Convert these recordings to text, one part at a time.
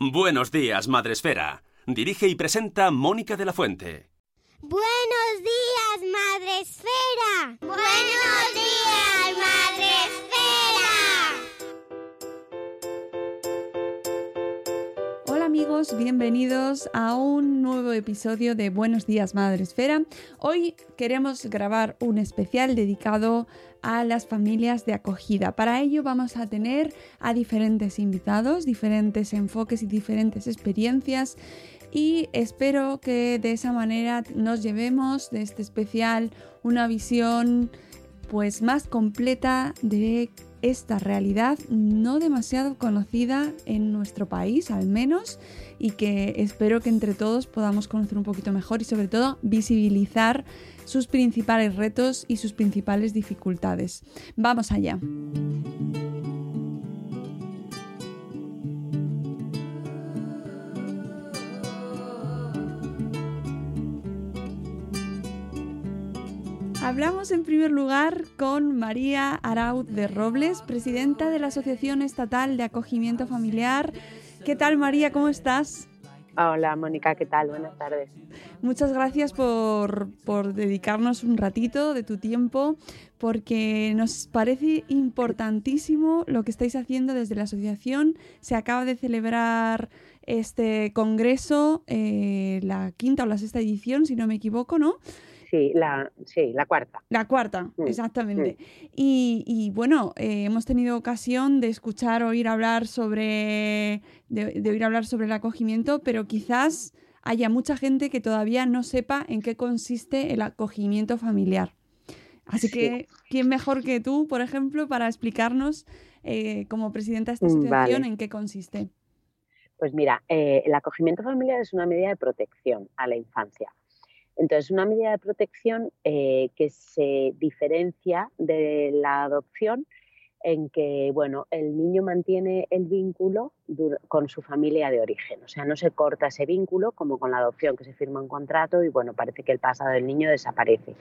Buenos días, Madre Esfera. Dirige y presenta Mónica de la Fuente. Buenos días, Madre Esfera. Buenos días, Madre amigos, bienvenidos a un nuevo episodio de Buenos días, Madre Esfera. Hoy queremos grabar un especial dedicado a las familias de acogida. Para ello vamos a tener a diferentes invitados, diferentes enfoques y diferentes experiencias y espero que de esa manera nos llevemos de este especial una visión pues más completa de esta realidad no demasiado conocida en nuestro país al menos y que espero que entre todos podamos conocer un poquito mejor y sobre todo visibilizar sus principales retos y sus principales dificultades. Vamos allá. Hablamos en primer lugar con María Araud de Robles, presidenta de la Asociación Estatal de Acogimiento Familiar. ¿Qué tal María? ¿Cómo estás? Hola Mónica, ¿qué tal? Buenas tardes. Muchas gracias por, dedicarnos un ratito de tu tiempo, porque nos parece importantísimo lo que estáis haciendo desde la asociación. Se acaba de celebrar este congreso, eh, la quinta o la sexta edición, si no me equivoco, ¿no? Sí, la, sí, la cuarta. La cuarta, mm, exactamente. Mm. Y, bueno, eh, hemos tenido ocasión de escuchar, oír hablar sobre, de, oír hablar sobre el acogimiento, pero quizás haya mucha gente que todavía no sepa en qué consiste el acogimiento familiar. Así que, ¿quién mejor que tú, por ejemplo, para explicarnos eh, como presidenta de esta mm, asociación en qué consiste? Pues mira, eh, el acogimiento familiar es una medida de protección a la infancia. Entonces, una medida de protección eh, que se diferencia de la adopción en que, bueno, el niño mantiene el vínculo con su familia de origen, o sea, no se corta ese vínculo como con la adopción, que se firma un contrato y, bueno, parece que el pasado del niño desaparece.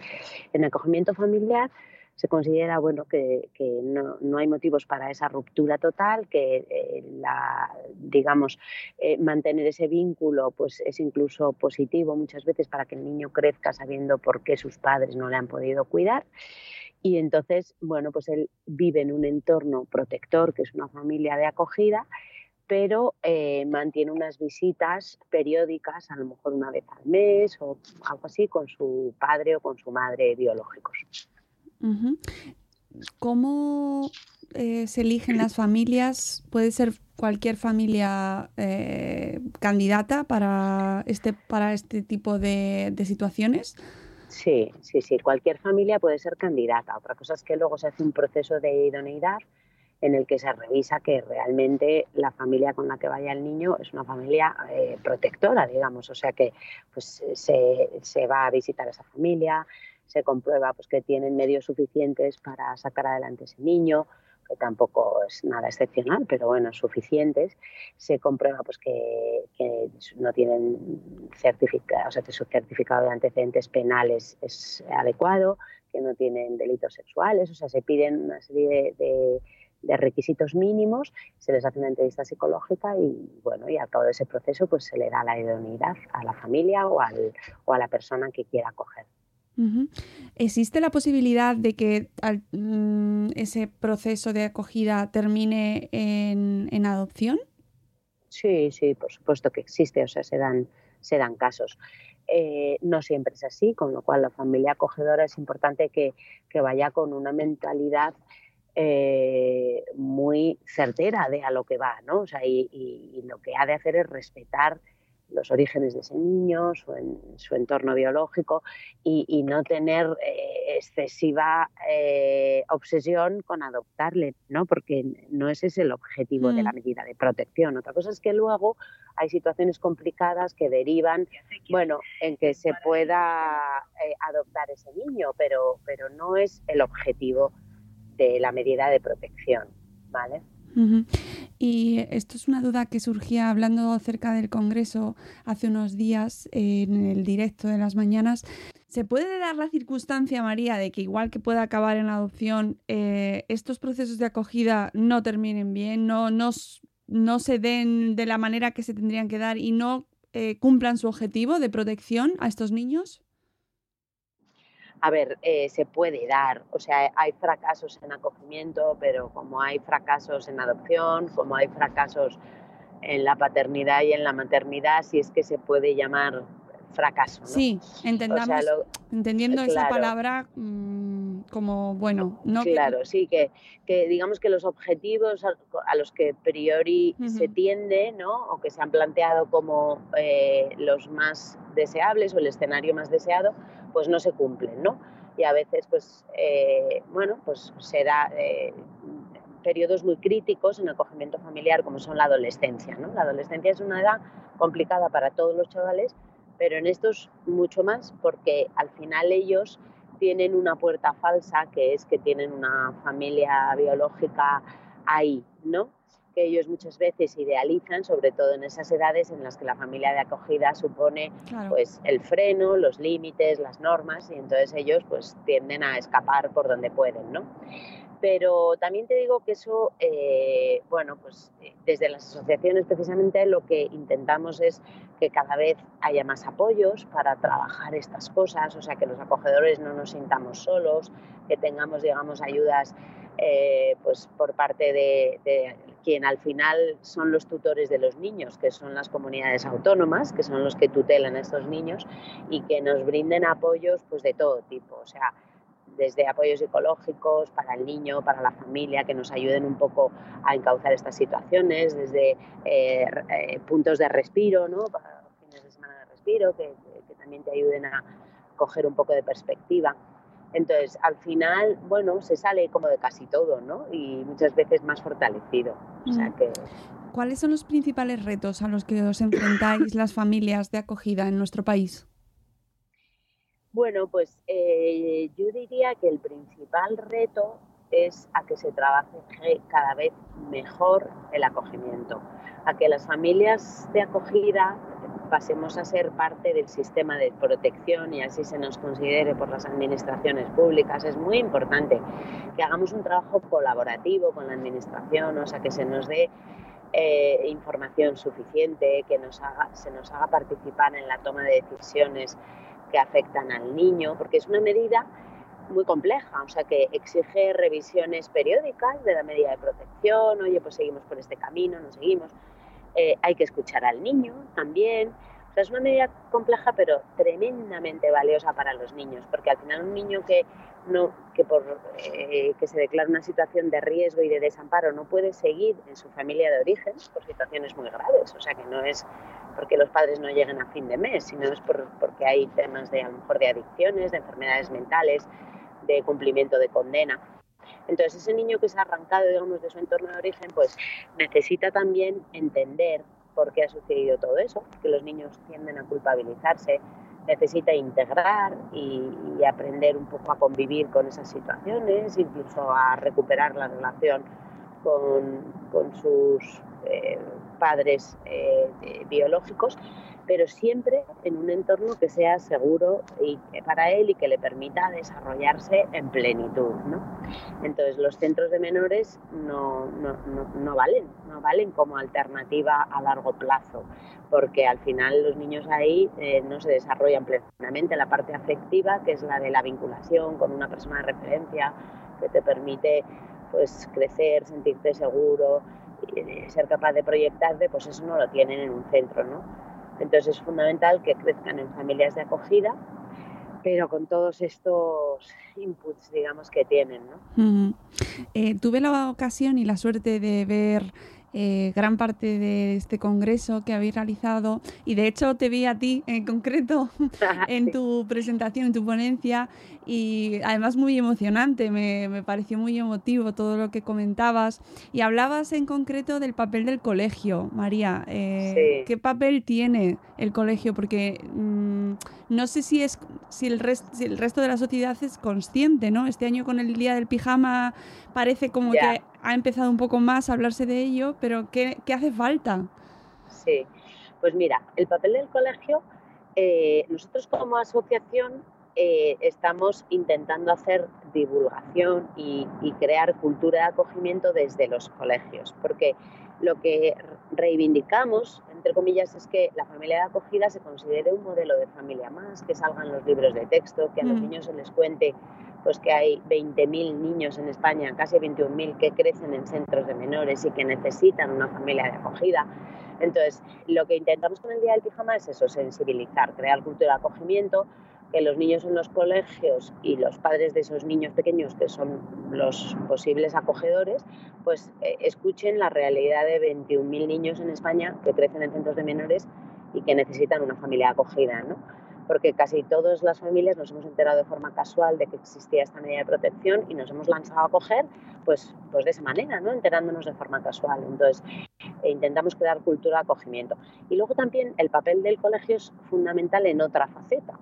En acogimiento familiar se considera bueno que, no, hay motivos para esa ruptura total, que eh, la, digamos eh, mantener ese vínculo pues es incluso positivo muchas veces para que el niño crezca sabiendo por qué sus padres no le han podido cuidar. Y entonces, bueno, pues él vive en un entorno protector, que es una familia de acogida, pero eh, mantiene unas visitas periódicas, a lo mejor una vez al mes o algo así, con su padre o con su madre biológicos. ¿Cómo eh, se eligen las familias? ¿Puede ser cualquier familia eh, candidata para este, para este tipo de, situaciones? Sí, sí, sí. Cualquier familia puede ser candidata. Otra cosa es que luego se hace un proceso de idoneidad en el que se revisa que realmente la familia con la que vaya el niño es una familia eh, protectora, digamos. O sea que pues, se, se va a visitar a esa familia, se comprueba pues, que tienen medios suficientes para sacar adelante ese niño, que tampoco es nada excepcional, pero bueno, suficientes. Se comprueba pues, que, no tienen certificado, o sea, que su certificado de antecedentes penales es adecuado, que no tienen delitos sexuales, o sea, se piden una serie de, requisitos mínimos, se les hace una entrevista psicológica y bueno, y al cabo de ese proceso pues se le da la idoneidad a la familia o, al, o a la persona que quiera acoger. ¿Existe la posibilidad de que mm, ese proceso de acogida termine en, adopción? Sí, sí, por supuesto que existe, o sea, se dan, se dan casos. Eh, no siempre es así, con lo cual la familia acogedora es importante que, vaya con una mentalidad eh, muy certera de a lo que va, ¿no? O sea, y, lo que ha de hacer es respetar los orígenes de ese niño, su, en, su entorno biológico y, no tener eh, excesiva eh, obsesión con adoptarle, ¿no? Porque no ese es el objetivo de la mm. medida de protección. Otra cosa es que luego hay situaciones complicadas que derivan, bueno, en que se pueda eh, adoptar ese niño, pero, pero no es el objetivo de la medida de protección, ¿vale? Y esto es una duda que surgía hablando acerca del Congreso hace unos días en el directo de las mañanas. ¿Se puede dar la circunstancia, María, de que igual que pueda acabar en la adopción, eh, estos procesos de acogida no terminen bien, no, no, no, se den de la manera que se tendrían que dar y no eh, cumplan su objetivo de protección a estos niños? A ver, eh, se puede dar, o sea, hay fracasos en acogimiento, pero como hay fracasos en adopción, como hay fracasos en la paternidad y en la maternidad, si es que se puede llamar fracaso. ¿no? Sí, entendamos, entendiendo esa palabra mm, como, bueno, no Claro, sí, que, que, digamos que los objetivos a, los que a priori se tiende, ¿no? O que se han planteado como eh, los más deseables o el escenario más deseado, pues no se cumplen, ¿no? Y a veces, pues, eh, bueno, pues se da eh, periodos muy críticos en acogimiento familiar, como son la adolescencia, ¿no? La adolescencia es una edad complicada para todos los chavales, pero en estos mucho más, porque al final ellos tienen una puerta falsa, que es que tienen una familia biológica ahí, ¿no? Que ellos muchas veces idealizan, sobre todo en esas edades en las que la familia de acogida supone pues el freno, los límites, las normas y entonces ellos pues tienden a escapar por donde pueden, ¿no? Pero también te digo que eso, eh, bueno, pues eh, desde las asociaciones precisamente lo que intentamos es que cada vez haya más apoyos para trabajar estas cosas, o sea, que los acogedores no nos sintamos solos, que tengamos, digamos, ayudas eh, pues por parte de, quien al final son los tutores de los niños, que son las comunidades autónomas, que son los que tutelan a estos niños y que nos brinden apoyos pues de todo tipo, o sea, desde apoyos psicológicos para el niño, para la familia, que nos ayuden un poco a encauzar estas situaciones, desde eh, eh, puntos de respiro, ¿no? para fines de semana de respiro, que también te ayuden a coger un poco de perspectiva. Entonces, al final, bueno, se sale como de casi todo, ¿no? Y muchas veces más fortalecido. O sea mm. que... ¿Cuáles son los principales retos a los que os enfrentáis las familias de acogida en nuestro país? Bueno, pues eh, yo diría que el principal reto es a que se trabaje cada vez mejor el acogimiento, a que las familias de acogida pasemos a ser parte del sistema de protección y así se nos considere por las administraciones públicas. Es muy importante que hagamos un trabajo colaborativo con la administración, o sea, que se nos dé eh, información suficiente, que nos haga, se nos haga participar en la toma de decisiones que afectan al niño, porque es una medida muy compleja, o sea que exige revisiones periódicas de la medida de protección, oye, pues seguimos por este camino, no seguimos. Eh, hay que escuchar al niño también. O sea, es una medida compleja, pero tremendamente valiosa para los niños, porque al final un niño que, no, que, por, eh, que se declara una situación de riesgo y de desamparo no puede seguir en su familia de origen por situaciones muy graves, o sea que no es porque los padres no lleguen a fin de mes, sino es por, porque hay temas de a lo mejor de adicciones, de enfermedades mentales, de cumplimiento de condena. Entonces, ese niño que se ha arrancado, digamos, de su entorno de origen, pues necesita también entender por qué ha sucedido todo eso, que los niños tienden a culpabilizarse, necesita integrar y, aprender un poco a convivir con esas situaciones, incluso a recuperar la relación con, sus, eh, padres eh, biológicos, pero siempre en un entorno que sea seguro y, para él y que le permita desarrollarse en plenitud. ¿no? Entonces los centros de menores no, no, no, valen, no valen como alternativa a largo plazo, porque al final los niños ahí eh, no se desarrollan plenamente la parte afectiva, que es la de la vinculación con una persona de referencia que te permite pues crecer, sentirte seguro, ser capaz de proyectarte, pues eso no lo tienen en un centro, ¿no? Entonces es fundamental que crezcan en familias de acogida, pero con todos estos inputs, digamos, que tienen. ¿no? Eh, tuve la ocasión y la suerte de ver eh, gran parte de este congreso que habéis realizado y de hecho te vi a ti en concreto en tu presentación, en tu ponencia y además muy emocionante, me, pareció muy emotivo todo lo que comentabas y hablabas en concreto del papel del colegio, María. Eh, ¿Qué papel tiene el colegio? Porque mm, no sé si, es, si, el si el resto de la sociedad es consciente, ¿no? Este año con el Día del Pijama parece como que ha empezado un poco más a hablarse de ello, pero ¿qué, hace falta? Sí, pues mira, el papel del colegio, eh, nosotros como asociación eh, estamos intentando hacer divulgación y, y, crear cultura de acogimiento desde los colegios, porque lo que reivindicamos, entre comillas, es que la familia de acogida se considere un modelo de familia más, que salgan los libros de texto, que a los mm. niños se les cuente pues que hay 20.000 niños en España, casi 21.000 que crecen en centros de menores y que necesitan una familia de acogida. Entonces, lo que intentamos con el Día del Pijama es eso, sensibilizar, crear cultura de acogimiento, que los niños en los colegios y los padres de esos niños pequeños, que son los posibles acogedores, pues eh, escuchen la realidad de 21.000 niños en España que crecen en centros de menores y que necesitan una familia acogida. ¿no? porque casi todas las familias nos hemos enterado de forma casual de que existía esta medida de protección y nos hemos lanzado a coger pues, pues de esa manera, ¿no? enterándonos de forma casual. Entonces, eh, intentamos crear cultura de acogimiento. Y luego también el papel del colegio es fundamental en otra faceta.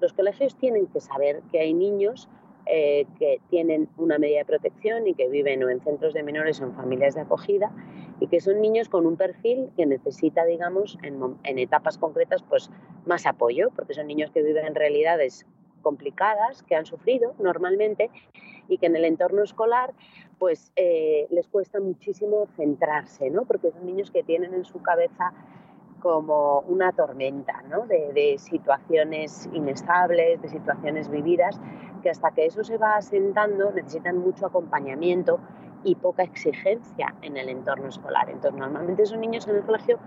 Los colegios tienen que saber que hay niños eh, que tienen una medida de protección y que viven o en centros de menores o en familias de acogida y que son niños con un perfil que necesita, digamos, en, etapas concretas, pues más apoyo, porque son niños que viven en realidades complicadas, que han sufrido normalmente y que en el entorno escolar pues eh, les cuesta muchísimo centrarse, ¿no? Porque son niños que tienen en su cabeza como una tormenta ¿no? de, situaciones inestables, de situaciones vividas, que hasta que eso se va asentando necesitan mucho acompañamiento y poca exigencia en el entorno escolar. Entonces, normalmente esos niños en el colegio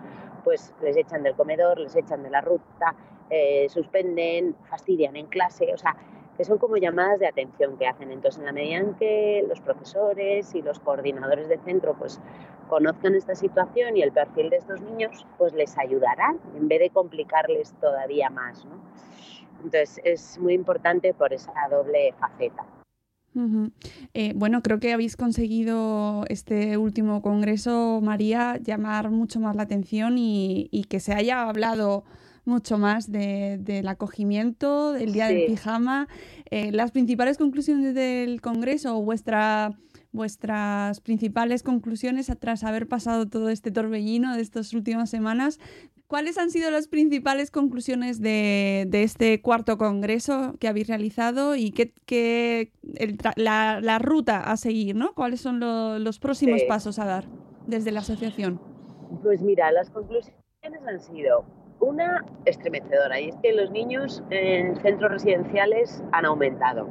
pues les echan del comedor, les echan de la ruta, eh, suspenden, fastidian en clase, o sea, que son como llamadas de atención que hacen. Entonces, en la medida en que los profesores y los coordinadores de centro pues conozcan esta situación y el perfil de estos niños, pues les ayudarán en vez de complicarles todavía más. ¿no? Entonces, es muy importante por esa doble faceta. Eh, bueno, creo que habéis conseguido este último congreso, María, llamar mucho más la atención y, que se haya hablado mucho más del acogimiento, del día del pijama. Eh, las principales conclusiones del congreso o vuestra, vuestras principales conclusiones tras haber pasado todo este torbellino de estas últimas semanas, ¿Cuáles han sido las principales conclusiones de, este cuarto congreso que habéis realizado y qué, la, ruta a seguir, ¿no? ¿Cuáles son los próximos pasos a dar desde la asociación? Pues mira, las conclusiones han sido una estremecedora y es que los niños en centros residenciales han aumentado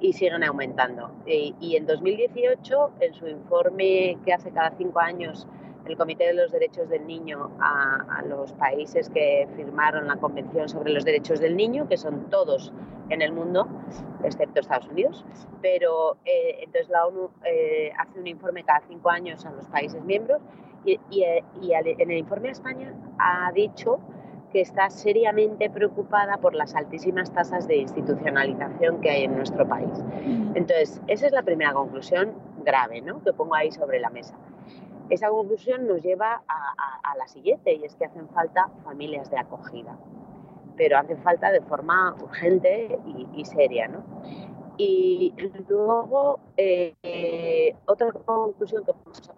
y siguen aumentando. Y, y en 2018, en su informe que hace cada cinco años el Comité de los Derechos del Niño a, los países que firmaron la Convención sobre los Derechos del Niño, que son todos en el mundo, excepto Estados Unidos. Pero eh, entonces la ONU eh, hace un informe cada cinco años a los países miembros y, en el informe a España ha dicho que está seriamente preocupada por las altísimas tasas de institucionalización que hay en nuestro país. Entonces, esa es la primera conclusión grave ¿no? que pongo ahí sobre la mesa. Esa conclusión nos lleva a, la siguiente y es que hacen falta familias de acogida, pero hacen falta de forma urgente y, seria. ¿no? Y luego, eh, otra conclusión que vamos a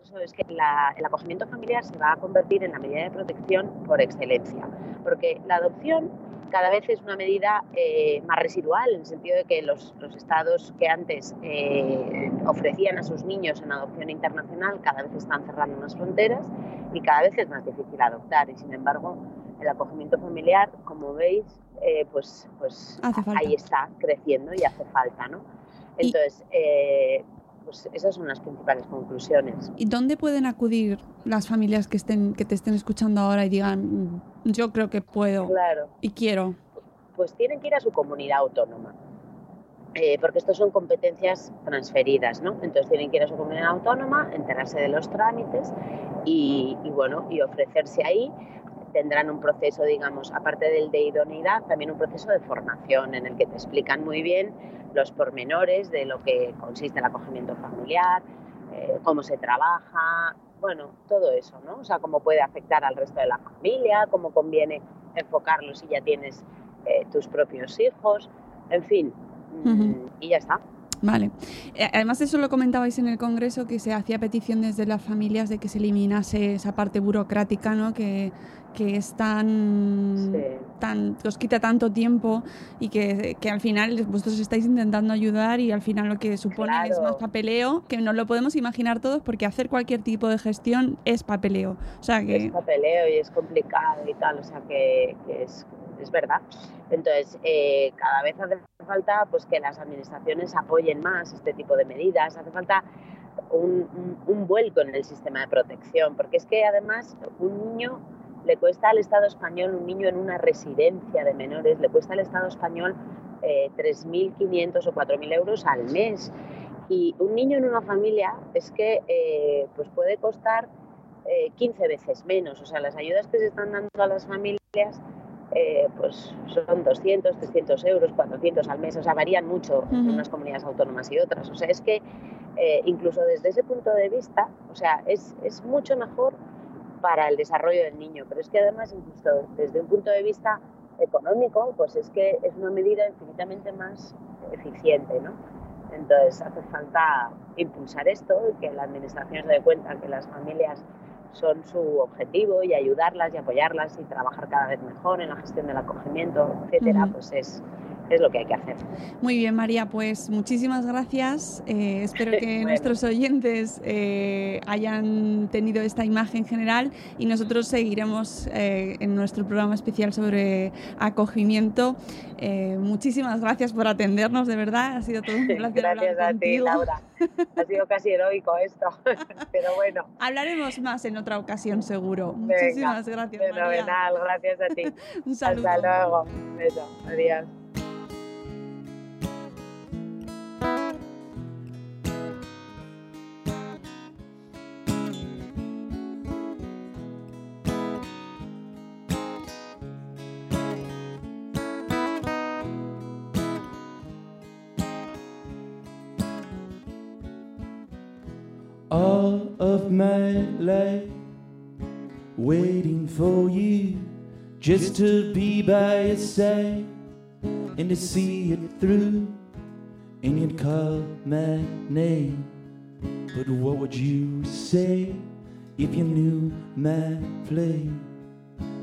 caso es que la- el acogimiento familiar se va a convertir en la medida de protección por excelencia, porque la adopción cada vez es una medida eh, más residual, en el sentido de que los, los estados que antes eh, ofrecían a sus niños en adopción internacional cada vez están cerrando más fronteras y cada vez es más difícil adoptar. Y sin embargo, el acogimiento familiar, como veis, eh, pues, pues ahí está creciendo y hace falta, ¿no? Entonces, eh, pues esas son las principales conclusiones. ¿Y dónde pueden acudir las familias que, estén, que te estén escuchando ahora y digan, "Mm, yo creo que puedo Claro. y quiero? pues tienen que ir a su comunidad autónoma. Eh, porque estos son competencias transferidas, ¿no? Entonces tienen que ir a su comunidad autónoma, enterarse de los trámites y, y, bueno, y ofrecerse ahí. Tendrán un proceso, digamos, aparte del de idoneidad, también un proceso de formación en el que te explican muy bien los pormenores de lo que consiste el acogimiento familiar, eh, cómo se trabaja, bueno, todo eso, ¿no? O sea, cómo puede afectar al resto de la familia, cómo conviene enfocarlo si ya tienes eh, tus propios hijos, en fin, mm, y ya está. Vale. Eh, Además, eso lo comentabais en el Congreso, que se hacía petición desde las familias de que se eliminase esa parte burocrática, ¿no? Que, que es tan, Sí. tan, que os quita tanto tiempo y que, que al final vosotros estáis intentando ayudar y al final lo que supone es más papeleo, que no lo podemos imaginar todos porque hacer cualquier tipo de gestión es papeleo. O sea que... es papeleo y es complicado y tal, o sea que, que es, es verdad. Entonces, eh, cada vez hace falta pues, que las administraciones apoyen más este tipo de medidas, hace falta un, vuelco en el sistema de protección, porque es que además un niño le cuesta al Estado español, un niño en una residencia de menores, le cuesta al Estado español eh, 3.500 o 4.000 euros al mes. Y un niño en una familia es que eh, pues puede costar eh, 15 veces menos. O sea, las ayudas que se están dando a las familias eh, pues son 200, 300 euros, 400 al mes. O sea, varían mucho en unas comunidades autónomas y otras. O sea, es que eh, incluso desde ese punto de vista, o sea, es, es mucho mejor para el desarrollo del niño. Pero es que además, incluso desde un punto de vista económico, pues es que es una medida infinitamente más eficiente, ¿no? Entonces hace falta impulsar esto y que la administración se dé cuenta que las familias son su objetivo y ayudarlas y apoyarlas y trabajar cada vez mejor en la gestión del acogimiento, etcétera, pues es, es lo que hay que hacer. Muy bien, María, pues muchísimas gracias. Eh, espero que Bueno. nuestros oyentes eh, hayan tenido esta imagen general y nosotros seguiremos eh, en nuestro programa especial sobre acogimiento. Eh, muchísimas gracias por atendernos, de verdad. Ha sido todo un placer hablar Gracias a ti, contigo. Laura. Ha sido casi heroico esto, pero bueno. Hablaremos más en otra ocasión, seguro. Venga, Muchísimas gracias, María. Fenomenal, gracias a ti. Un saludo. Hasta luego. Beso. Adiós. My life waiting for you just to be by your side and to see it through and you'd call my name but what would you say if you knew my flame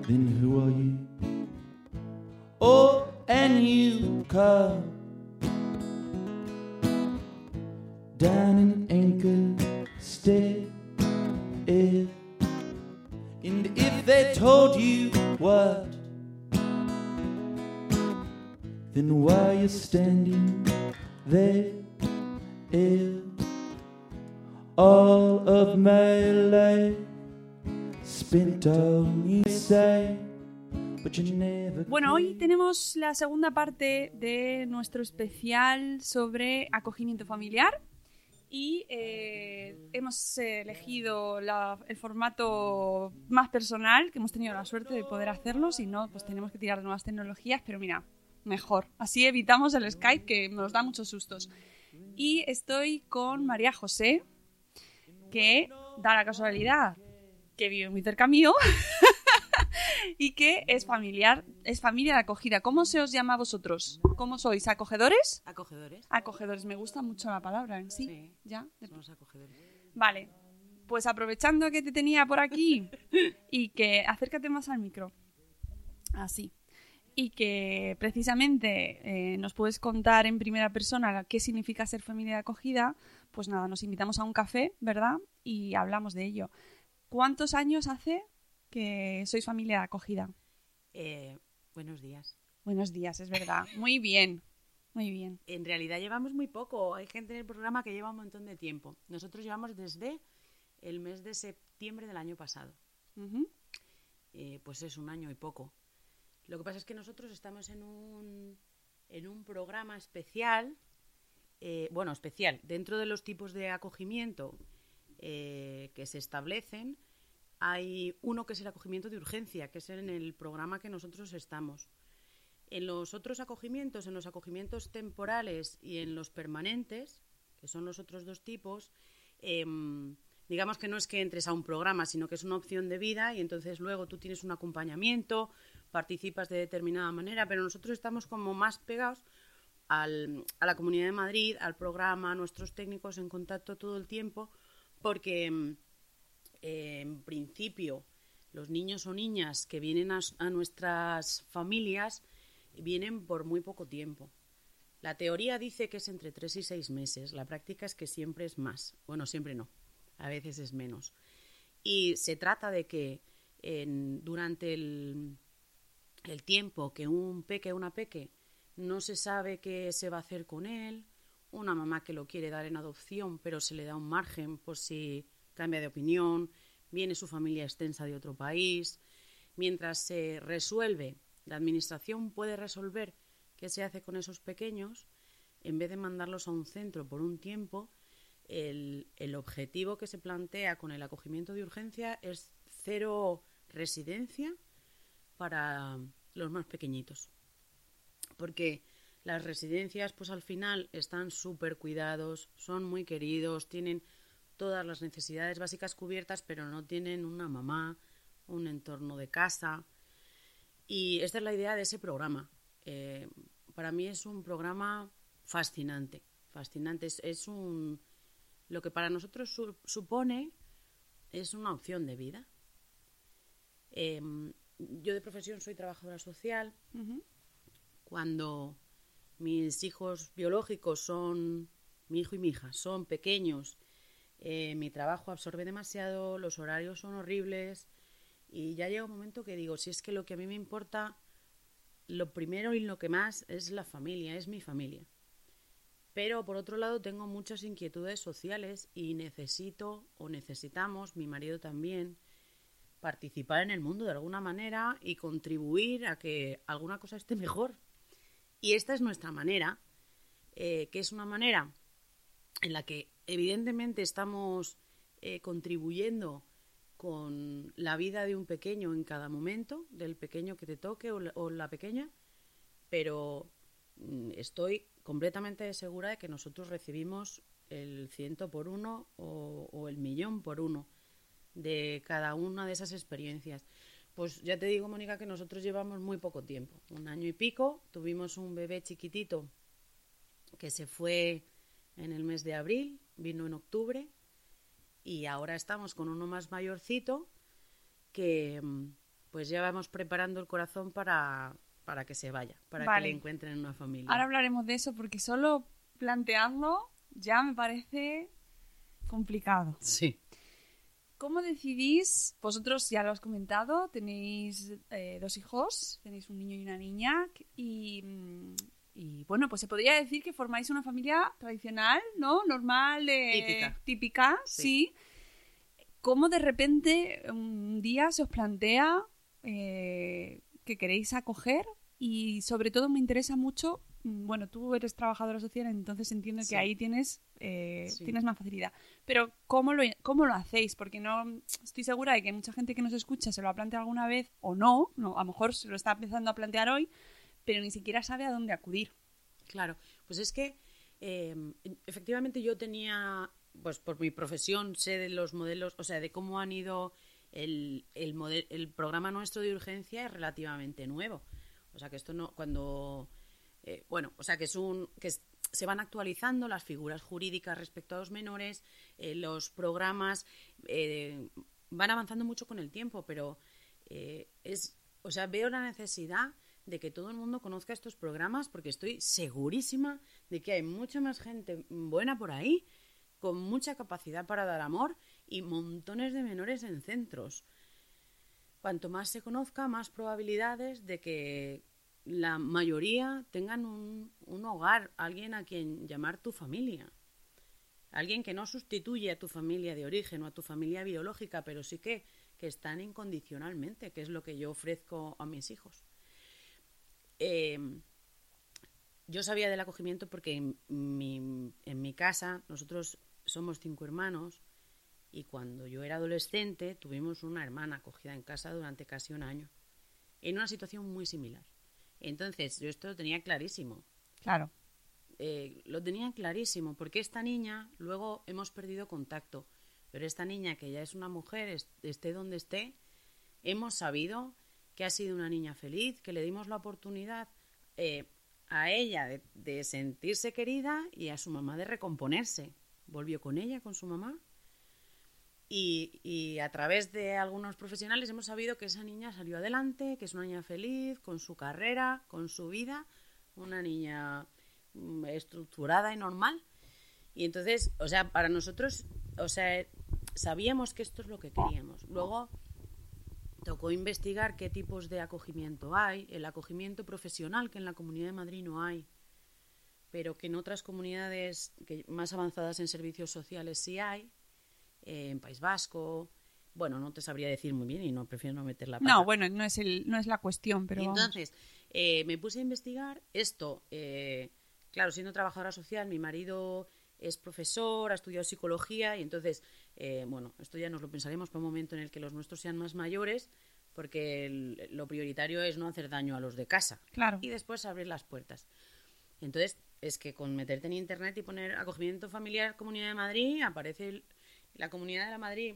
then who are you? Oh and you call down in anchor stay and if they told you what then why you standing there all of my life spent on your side but you never Bueno, hoy tenemos la segunda parte de nuestro especial sobre acogimiento familiar y eh, hemos elegido la- el formato más personal, que hemos tenido la suerte de poder hacerlo, si no, pues tenemos que tirar de nuevas tecnologías, pero mira, mejor. Así evitamos el Skype que nos da muchos sustos. Y estoy con María José, que da la casualidad que vive muy cerca mío y que es familiar, es familia de acogida. ¿Cómo se os llama a vosotros? ¿Cómo sois? ¿Acogedores? Acogedores. Acogedores, me gusta mucho la palabra en sí. Sí. ¿Ya? Somos acogedores. Vale. pues aprovechando que te tenía por aquí y que acércate más al micro. Así. Y que precisamente eh, nos puedes contar en primera persona qué significa ser familia de acogida, pues nada, nos invitamos a un café, ¿verdad? Y hablamos de ello. ¿Cuántos años hace que sois familia de acogida? Eh, buenos días. Buenos días, es verdad. Muy bien, muy bien. En realidad llevamos muy poco. Hay gente en el programa que lleva un montón de tiempo. Nosotros llevamos desde el mes de septiembre del año pasado. Eh, pues es un año y poco. Lo que pasa es que nosotros estamos en un, en un programa especial, eh, bueno, especial, dentro de los tipos de acogimiento eh, que se establecen, hay uno que es el acogimiento de urgencia, que es en el programa que nosotros estamos. En los otros acogimientos, en los acogimientos temporales y en los permanentes, que son los otros dos tipos, em, digamos que no es que entres a un programa, sino que es una opción de vida y entonces luego tú tienes un acompañamiento, participas de determinada manera, pero nosotros estamos como más pegados al- a la Comunidad de Madrid, al programa, a nuestros técnicos en contacto todo el tiempo, porque em, en principio los niños o niñas que vienen a, nuestras familias vienen por muy poco tiempo. La teoría dice que es entre tres y seis meses, la práctica es que siempre es más. Bueno, siempre no, a veces es menos. Y se trata de que durante el, el tiempo que un peque o una peque no se sabe qué se va a hacer con él, una mamá que lo quiere dar en adopción, pero se le da un margen por si cambia de opinión, viene su familia extensa de otro país. Mientras se resuelve, la administración puede resolver qué se hace con esos pequeños, en vez de mandarlos a un centro por un tiempo, el, el objetivo que se plantea con el acogimiento de urgencia es cero residencia para los más pequeñitos. Porque las residencias, pues al final están súper cuidados, son muy queridos, tienen todas las necesidades básicas cubiertas, pero no tienen una mamá, un entorno de casa. Y esta es la idea de ese programa. Eh, para mí es un programa fascinante, fascinante. Es, es un lo que para nosotros su- supone es una opción de vida. Eh, yo de profesión soy trabajadora social. Cuando mis hijos biológicos son, mi hijo y mi hija, son pequeños, eh, mi trabajo absorbe demasiado, los horarios son horribles y ya llega un momento que digo, si es que lo que a mí me importa, lo primero y lo que más es la familia, es mi familia. Pero por otro lado tengo muchas inquietudes sociales y necesito o necesitamos, mi marido también, participar en el mundo de alguna manera y contribuir a que alguna cosa esté mejor. Y esta es nuestra manera, eh, que es una manera en la que evidentemente estamos eh, contribuyendo con la vida de un pequeño en cada momento, del pequeño que te toque o la, pequeña, pero mm, estoy completamente segura de que nosotros recibimos el ciento por uno o el millón por uno de cada una de esas experiencias. Pues ya te digo, Mónica, que nosotros llevamos muy poco tiempo, un año y pico. Tuvimos un bebé chiquitito que se fue en el mes de abril, vino en octubre, y ahora estamos con uno más mayorcito que mm, pues ya vamos preparando el corazón para, para que se vaya, para Vale. que le encuentren una familia. Ahora hablaremos de eso porque solo plantearlo ya me parece complicado. Sí. ¿Cómo decidís? Vosotros ya lo has comentado, tenéis eh, dos hijos, tenéis un niño y una niña, y, mm, y, bueno, pues se podría decir que formáis una familia tradicional, ¿no? Normal, eh, Típica. típica, Sí. sí. ¿Cómo de repente un día se os plantea eh, que queréis acoger? Y sobre todo me interesa mucho, mm, bueno, tú eres trabajadora social, entonces entiendo Sí. que ahí tienes, eh, Sí. tienes más facilidad. Pero ¿cómo lo, ¿cómo lo hacéis? Porque no estoy segura de que mucha gente que nos escucha se lo ha planteado alguna vez o no, no a lo mejor se lo está empezando a plantear hoy, pero ni siquiera sabe a dónde acudir. Claro, pues es que eh, efectivamente yo tenía, pues por mi profesión, sé de los modelos, o sea, de cómo han ido el, el, programa nuestro de urgencia es relativamente nuevo. O sea, que esto no, cuando, eh, bueno, o sea, que es un, que se van actualizando las figuras jurídicas respecto a los menores, eh, los programas eh, van avanzando mucho con el tiempo, pero eh, es, o sea, veo la necesidad de que todo el mundo conozca estos programas porque estoy segurísima de que hay mucha más gente buena por ahí, con mucha capacidad para dar amor y montones de menores en centros. Cuanto más se conozca, más probabilidades de que la mayoría tengan un, hogar, alguien a quien llamar tu familia. Alguien que no sustituye a tu familia de origen o a tu familia biológica, pero sí que, que están incondicionalmente, que es lo que yo ofrezco a mis hijos. Eh, yo sabía del acogimiento porque en mi, en mi casa nosotros somos cinco hermanos y cuando yo era adolescente tuvimos una hermana acogida en casa durante casi un año, en una situación muy similar. Entonces, yo esto lo tenía clarísimo. Claro. Eh, lo tenía clarísimo, porque esta niña, luego hemos perdido contacto, pero esta niña, que ya es una mujer, est- esté donde esté, hemos sabido que ha sido una niña feliz, que le dimos la oportunidad eh, a ella de, de sentirse querida y a su mamá de recomponerse. Volvió con ella, con su mamá, y, y a través de algunos profesionales hemos sabido que esa niña salió adelante, que es una niña feliz, con su carrera, con su vida, una niña mm, estructurada y normal. Y entonces, o sea, para nosotros, o sea, sabíamos que esto es lo que queríamos. Luego tocó investigar qué tipos de acogimiento hay, el acogimiento profesional que en la Comunidad de Madrid no hay, pero que en otras comunidades que más avanzadas en servicios sociales sí hay, eh, en País Vasco. Bueno, no te sabría decir muy bien y no prefiero no meter la pata. No, bueno, no es, el, no es la cuestión, pero Y entonces eh, me puse a investigar esto. eh, claro, siendo trabajadora social, mi marido es profesor, ha estudiado psicología y entonces, eh, bueno, esto ya nos lo pensaremos para un momento en el que los nuestros sean más mayores, porque el- lo prioritario es no hacer daño a los de casa Claro. y después abrir las puertas. Entonces, es que con meterte en internet y poner acogimiento familiar Comunidad de Madrid, aparece el- la Comunidad de la Madrid.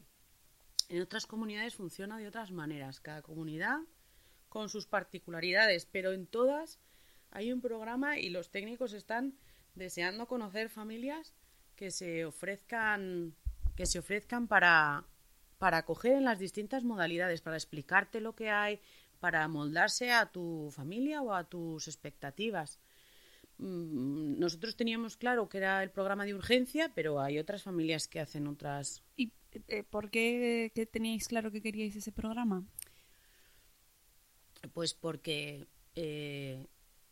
En otras comunidades funciona de otras maneras. Cada comunidad con sus particularidades, pero en todas hay un programa y los técnicos están deseando conocer familias que se ofrezcan que se ofrezcan para para acoger en las distintas modalidades, para explicarte lo que hay, para moldarse a tu familia o a tus expectativas. Mm, Nosotros teníamos claro que era el programa de urgencia, pero hay otras familias que hacen otras ¿Y eh, por qué, qué teníais claro que queríais ese programa? Pues porque eh,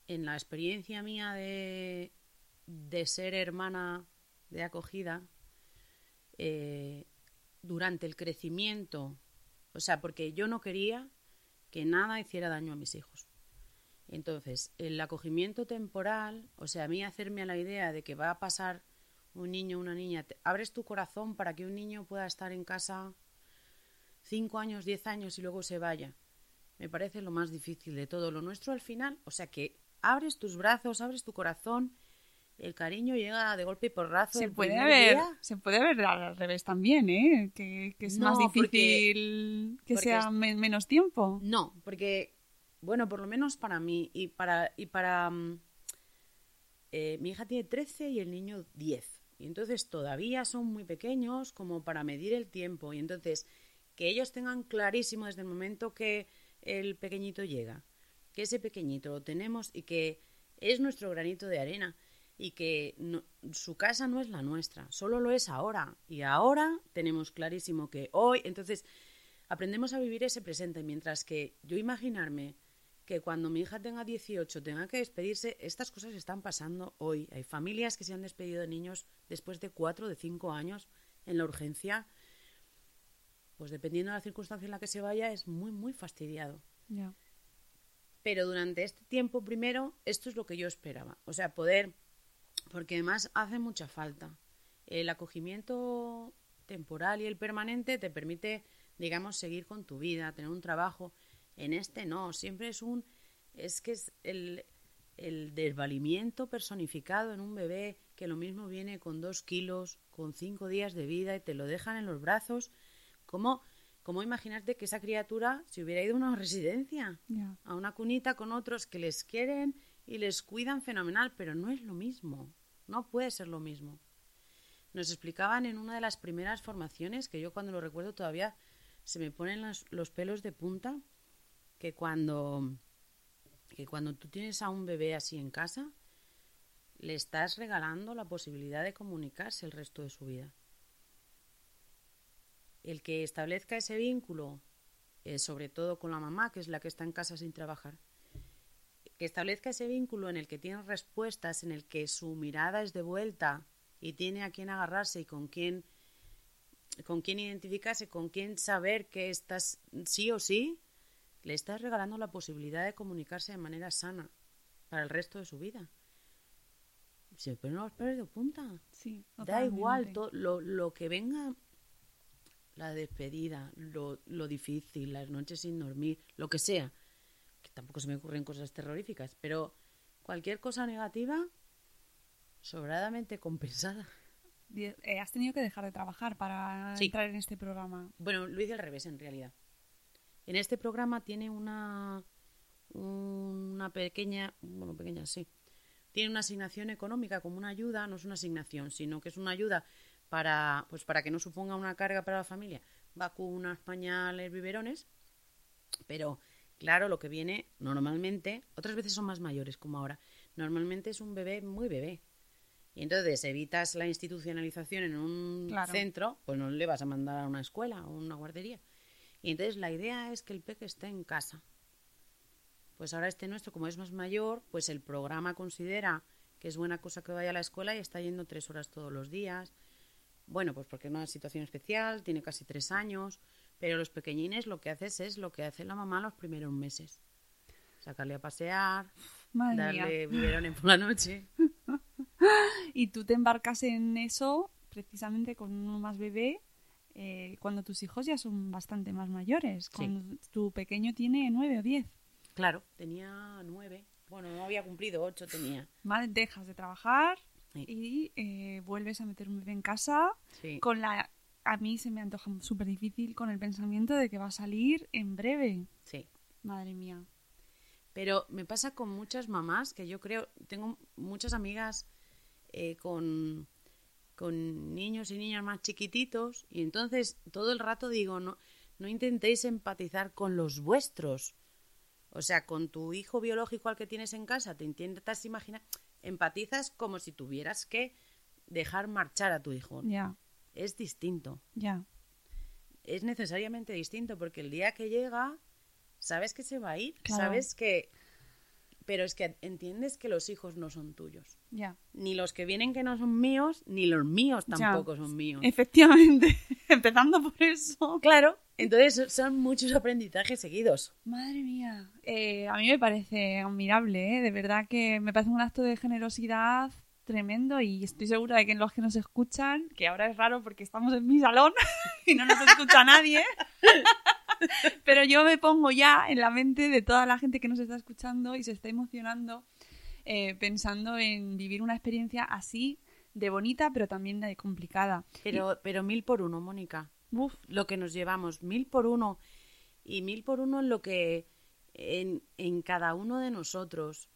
en la experiencia mía de, de ser hermana de acogida, eh, durante el crecimiento, o sea, porque yo no quería que nada hiciera daño a mis hijos. Entonces, el acogimiento temporal, o sea, a mí hacerme a la idea de que va a pasar un niño una niña, abres tu corazón para que un niño pueda estar en casa cinco años, diez años y luego se vaya. Me parece lo más difícil de todo. Lo nuestro al final, o sea, que abres tus brazos, abres tu corazón, el cariño llega de golpe y porrazo. Se puede, ver, día. se puede ver al revés también, ¿eh? Que, que es No, más porque- difícil que porque sea es- menos tiempo. No, porque, bueno, por lo menos para mí y para, y para mm, eh, mi hija tiene 13 y el niño 10. Y entonces todavía son muy pequeños como para medir el tiempo. Y entonces que ellos tengan clarísimo desde el momento que el pequeñito llega, que ese pequeñito lo tenemos y que es nuestro granito de arena y que no- su casa no es la nuestra, solo lo es ahora. Y ahora tenemos clarísimo que hoy, entonces aprendemos a vivir ese presente, mientras que yo imaginarme que cuando mi hija tenga 18 tenga que despedirse, estas cosas están pasando hoy. Hay familias que se han despedido de niños después de 4 de 5 años en la urgencia. Pues dependiendo de la circunstancia en la que se vaya, es muy, muy fastidiado. Pero durante este tiempo, primero, esto es lo que yo esperaba. O sea, poder, porque además hace mucha falta. El acogimiento temporal y el permanente te permite, digamos, seguir con tu vida, tener un trabajo. En este no, siempre es un, es que es el, el desvalimiento personificado en un bebé que lo mismo viene con dos kilos, con cinco días de vida y te lo dejan en los brazos. ¿Cómo, cómo imaginarte que esa criatura se hubiera ido a una residencia? A una cunita con otros que les quieren y les cuidan fenomenal, pero no es lo mismo. No puede ser lo mismo. Nos explicaban en una de las primeras formaciones, que yo cuando lo recuerdo todavía se me ponen los, los pelos de punta, que cuando, que cuando tú tienes a un bebé así en casa, le estás regalando la posibilidad de comunicarse el resto de su vida. El que establezca ese vínculo, eh, sobre todo con la mamá, que es la que está en casa sin trabajar, que establezca ese vínculo en el que tiene respuestas, en el que su mirada es de vuelta y tiene a quién agarrarse y con quién con quién identificarse, con quién saber que estás sí o sí, le estás regalando la posibilidad de comunicarse de manera sana para el resto de su vida. Si pero no has perdido punta. Sí, Da igual totalmente. to- lo, lo que venga, la despedida, lo, lo difícil, las noches sin dormir, lo que sea. Que tampoco se me ocurren cosas terroríficas, pero cualquier cosa negativa, sobradamente compensada. Eh, has tenido que dejar de trabajar para Sí. entrar en este programa. Bueno, lo hice al revés en realidad. En este programa tiene una una pequeña, bueno, pequeña sí. Tiene una asignación económica como una ayuda, no es una asignación, sino que es una ayuda para pues para que no suponga una carga para la familia. Vacunas, pañales, biberones. Pero claro, lo que viene normalmente, otras veces son más mayores como ahora. Normalmente es un bebé muy bebé. Y entonces evitas la institucionalización en un Claro. centro, pues no le vas a mandar a una escuela o una guardería. Y entonces la idea es que el peque esté en casa. Pues ahora este nuestro, como es más mayor, pues el programa considera que es buena cosa que vaya a la escuela y está yendo tres horas todos los días. Bueno, pues porque es una situación especial, tiene casi tres años, pero los pequeñines lo que haces es lo que hace la mamá los primeros meses. Sacarle a pasear, Madre darle biberones por la noche. Y tú te embarcas en eso precisamente con uno más bebé eh, cuando tus hijos ya son bastante más mayores. Cuando tu pequeño tiene nueve o diez. Claro, tenía nueve. Bueno, no había cumplido ocho, tenía. Vale, dejas de trabajar Sí. y eh, vuelves a meter un bebé en casa Sí. con la... A mí se me antoja súper difícil con el pensamiento de que va a salir en breve. Sí. Madre mía. Pero me pasa con muchas mamás que yo creo, tengo muchas amigas eh, con, con niños y niñas más chiquititos y entonces todo el rato digo, no, no intentéis empatizar con los vuestros. O sea, con tu hijo biológico al que tienes en casa, te intentas imaginar, empatizas como si tuvieras que dejar marchar a tu hijo. Ya, Es distinto. ya. es necesariamente distinto porque el día que llega sabes que se va a ir, Claro. sabes que pero es que entiendes que los hijos no son tuyos. Ya. Ni los que vienen que no son míos, ni los míos Ya. tampoco son míos. Efectivamente. Empezando por eso. Claro, entonces son muchos aprendizajes seguidos. Madre mía. Eh, a mí me parece admirable, ¿eh? De verdad que me parece un acto de generosidad tremendo y estoy segura de que los que nos escuchan, que ahora es raro porque estamos en mi salón y no nos escucha nadie, pero yo me pongo ya en la mente de toda la gente que nos está escuchando y se está emocionando eh, pensando en vivir una experiencia así de bonita pero también de complicada. Pero, pero mil por uno, Mónica. Uf, Lo que nos llevamos, mil por uno. Y mil por uno en lo que. en, en cada uno de nosotros.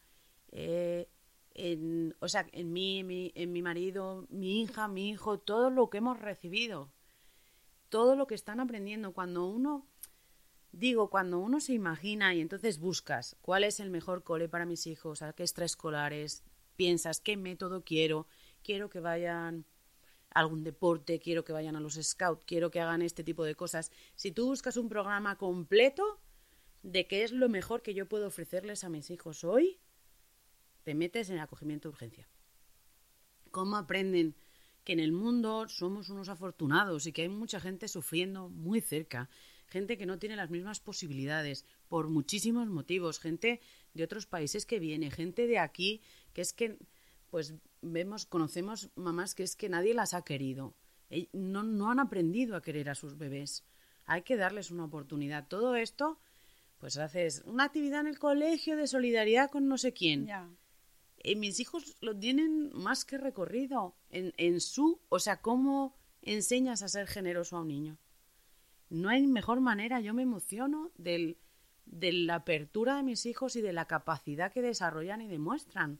Eh, en, o sea, en mí, mi, en mi marido, mi hija, mi hijo, todo lo que hemos recibido. Todo lo que están aprendiendo. Cuando uno. Digo, cuando uno se imagina y entonces buscas cuál es el mejor cole para mis hijos, a qué extraescolares, piensas qué método quiero, quiero que vayan a algún deporte, quiero que vayan a los scouts, quiero que hagan este tipo de cosas. Si tú buscas un programa completo de qué es lo mejor que yo puedo ofrecerles a mis hijos hoy, te metes en acogimiento de urgencia. ¿Cómo aprenden que en el mundo somos unos afortunados y que hay mucha gente sufriendo muy cerca? Gente que no tiene las mismas posibilidades por muchísimos motivos, gente de otros países que viene, gente de aquí que es que pues vemos, conocemos mamás que es que nadie las ha querido. No, no han aprendido a querer a sus bebés. Hay que darles una oportunidad. Todo esto, pues haces una actividad en el colegio de solidaridad con no sé quién. ya. Mis hijos lo tienen más que recorrido en, en su, o sea, cómo enseñas a ser generoso a un niño. No hay mejor manera, yo me emociono del, de la apertura de mis hijos y de la capacidad que desarrollan y demuestran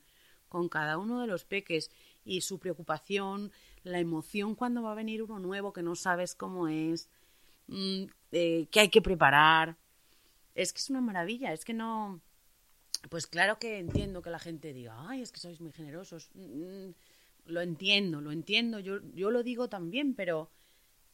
con cada uno de los peques y su preocupación, la emoción cuando va a venir uno nuevo que no sabes cómo es, mm, eh, que hay que preparar. Es que es una maravilla, es que no... Pues claro que entiendo que la gente diga, ay, es que sois muy generosos. Mm, lo entiendo, lo entiendo, yo, yo lo digo también, pero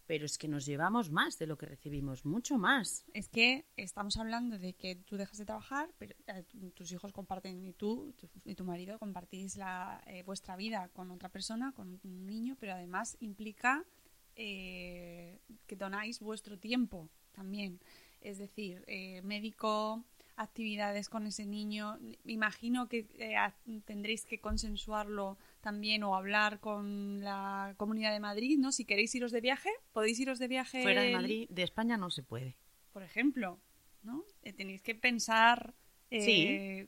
pero es que nos llevamos más de lo que recibimos, mucho más. Es que estamos hablando de que tú dejas de trabajar, pero eh, tus hijos comparten y tú y tu marido compartís la, eh, vuestra vida con otra persona, con un niño, pero además implica eh, que donáis vuestro tiempo también. Es decir, médico, actividades con ese niño. Imagino que tendréis que consensuarlo también o hablar con la Comunidad de Madrid, ¿no? Si queréis iros de viaje, podéis iros de viaje. Fuera de Madrid, de España no se puede. Por ejemplo, ¿no? Eh, tenéis que pensar eh,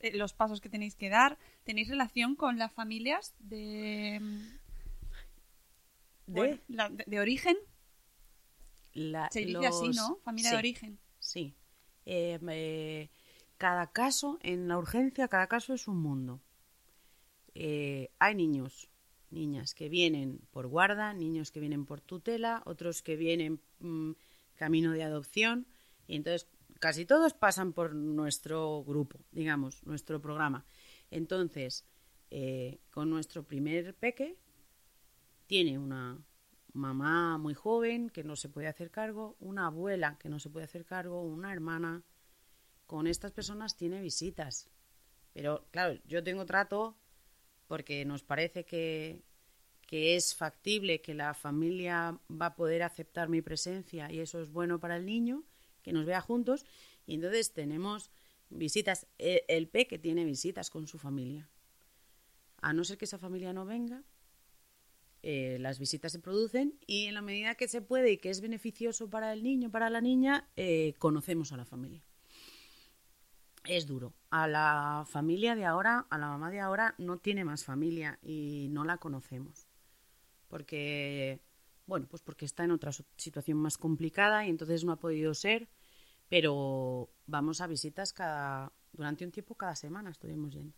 eh, los pasos que tenéis que dar. ¿Tenéis relación con las familias de. ¿De? de, origen? Se dice así, ¿no? Familia de origen. Sí. Cada caso, en la urgencia, cada caso es un mundo. Eh, hay niños, niñas que vienen por guarda, niños que vienen por tutela, otros que vienen mm, camino de adopción, y entonces casi todos pasan por nuestro grupo, digamos, nuestro programa. Entonces, eh, con nuestro primer peque, tiene una mamá muy joven que no se puede hacer cargo, una abuela que no se puede hacer cargo, una hermana. Con estas personas tiene visitas. Pero claro, yo tengo trato porque nos parece que, es factible, que la familia va a poder aceptar mi presencia y eso es bueno para el niño, que nos vea juntos. Y entonces tenemos visitas, el, el que tiene visitas con su familia. A no ser que esa familia no venga, eh, las visitas se producen y en la medida que se puede y que es beneficioso para el niño, para la niña, eh, conocemos a la familia es duro. A la familia de ahora, a la mamá de ahora, no tiene más familia y no la conocemos. Porque, bueno, pues porque está en otra situación más complicada y entonces no ha podido ser, pero vamos a visitas cada, durante un tiempo cada semana estuvimos yendo,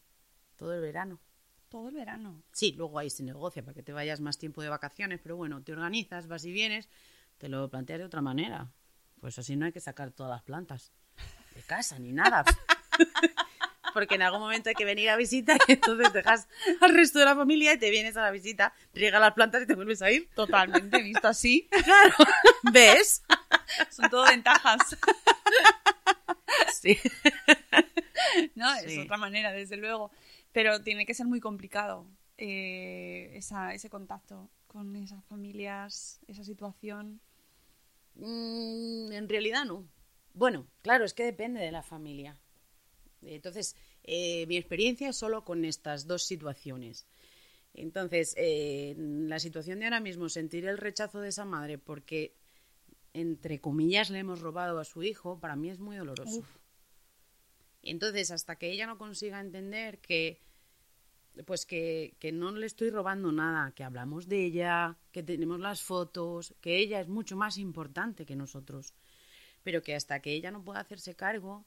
todo el verano. Todo el verano. Sí, luego ahí se negocia para que te vayas más tiempo de vacaciones, pero bueno, te organizas, vas y vienes, te lo planteas de otra manera. Pues así no hay que sacar todas las plantas de casa ni nada. Porque en algún momento hay que venir a visita y entonces dejas al resto de la familia y te vienes a la visita, riega las plantas y te vuelves a ir. Totalmente, visto así. Claro. ¿Ves? Son todo ventajas. Sí. No, es otra manera, desde luego. Pero tiene que ser muy complicado eh, ese contacto con esas familias, esa situación. Mm, en realidad no. Bueno, claro, es que depende de la familia. Entonces, eh, mi experiencia es solo con estas dos situaciones. Entonces, eh, la situación de ahora mismo, sentir el rechazo de esa madre porque, entre comillas, le hemos robado a su hijo, para mí es muy doloroso. Entonces, hasta que ella no consiga entender que, pues que, que no le estoy robando nada, que hablamos de ella, que tenemos las fotos, que ella es mucho más importante que nosotros, pero que hasta que ella no pueda hacerse cargo,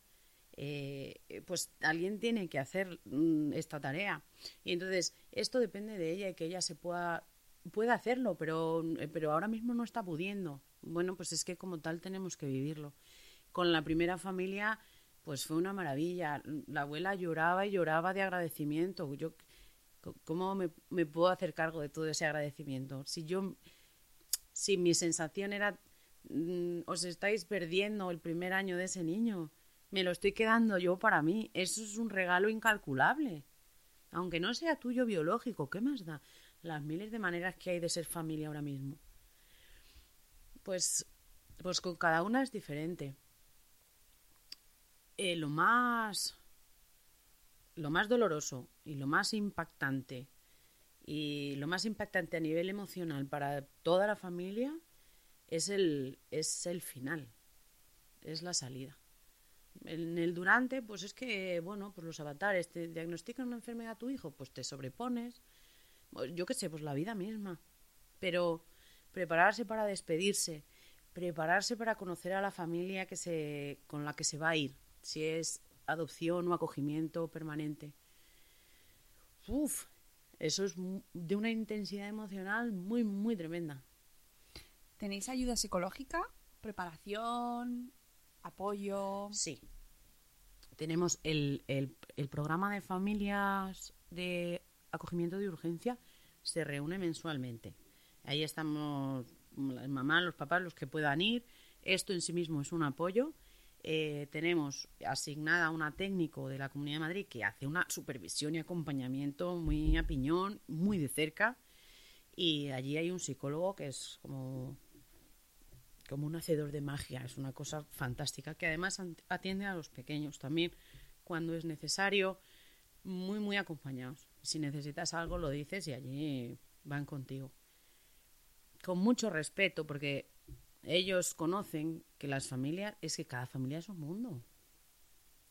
eh, pues alguien tiene que hacer mm, esta tarea. Y entonces, esto depende de ella y que ella se pueda, pueda hacerlo, pero, pero ahora mismo no está pudiendo. Bueno, pues es que como tal tenemos que vivirlo. Con la primera familia, pues fue una maravilla. La abuela lloraba y lloraba de agradecimiento. Yo, ¿Cómo me, me puedo hacer cargo de todo ese agradecimiento? Si yo, si mi sensación era, mm, os estáis perdiendo el primer año de ese niño, me lo estoy quedando yo para mí. Eso es un regalo incalculable. Aunque no sea tuyo biológico, ¿qué más da? Las miles de maneras que hay de ser familia ahora mismo. Pues, pues con cada una es diferente. Eh, lo más lo más doloroso y lo más impactante y lo más impactante a nivel emocional para toda la familia es el, es el final, es la salida. En el durante, pues es que, bueno, pues los avatares te diagnostican una enfermedad a tu hijo, pues te sobrepones. Yo qué sé, pues la vida misma. Pero prepararse para despedirse, prepararse para conocer a la familia que se, con la que se va a ir, si es adopción o acogimiento permanente. Uf, Eso es de una intensidad emocional muy, muy tremenda. ¿Tenéis ayuda psicológica? ¿Preparación? ¿Apoyo? Sí. Tenemos el, el- el programa de familias de acogimiento de urgencia, se reúne mensualmente. Ahí estamos las mamás, los papás, los que puedan ir. Esto en sí mismo es un apoyo. Eh, tenemos asignada una técnico de la Comunidad de Madrid que hace una supervisión y acompañamiento muy a piñón, muy de cerca. Y allí hay un psicólogo que es como como un hacedor de magia. Es una cosa fantástica que además atiende a los pequeños también cuando es necesario, muy, muy acompañados. Si necesitas algo, lo dices y allí van contigo. Con mucho respeto, porque ellos conocen que las familias, es que cada familia es un mundo.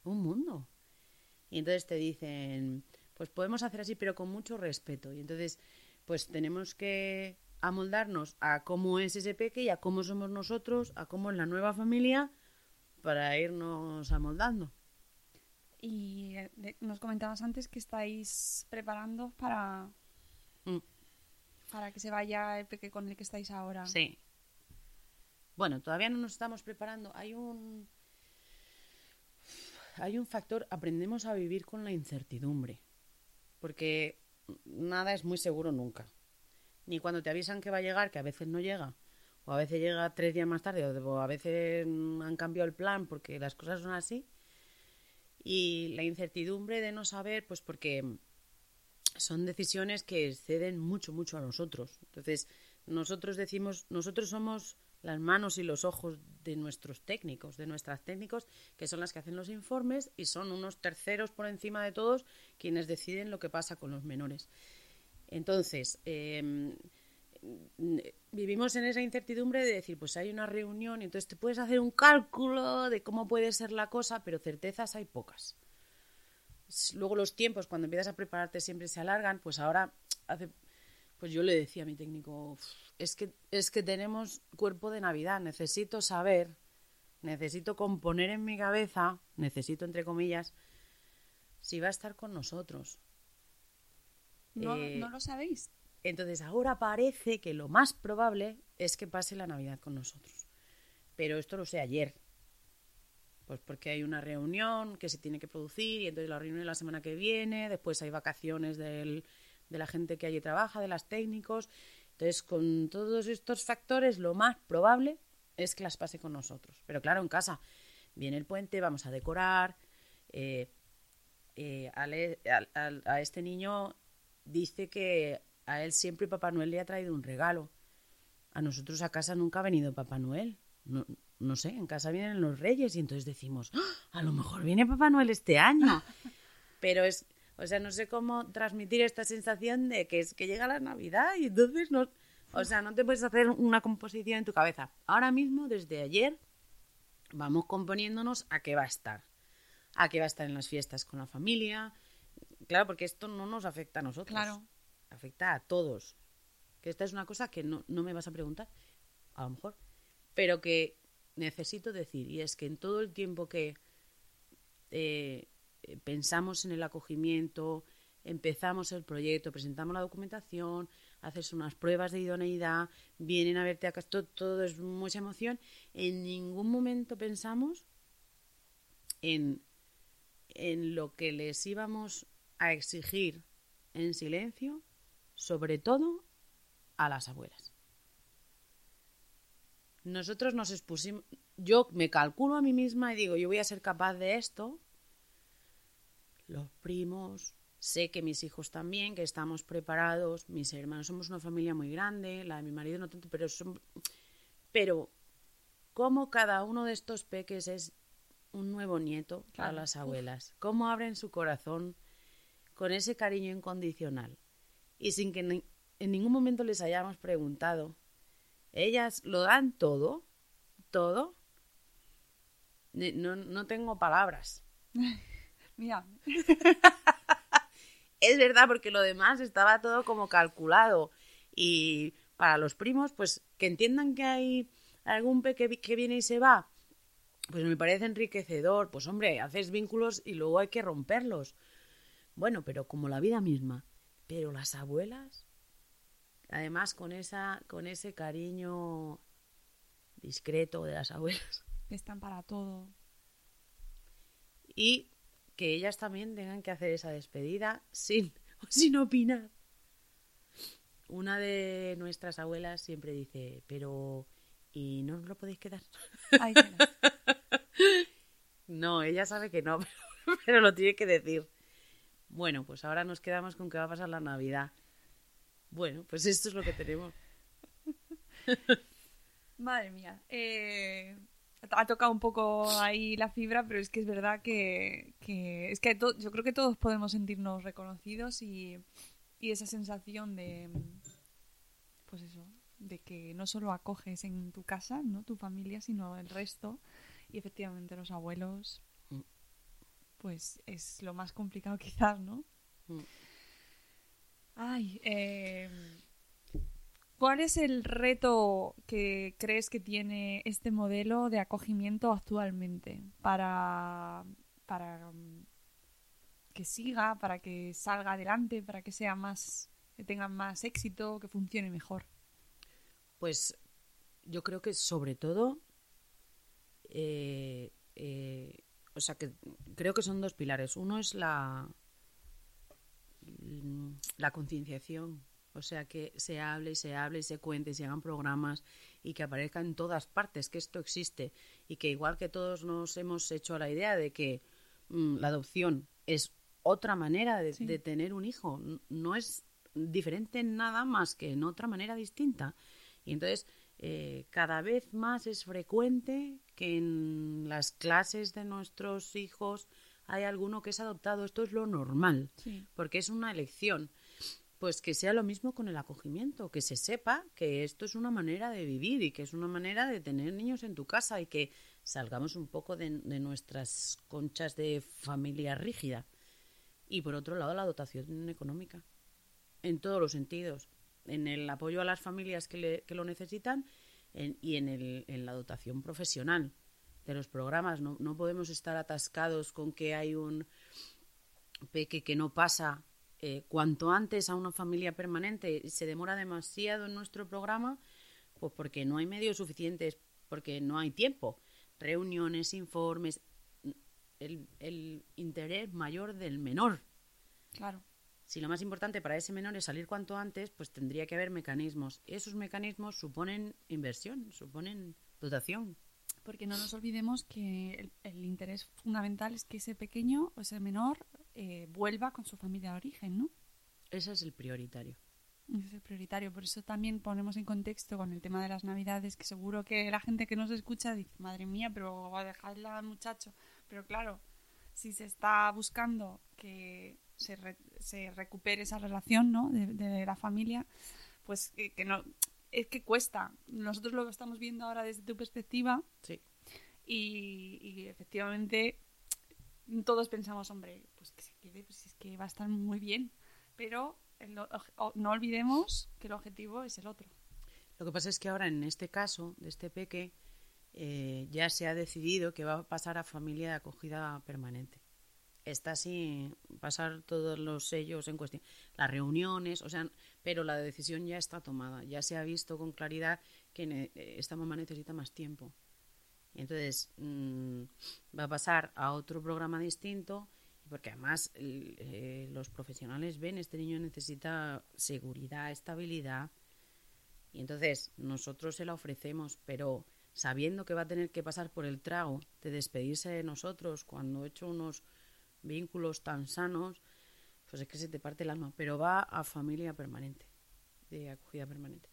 Un mundo. Y entonces te dicen, pues podemos hacer así, pero con mucho respeto. Y entonces, pues tenemos que amoldarnos a cómo es ese peque y a cómo somos nosotros, a cómo es la nueva familia, para irnos amoldando. Y eh, nos comentabas antes que estáis preparando para, Mm. para que se vaya el peque con el que estáis ahora. Sí. Bueno, todavía no nos estamos preparando. Hay un hay un factor, aprendemos a vivir con la incertidumbre, porque nada es muy seguro nunca. Ni cuando te avisan que va a llegar, que a veces no llega, o a veces llega tres días más tarde, o a veces mm, han cambiado el plan porque las cosas son así. Y la incertidumbre de no saber, pues porque son decisiones que exceden mucho, mucho a nosotros. Entonces, nosotros decimos, nosotros somos las manos y los ojos de nuestros técnicos, de nuestras técnicos, que son las que hacen los informes y son unos terceros por encima de todos quienes deciden lo que pasa con los menores. Entonces, eh, vivimos en esa incertidumbre de decir, pues hay una reunión y entonces te puedes hacer un cálculo de cómo puede ser la cosa, pero certezas hay pocas. Luego los tiempos, cuando empiezas a prepararte, siempre se alargan, pues ahora hace pues yo le decía a mi técnico, "Uf, es que, es que tenemos cuerpo de Navidad, necesito saber, necesito componer en mi cabeza, necesito entre comillas, si va a estar con nosotros. ¿No, Eh, ¿No lo sabéis? Entonces ahora parece que lo más probable es que pase la Navidad con nosotros. Pero esto lo sé ayer. Pues porque hay una reunión que se tiene que producir y entonces la reunión es la semana que viene, después hay vacaciones del- de la gente que allí trabaja, de las técnicos. Entonces con todos estos factores lo más probable es que las pase con nosotros. Pero claro, en casa viene el puente, vamos a decorar. eh, eh, al- a este niño dice que a él siempre Papá Noel le ha traído un regalo. A nosotros a casa nunca ha venido Papá Noel. No, no sé, en casa vienen los reyes y entonces decimos, "Ah, a lo mejor viene Papá Noel este año. Pero es, o sea, no sé cómo transmitir esta sensación de que es que llega la Navidad y entonces no, o sea, no te puedes hacer una composición en tu cabeza. Ahora mismo, desde ayer, vamos componiéndonos a qué va a estar. A qué va a estar en las fiestas con la familia. Claro, porque esto no nos afecta a nosotros. Claro. Afecta a todos. Que esta es una cosa que no, no me vas a preguntar, a lo mejor, pero que necesito decir, y es que en todo el tiempo que eh, pensamos en el acogimiento, empezamos el proyecto, presentamos la documentación, haces unas pruebas de idoneidad, vienen a verte acá, todo, todo es mucha emoción. En ningún momento pensamos en, en lo que les íbamos a exigir en silencio, sobre todo a las abuelas. Nosotros nos expusimos, yo me calculo a mí misma y digo, yo voy a ser capaz de esto. Los primos, sé que mis hijos también, que estamos preparados, mis hermanos, somos una familia muy grande, la de mi marido no tanto, pero son, pero cómo cada uno de estos peques es un nuevo nieto a Claro. las abuelas, cómo abren su corazón con ese cariño incondicional y sin que ni- en ningún momento les hayamos preguntado. Ellas lo dan todo, todo. No, no tengo palabras. Mira, Es verdad, porque lo demás estaba todo como calculado. Y para los primos, pues que entiendan que hay algún peque que viene y se va, pues me parece enriquecedor. Pues hombre, haces vínculos y luego hay que romperlos. Bueno, pero como la vida misma. Pero las abuelas, además con esa, con ese cariño discreto de las abuelas. Están para todo. Y que ellas también tengan que hacer esa despedida sin, sin opinar. Una de nuestras abuelas siempre dice, pero ¿y no os lo podéis quedar? Ay. No, ella sabe que no, pero, pero lo tiene que decir. Bueno, pues ahora nos quedamos con que va a pasar la Navidad. Bueno, pues esto es lo que tenemos. Madre mía. eh, ha tocado un poco ahí la fibra, pero es que es verdad que, que- es que to- yo creo que todos podemos sentirnos reconocidos y, y esa sensación de, pues eso, de que no solo acoges en tu casa, no tu familia, sino el resto. Y efectivamente los abuelos, Mm. pues es lo más complicado quizás, ¿no? Mm. Ay, eh, ¿cuál es el reto que crees que tiene este modelo de acogimiento actualmente para, para mm, que siga, para que salga adelante, para que sea más, que tenga más éxito, que funcione mejor? Pues yo creo que sobre todo, eh, eh, o sea que creo que son dos pilares. Uno es la, mm, la concienciación, o sea que se hable y se hable y se cuente y se hagan programas y que aparezca en todas partes que esto existe y que igual que todos nos hemos hecho la idea de que mm, la adopción es otra manera de, Sí. de tener un hijo, no es diferente en nada más que en otra manera distinta. Y entonces eh, cada vez más es frecuente que en las clases de nuestros hijos hay alguno que es adoptado. Esto es lo normal, Sí. porque es una elección. Pues que sea lo mismo con el acogimiento, que se sepa que esto es una manera de vivir y que es una manera de tener niños en tu casa y que salgamos un poco de, de nuestras conchas de familia rígida. Y por otro lado, la dotación económica, en todos los sentidos, en el apoyo a las familias que, le- que lo necesitan y en, el- en la dotación profesional de los programas. No, no podemos estar atascados con que hay un peque que no pasa eh, cuanto antes a una familia permanente se demora demasiado en nuestro programa, pues porque no hay medios suficientes, porque no hay tiempo. Reuniones, informes, el, el interés mayor del menor. Claro. Si lo más importante para ese menor es salir cuanto antes, pues tendría que haber mecanismos. Esos mecanismos suponen inversión, suponen dotación. Porque no nos olvidemos que el, el interés fundamental es que ese pequeño o ese menor eh, vuelva con su familia de origen, ¿no? Ese es el prioritario. Ese es el prioritario. Por eso también ponemos en contexto con el tema de las navidades, que seguro que la gente que nos escucha dice, madre mía, pero va a dejarla al muchacho. Pero claro, si se está buscando que se, re- se recupere esa relación, ¿no? De, de la familia, pues que, que no... Es que cuesta. Nosotros lo estamos viendo ahora desde tu perspectiva Sí. y, y efectivamente todos pensamos, hombre, pues que se quede, pues es que va a estar muy bien. Pero el no olvidemos que el objetivo es el otro. Lo que pasa es que ahora en este caso de este peque eh, ya se ha decidido que va a pasar a familia de acogida permanente. Está sin pasar todos los sellos en cuestión, las reuniones, o sea, pero la decisión ya está tomada, ya se ha visto con claridad que esta mamá necesita más tiempo. Entonces mm, va a pasar a otro programa distinto, porque además eh, los profesionales ven este niño necesita seguridad, estabilidad, y entonces nosotros se la ofrecemos, pero sabiendo que va a tener que pasar por el trago de despedirse de nosotros cuando he hecho unos vínculos tan sanos, pues es que se te parte el alma. Pero va a familia permanente, de acogida permanente.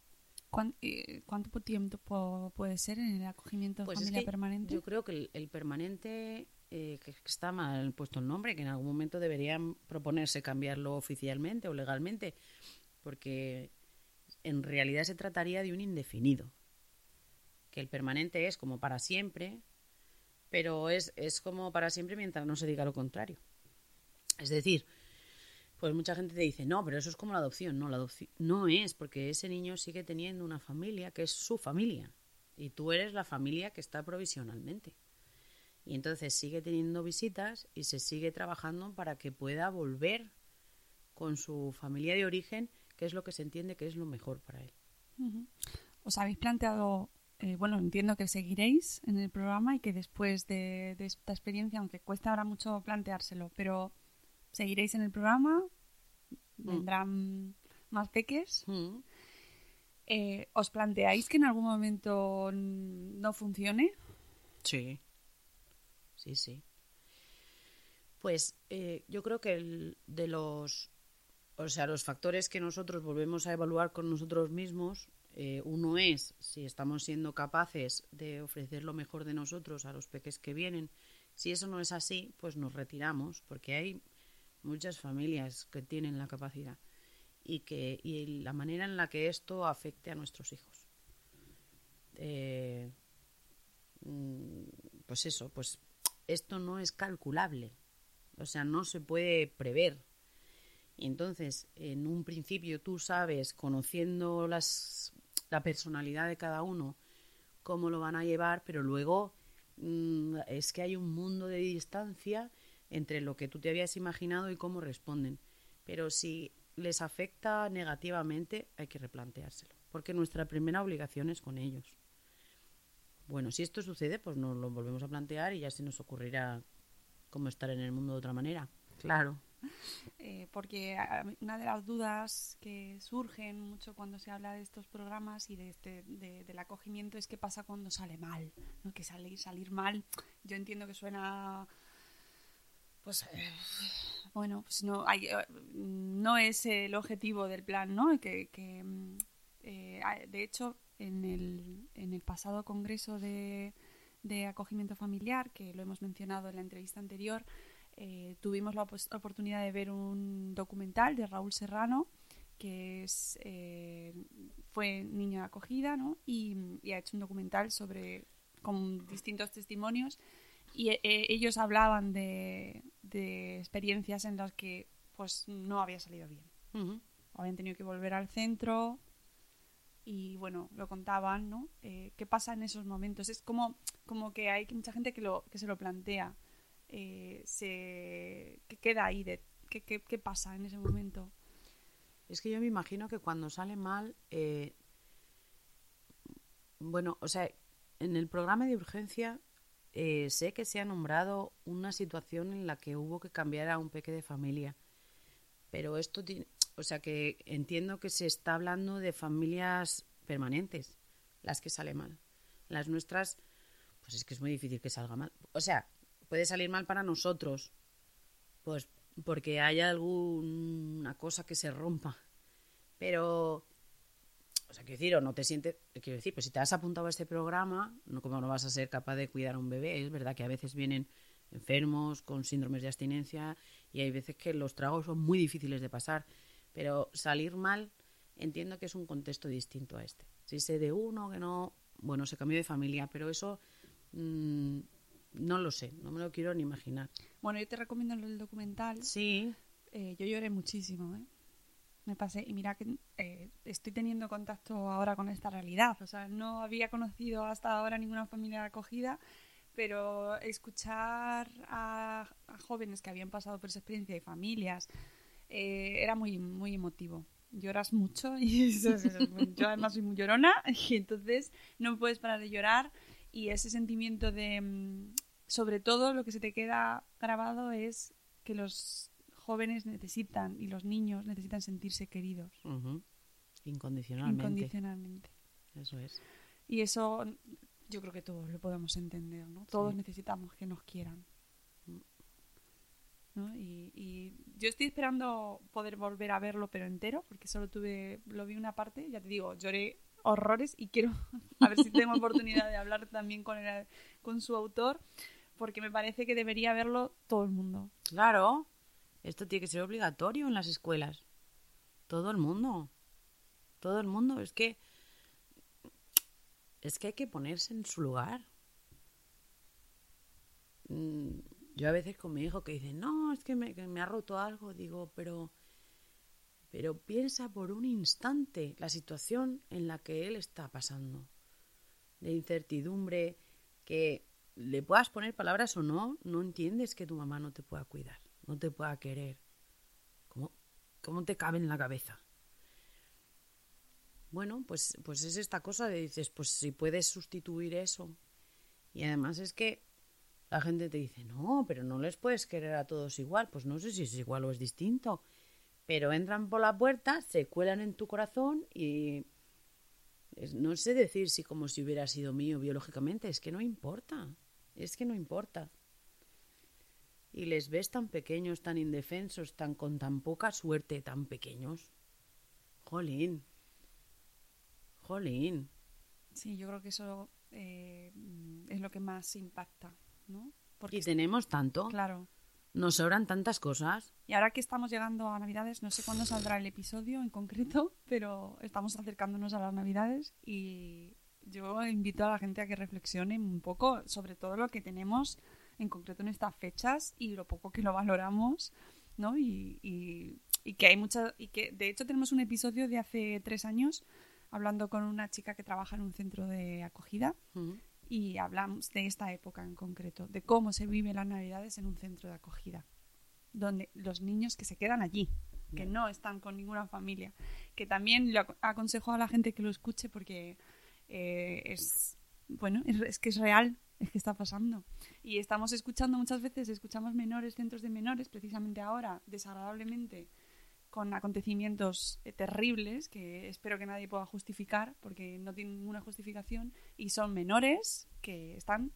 ¿Cuán- eh, ¿Cuánto tiempo po- puede ser en el acogimiento de Pues es familia que permanente? Yo creo que el, el permanente, eh, que está mal puesto el nombre, que en algún momento deberían proponerse cambiarlo oficialmente o legalmente, porque en realidad se trataría de un indefinido. Que el permanente es como para siempre, pero es, es como para siempre mientras no se diga lo contrario. Es decir, pues mucha gente te dice, no, pero eso es como la adopción. No, la adopción no es, porque ese niño sigue teniendo una familia que es su familia. Y tú eres la familia que está provisionalmente. Y entonces sigue teniendo visitas y se sigue trabajando para que pueda volver con su familia de origen, que es lo que se entiende que es lo mejor para él. ¿Os habéis planteado, eh, bueno, entiendo que seguiréis en el programa y que después de, de esta experiencia, aunque cuesta ahora mucho planteárselo, pero seguiréis en el programa, vendrán más peques. Mm. Eh, ¿Os planteáis que en algún momento mm, no funcione? Sí. Sí, sí. Pues eh, yo creo que el- de los, o sea, los factores que nosotros volvemos a evaluar con nosotros mismos, eh, uno es si estamos siendo capaces de ofrecer lo mejor de nosotros a los peques que vienen. Si eso no es así, pues nos retiramos, porque hay muchas familias que tienen la capacidad y que y la manera en la que esto afecte a nuestros hijos. Eh, mm, pues eso, pues esto no es calculable, o sea, no se puede prever. Y entonces, en un principio tú sabes, conociendo las, la personalidad de cada uno, cómo lo van a llevar, pero luego mm, es que hay un mundo de distancia entre lo que tú te habías imaginado y cómo responden. Pero si les afecta negativamente, hay que replanteárselo, porque nuestra primera obligación es con ellos. Bueno, si esto sucede, pues nos lo volvemos a plantear y ya se nos ocurrirá cómo estar en el mundo de otra manera. Claro. Eh, porque una de las dudas que surgen mucho cuando se habla de estos programas y de este, de- del acogimiento es qué pasa cuando sale mal. ¿no? Que salir, salir mal, yo entiendo que suena, pues, eh, bueno, pues no, hay, eh, no es el objetivo del plan, ¿no? Que, mm, eh, de hecho, en el, en el pasado congreso de, de acogimiento familiar, que lo hemos mencionado en la entrevista anterior, eh, tuvimos la opos- oportunidad de ver un documental de Raúl Serrano, que es, eh, fue niño de acogida, ¿no? Y, y ha hecho un documental sobre con distintos testimonios y eh, ellos hablaban de, de experiencias en las que pues no había salido bien. Habían tenido que volver al centro y bueno, lo contaban, ¿no? Eh, ¿Qué pasa en esos momentos? Es como, como que hay mucha gente que, lo, que se lo plantea. Eh, se, ¿Qué queda ahí? De, ¿qué, qué pasa en ese momento? Es que yo me imagino que cuando sale mal, eh, bueno, o sea, en el programa de urgencia eh, sé que se ha nombrado una situación en la que hubo que cambiar a un peque de familia, pero esto, ti- o sea, que entiendo que se está hablando de familias permanentes, las que sale mal. Las nuestras, pues es que es muy difícil que salga mal. O sea, puede salir mal para nosotros, pues porque haya alguna cosa que se rompa. Pero, o sea, quiero decir, o no te sientes, quiero decir, pues si te has apuntado a este programa, no como no vas a ser capaz de cuidar a un bebé, es verdad que a veces vienen enfermos con síndromes de abstinencia y hay veces que los tragos son muy difíciles de pasar, pero salir mal entiendo que es un contexto distinto a este. Si sé de uno que no, bueno, se cambió de familia, pero eso mm, no lo sé, no me lo quiero ni imaginar. Bueno, yo te recomiendo el documental. Sí, Eh, yo lloré muchísimo, ¿eh? Me pasé, y mira que eh, estoy teniendo contacto ahora con esta realidad. O sea, no había conocido hasta ahora ninguna familia acogida, pero escuchar a, a jóvenes que habían pasado por esa experiencia y familias eh, era muy, muy emotivo. Lloras mucho y eso es- eso es- yo además soy muy llorona y entonces no puedes parar de llorar y ese sentimiento de, mm, sobre todo lo que se te queda grabado es que los jóvenes necesitan y los niños necesitan sentirse queridos incondicionalmente. Eso es. Y eso yo creo que todos lo podemos entender, ¿no? Todos necesitamos que nos quieran. Y, y yo estoy esperando poder volver a verlo pero entero, porque solo tuve, lo vi una parte, ya te digo, lloré horrores y quiero a ver si tengo oportunidad de hablar también con, el- con su autor, porque me parece que debería verlo todo el mundo. Claro, esto tiene que ser obligatorio en las escuelas. Todo el mundo. Todo el mundo. Es que. Es que hay que ponerse en su lugar. Mm, Yo a veces con mi hijo que dice, no, es que me, que me ha roto algo, digo, pero. Pero piensa por un instante la situación en la que él está pasando. De incertidumbre, que le puedas poner palabras o no, no entiendes que tu mamá no te pueda cuidar, no te pueda querer. ¿Cómo? ¿Cómo te cabe en la cabeza? Bueno, pues, pues es esta cosa de dices, pues si puedes sustituir eso. Y además es que la gente te dice, no, pero no les puedes querer a todos igual. Pues no sé si es igual o es distinto. Pero entran por la puerta, se cuelan en tu corazón y no sé decir si como si hubiera sido mío biológicamente. Es que no importa. Es que no importa. Y les ves tan pequeños, tan indefensos, tan con tan poca suerte, tan pequeños. Jolín. Jolín. Sí, yo creo que eso eh, es lo que más impacta, ¿no? Porque Y tenemos tanto. Claro. Nos sobran tantas cosas. Y ahora que estamos llegando a Navidades, no sé cuándo saldrá el episodio en concreto, pero estamos acercándonos a las Navidades y yo invito a la gente a que reflexione un poco sobre todo lo que tenemos en concreto en estas fechas y lo poco que lo valoramos, ¿no? Y, y- y que hay muchas... Y que de hecho tenemos un episodio de hace tres años hablando con una chica que trabaja en un centro de acogida Ujú. Y hablamos de esta época en concreto, de cómo se viven las Navidades en un centro de acogida, donde los niños que se quedan allí, que no están con ninguna familia, que también lo ac- aconsejo a la gente que lo escuche porque eh, es, bueno, es, es que es real, es que está pasando. Y estamos escuchando muchas veces, escuchamos menores, centros de menores, precisamente ahora, desagradablemente, con acontecimientos eh, terribles que espero que nadie pueda justificar porque no tienen ninguna justificación y son menores que están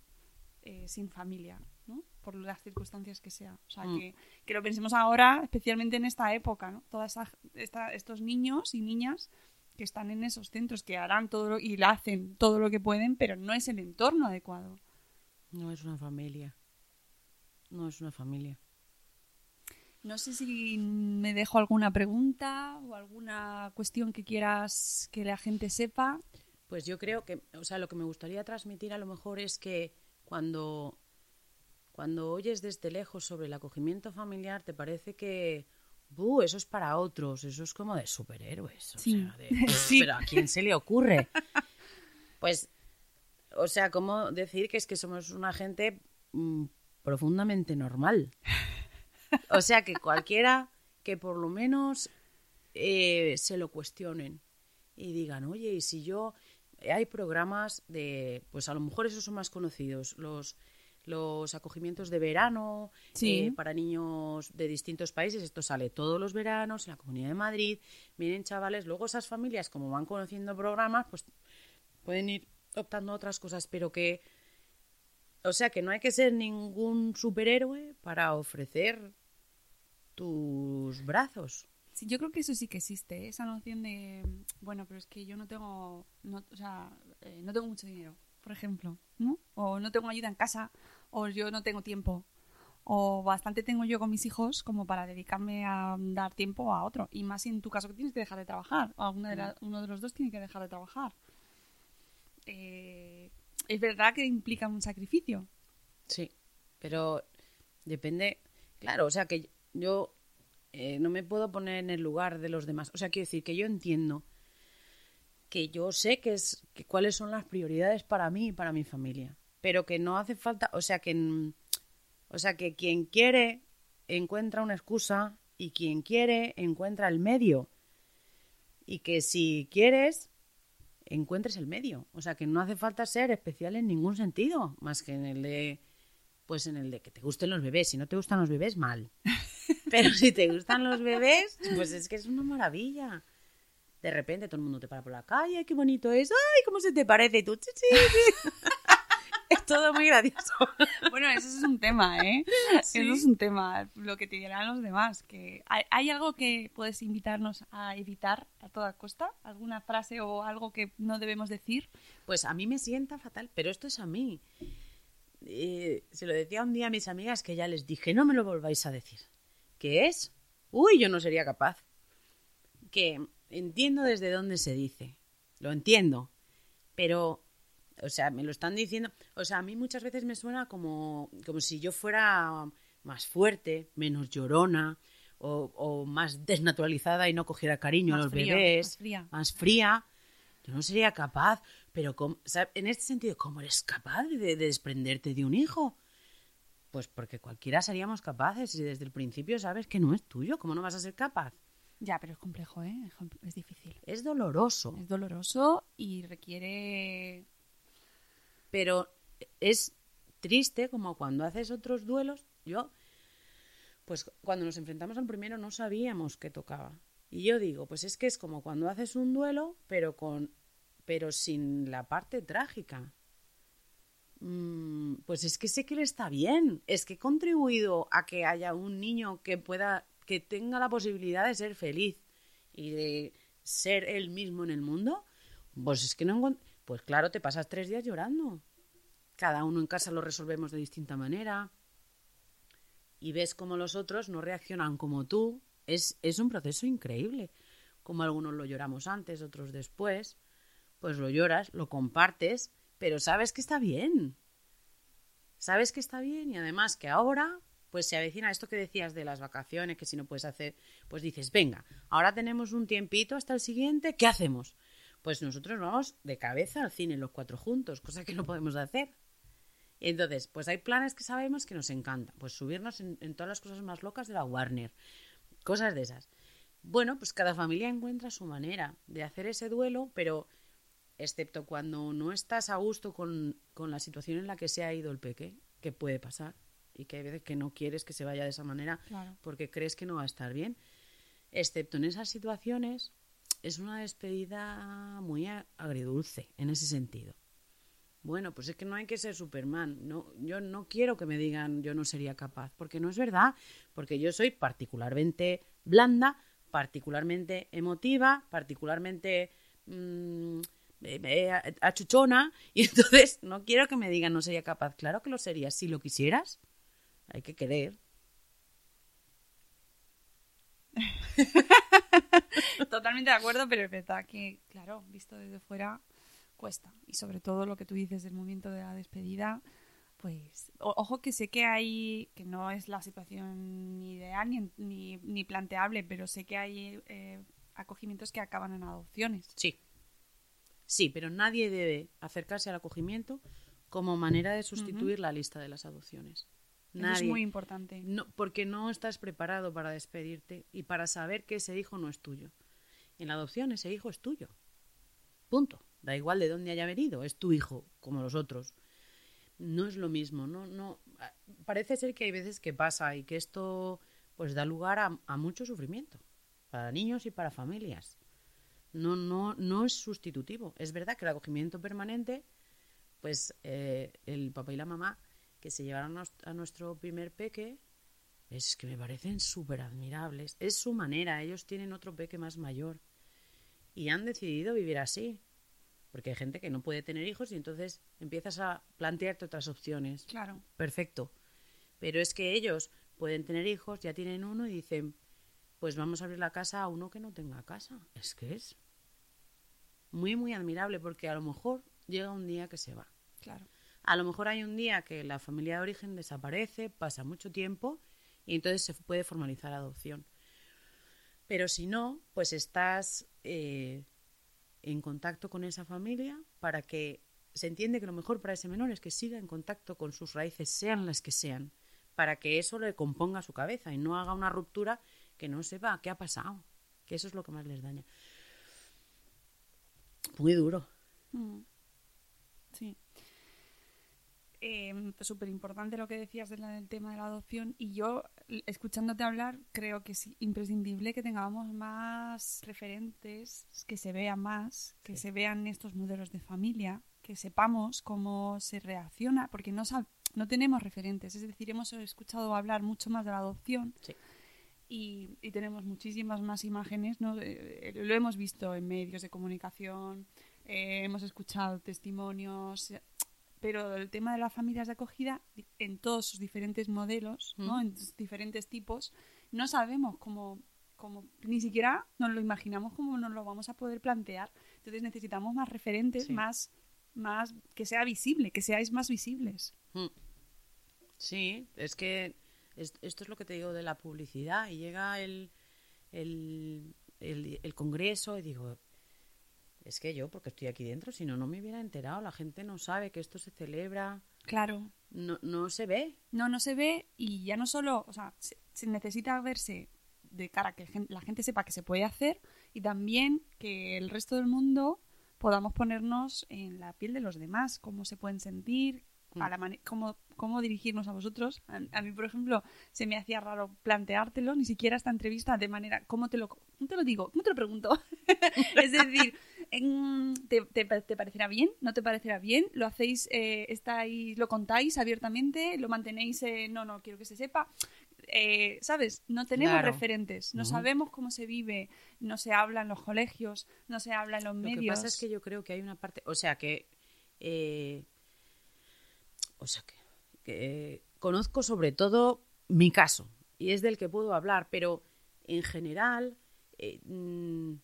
eh, sin familia, ¿no? Por las circunstancias que sea. O sea, Mm. que, que lo pensemos ahora, especialmente en esta época, ¿no? Todas estos niños y niñas que están en esos centros, que harán todo lo, y hacen todo lo que pueden, pero no es el entorno adecuado. No es una familia. No es una familia. No sé si me dejo alguna pregunta o alguna cuestión que quieras que la gente sepa. Pues yo creo que, o sea, lo que me gustaría transmitir a lo mejor es que cuando, cuando oyes desde lejos sobre el acogimiento familiar, te parece que, "Buh, eso es para otros, eso es como de superhéroes. O Sí. sea, de- Sí. Pero ¿a quién se le ocurre? Pues, o sea, ¿cómo decir que es que somos una gente mm, profundamente normal? O sea, que cualquiera que por lo menos eh, se lo cuestionen y digan, oye, y si yo... Hay programas de, pues a lo mejor esos son más conocidos, los, los acogimientos de verano Sí. eh, para niños de distintos países. Esto sale todos los veranos en la Comunidad de Madrid. Vienen chavales, luego esas familias, como van conociendo programas, pues pueden ir optando a otras cosas, pero que, o sea, que no hay que ser ningún superhéroe para ofrecer tus brazos. Sí, yo creo que eso sí que existe, ¿eh? esa noción de, bueno, pero es que yo no tengo, no, o sea, eh, no tengo mucho dinero, por ejemplo, ¿no? O no tengo ayuda en casa, o yo no tengo tiempo, o bastante tengo yo con mis hijos como para dedicarme a dar tiempo a otro. Y más en tu caso que tienes que dejar de trabajar, o alguna de la- uno de los dos tiene que dejar de trabajar. Eh, es verdad que implica un sacrificio. Sí, pero depende, claro, o sea que yo eh, no me puedo poner en el lugar de los demás. O sea, quiero decir que yo entiendo que yo sé que es que cuáles son las prioridades para mí y para mi familia, pero que no hace falta, o sea que o sea que quien quiere encuentra una excusa y quien quiere encuentra el medio. Y que si quieres encuentres el medio, o sea que no hace falta ser especial en ningún sentido, más que en el de pues en el de que te gusten los bebés. Si no te gustan los bebés, mal. Pero si te gustan los bebés, pues es que es una maravilla. De repente todo el mundo te para por la calle, "Ay, qué bonito es, ay, cómo se te parece, y tú, "Sí, sí, sí". es todo muy gracioso. Bueno, eso es un tema, ¿eh? Sí. Eso es un tema, lo que te dirán los demás. Que ¿hay, hay algo que puedes invitarnos a evitar a toda costa? ¿Alguna frase o algo que no debemos decir? Pues a mí me sienta fatal, pero esto es a mí. Eh, se lo decía un día a mis amigas que ya les dije, no me lo volváis a decir. ¿Qué es? Uy, yo no sería capaz. Que entiendo desde dónde se dice. Lo entiendo. Pero, o sea, me lo están diciendo. O sea, a mí muchas veces me suena como, como si yo fuera más fuerte, menos llorona o, o más desnaturalizada y no cogiera cariño a los fría, bebés. más fría. Más fría. Yo no sería capaz. Pero, ¿cómo- o sea, en este sentido, ¿cómo eres capaz de, de desprenderte de un hijo? Pues porque cualquiera seríamos capaces y desde el principio sabes que no es tuyo. ¿Cómo no vas a ser capaz? Ya, pero es complejo, ¿eh? Es difícil. Es doloroso. Es doloroso y requiere... Pero es triste como cuando haces otros duelos. Yo, pues cuando nos enfrentamos al primero no sabíamos qué tocaba. Y yo digo, pues es que es como cuando haces un duelo, pero con pero sin la parte trágica. Mm, pues es que sé que le está bien. Es que he contribuido a que haya un niño que pueda, que tenga la posibilidad de ser feliz y de ser él mismo en el mundo. Pues es que no Pues claro, te pasas tres días llorando. Cada uno en casa lo resolvemos de distinta manera. Y ves cómo los otros no reaccionan como tú. Es, es un proceso increíble. Como algunos lo lloramos antes, otros después. Pues lo lloras, lo compartes, pero sabes que está bien. Sabes que está bien y además que ahora pues se avecina esto que decías de las vacaciones, que si no puedes hacer, pues dices, venga, ahora tenemos un tiempito hasta el siguiente, ¿qué hacemos? Pues nosotros vamos de cabeza al cine los cuatro juntos, cosa que no podemos hacer. Entonces, pues hay planes que sabemos que nos encantan, pues subirnos en, en todas las cosas más locas de la Warner, cosas de esas. Bueno, pues cada familia encuentra su manera de hacer ese duelo, pero excepto cuando no estás a gusto con, con la situación en la que se ha ido el peque, que puede pasar, y que hay veces que no quieres que se vaya de esa manera Claro. porque crees que no va a estar bien. Excepto en esas situaciones, es una despedida muy agridulce en ese sentido. Bueno, pues es que no hay que ser Superman. No, yo no quiero que me digan yo no sería capaz, porque no es verdad, porque yo soy particularmente blanda, particularmente emotiva, particularmente mm, eh, eh, achuchona, y entonces no quiero que me digan no sería capaz. Claro que lo sería, si lo quisieras, hay que querer. Totalmente de acuerdo, pero es verdad que, claro, visto desde fuera, cuesta. Y sobre todo lo que tú dices del momento de la despedida, pues o- ojo que sé que hay, que no es la situación ni ideal ni, ni, ni planteable, pero sé que hay eh, acogimientos que acaban en adopciones. Sí. Sí, pero nadie debe acercarse al acogimiento como manera de sustituir la lista de las adopciones. Eso Nadie. es muy importante. No, porque no estás preparado para despedirte y para saber que ese hijo no es tuyo. En la adopción ese hijo es tuyo. Punto. Da igual de dónde haya venido, es tu hijo, como los otros. No es lo mismo, no, no. ah, Parece ser que hay veces que pasa y que esto pues da lugar a, a mucho sufrimiento para niños y para familias. No, no, no es sustitutivo. Es verdad que el acogimiento permanente, pues eh, el papá y la mamá que se llevaron a, nuestro primer peque, es que me parecen súper admirables. Es su manera, ellos tienen otro peque más mayor y han decidido vivir así. Porque hay gente que no puede tener hijos y entonces empiezas a plantearte otras opciones. Claro. Perfecto. Pero es que ellos pueden tener hijos, ya tienen uno y dicen, pues vamos a abrir la casa a uno que no tenga casa. Es que es muy, muy admirable porque a lo mejor llega un día que se va. Claro. A lo mejor hay un día que la familia de origen desaparece, pasa mucho tiempo y entonces se puede formalizar la adopción. Pero si no, pues estás eh, en contacto con esa familia para que se entiende que lo mejor para ese menor es que siga en contacto con sus raíces, sean las que sean, para que eso le componga su cabeza y no haga una ruptura que no sepa qué ha pasado, que eso es lo que más les daña. Muy duro. Mm. Sí. Eh, Súper importante lo que decías del tema de la adopción y yo, escuchándote hablar, creo que es imprescindible que tengamos más referentes, que se vean más, que se vean estos modelos de familia, que sepamos cómo se reacciona, porque no, no tenemos referentes, es decir, hemos escuchado hablar mucho más de la adopción Sí. Y, y tenemos muchísimas más imágenes, ¿no? Eh, lo hemos visto en medios de comunicación, eh, hemos escuchado testimonios, pero el tema de las familias de acogida, en todos sus diferentes modelos, ¿no? Mm. en sus diferentes tipos, no sabemos cómo, cómo, ni siquiera nos lo imaginamos cómo nos lo vamos a poder plantear. Entonces necesitamos más referentes, Sí. más, más que sea visible, que seáis más visibles. Mm. Sí, es que esto es lo que te digo de la publicidad. Y llega el, el, el, el congreso y digo, es que yo, porque estoy aquí dentro, si no, no me hubiera enterado. La gente no sabe que esto se celebra, Claro, no, no se ve. No, no se ve y ya no solo, o sea, se, se necesita verse de cara a que la gente sepa que se puede hacer y también que el resto del mundo podamos ponernos en la piel de los demás, cómo se pueden sentir, a la cómo, cómo dirigirnos a vosotros. A, a mí, por ejemplo, se me hacía raro planteártelo, ni siquiera esta entrevista de manera, ¿cómo te lo, cómo te lo digo? ¿Cómo te lo pregunto? es decir, ¿te, te, te parecerá bien? ¿No te parecerá bien? ¿Lo hacéis, eh, estáis, lo contáis abiertamente? ¿Lo mantenéis, eh, no, no, quiero que se sepa? Eh, ¿Sabes? No tenemos Claro. referentes, no sabemos cómo se vive, no se habla en los colegios, no se habla en los Lo medios. que pasa es que yo creo que hay una parte, o sea que, eh, o sea que, eh, conozco sobre todo mi caso y es del que puedo hablar, pero en general, eh, mm,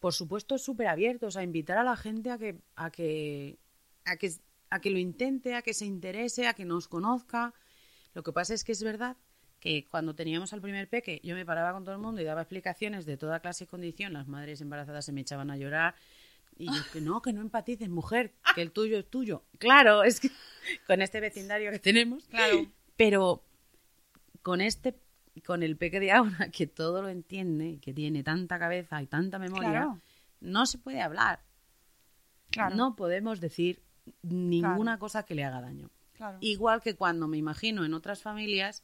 por supuesto, súper abiertos a invitar a la gente a que, a que, a que, a que lo intente, a que se interese, a que nos conozca. Lo que pasa es que es verdad que cuando teníamos al primer peque, yo me paraba con todo el mundo y daba explicaciones de toda clase y condición. Las madres embarazadas se me echaban a llorar. Y yo, que no, que no empatices, mujer, que el tuyo es tuyo. Claro, es que con este vecindario que tenemos. Claro. Pero con este, con el peque de ahora, que todo lo entiende, que tiene tanta cabeza y tanta memoria, Claro. no se puede hablar. Claro. No podemos decir ninguna cosa que le haga daño. Igual que cuando me imagino en otras familias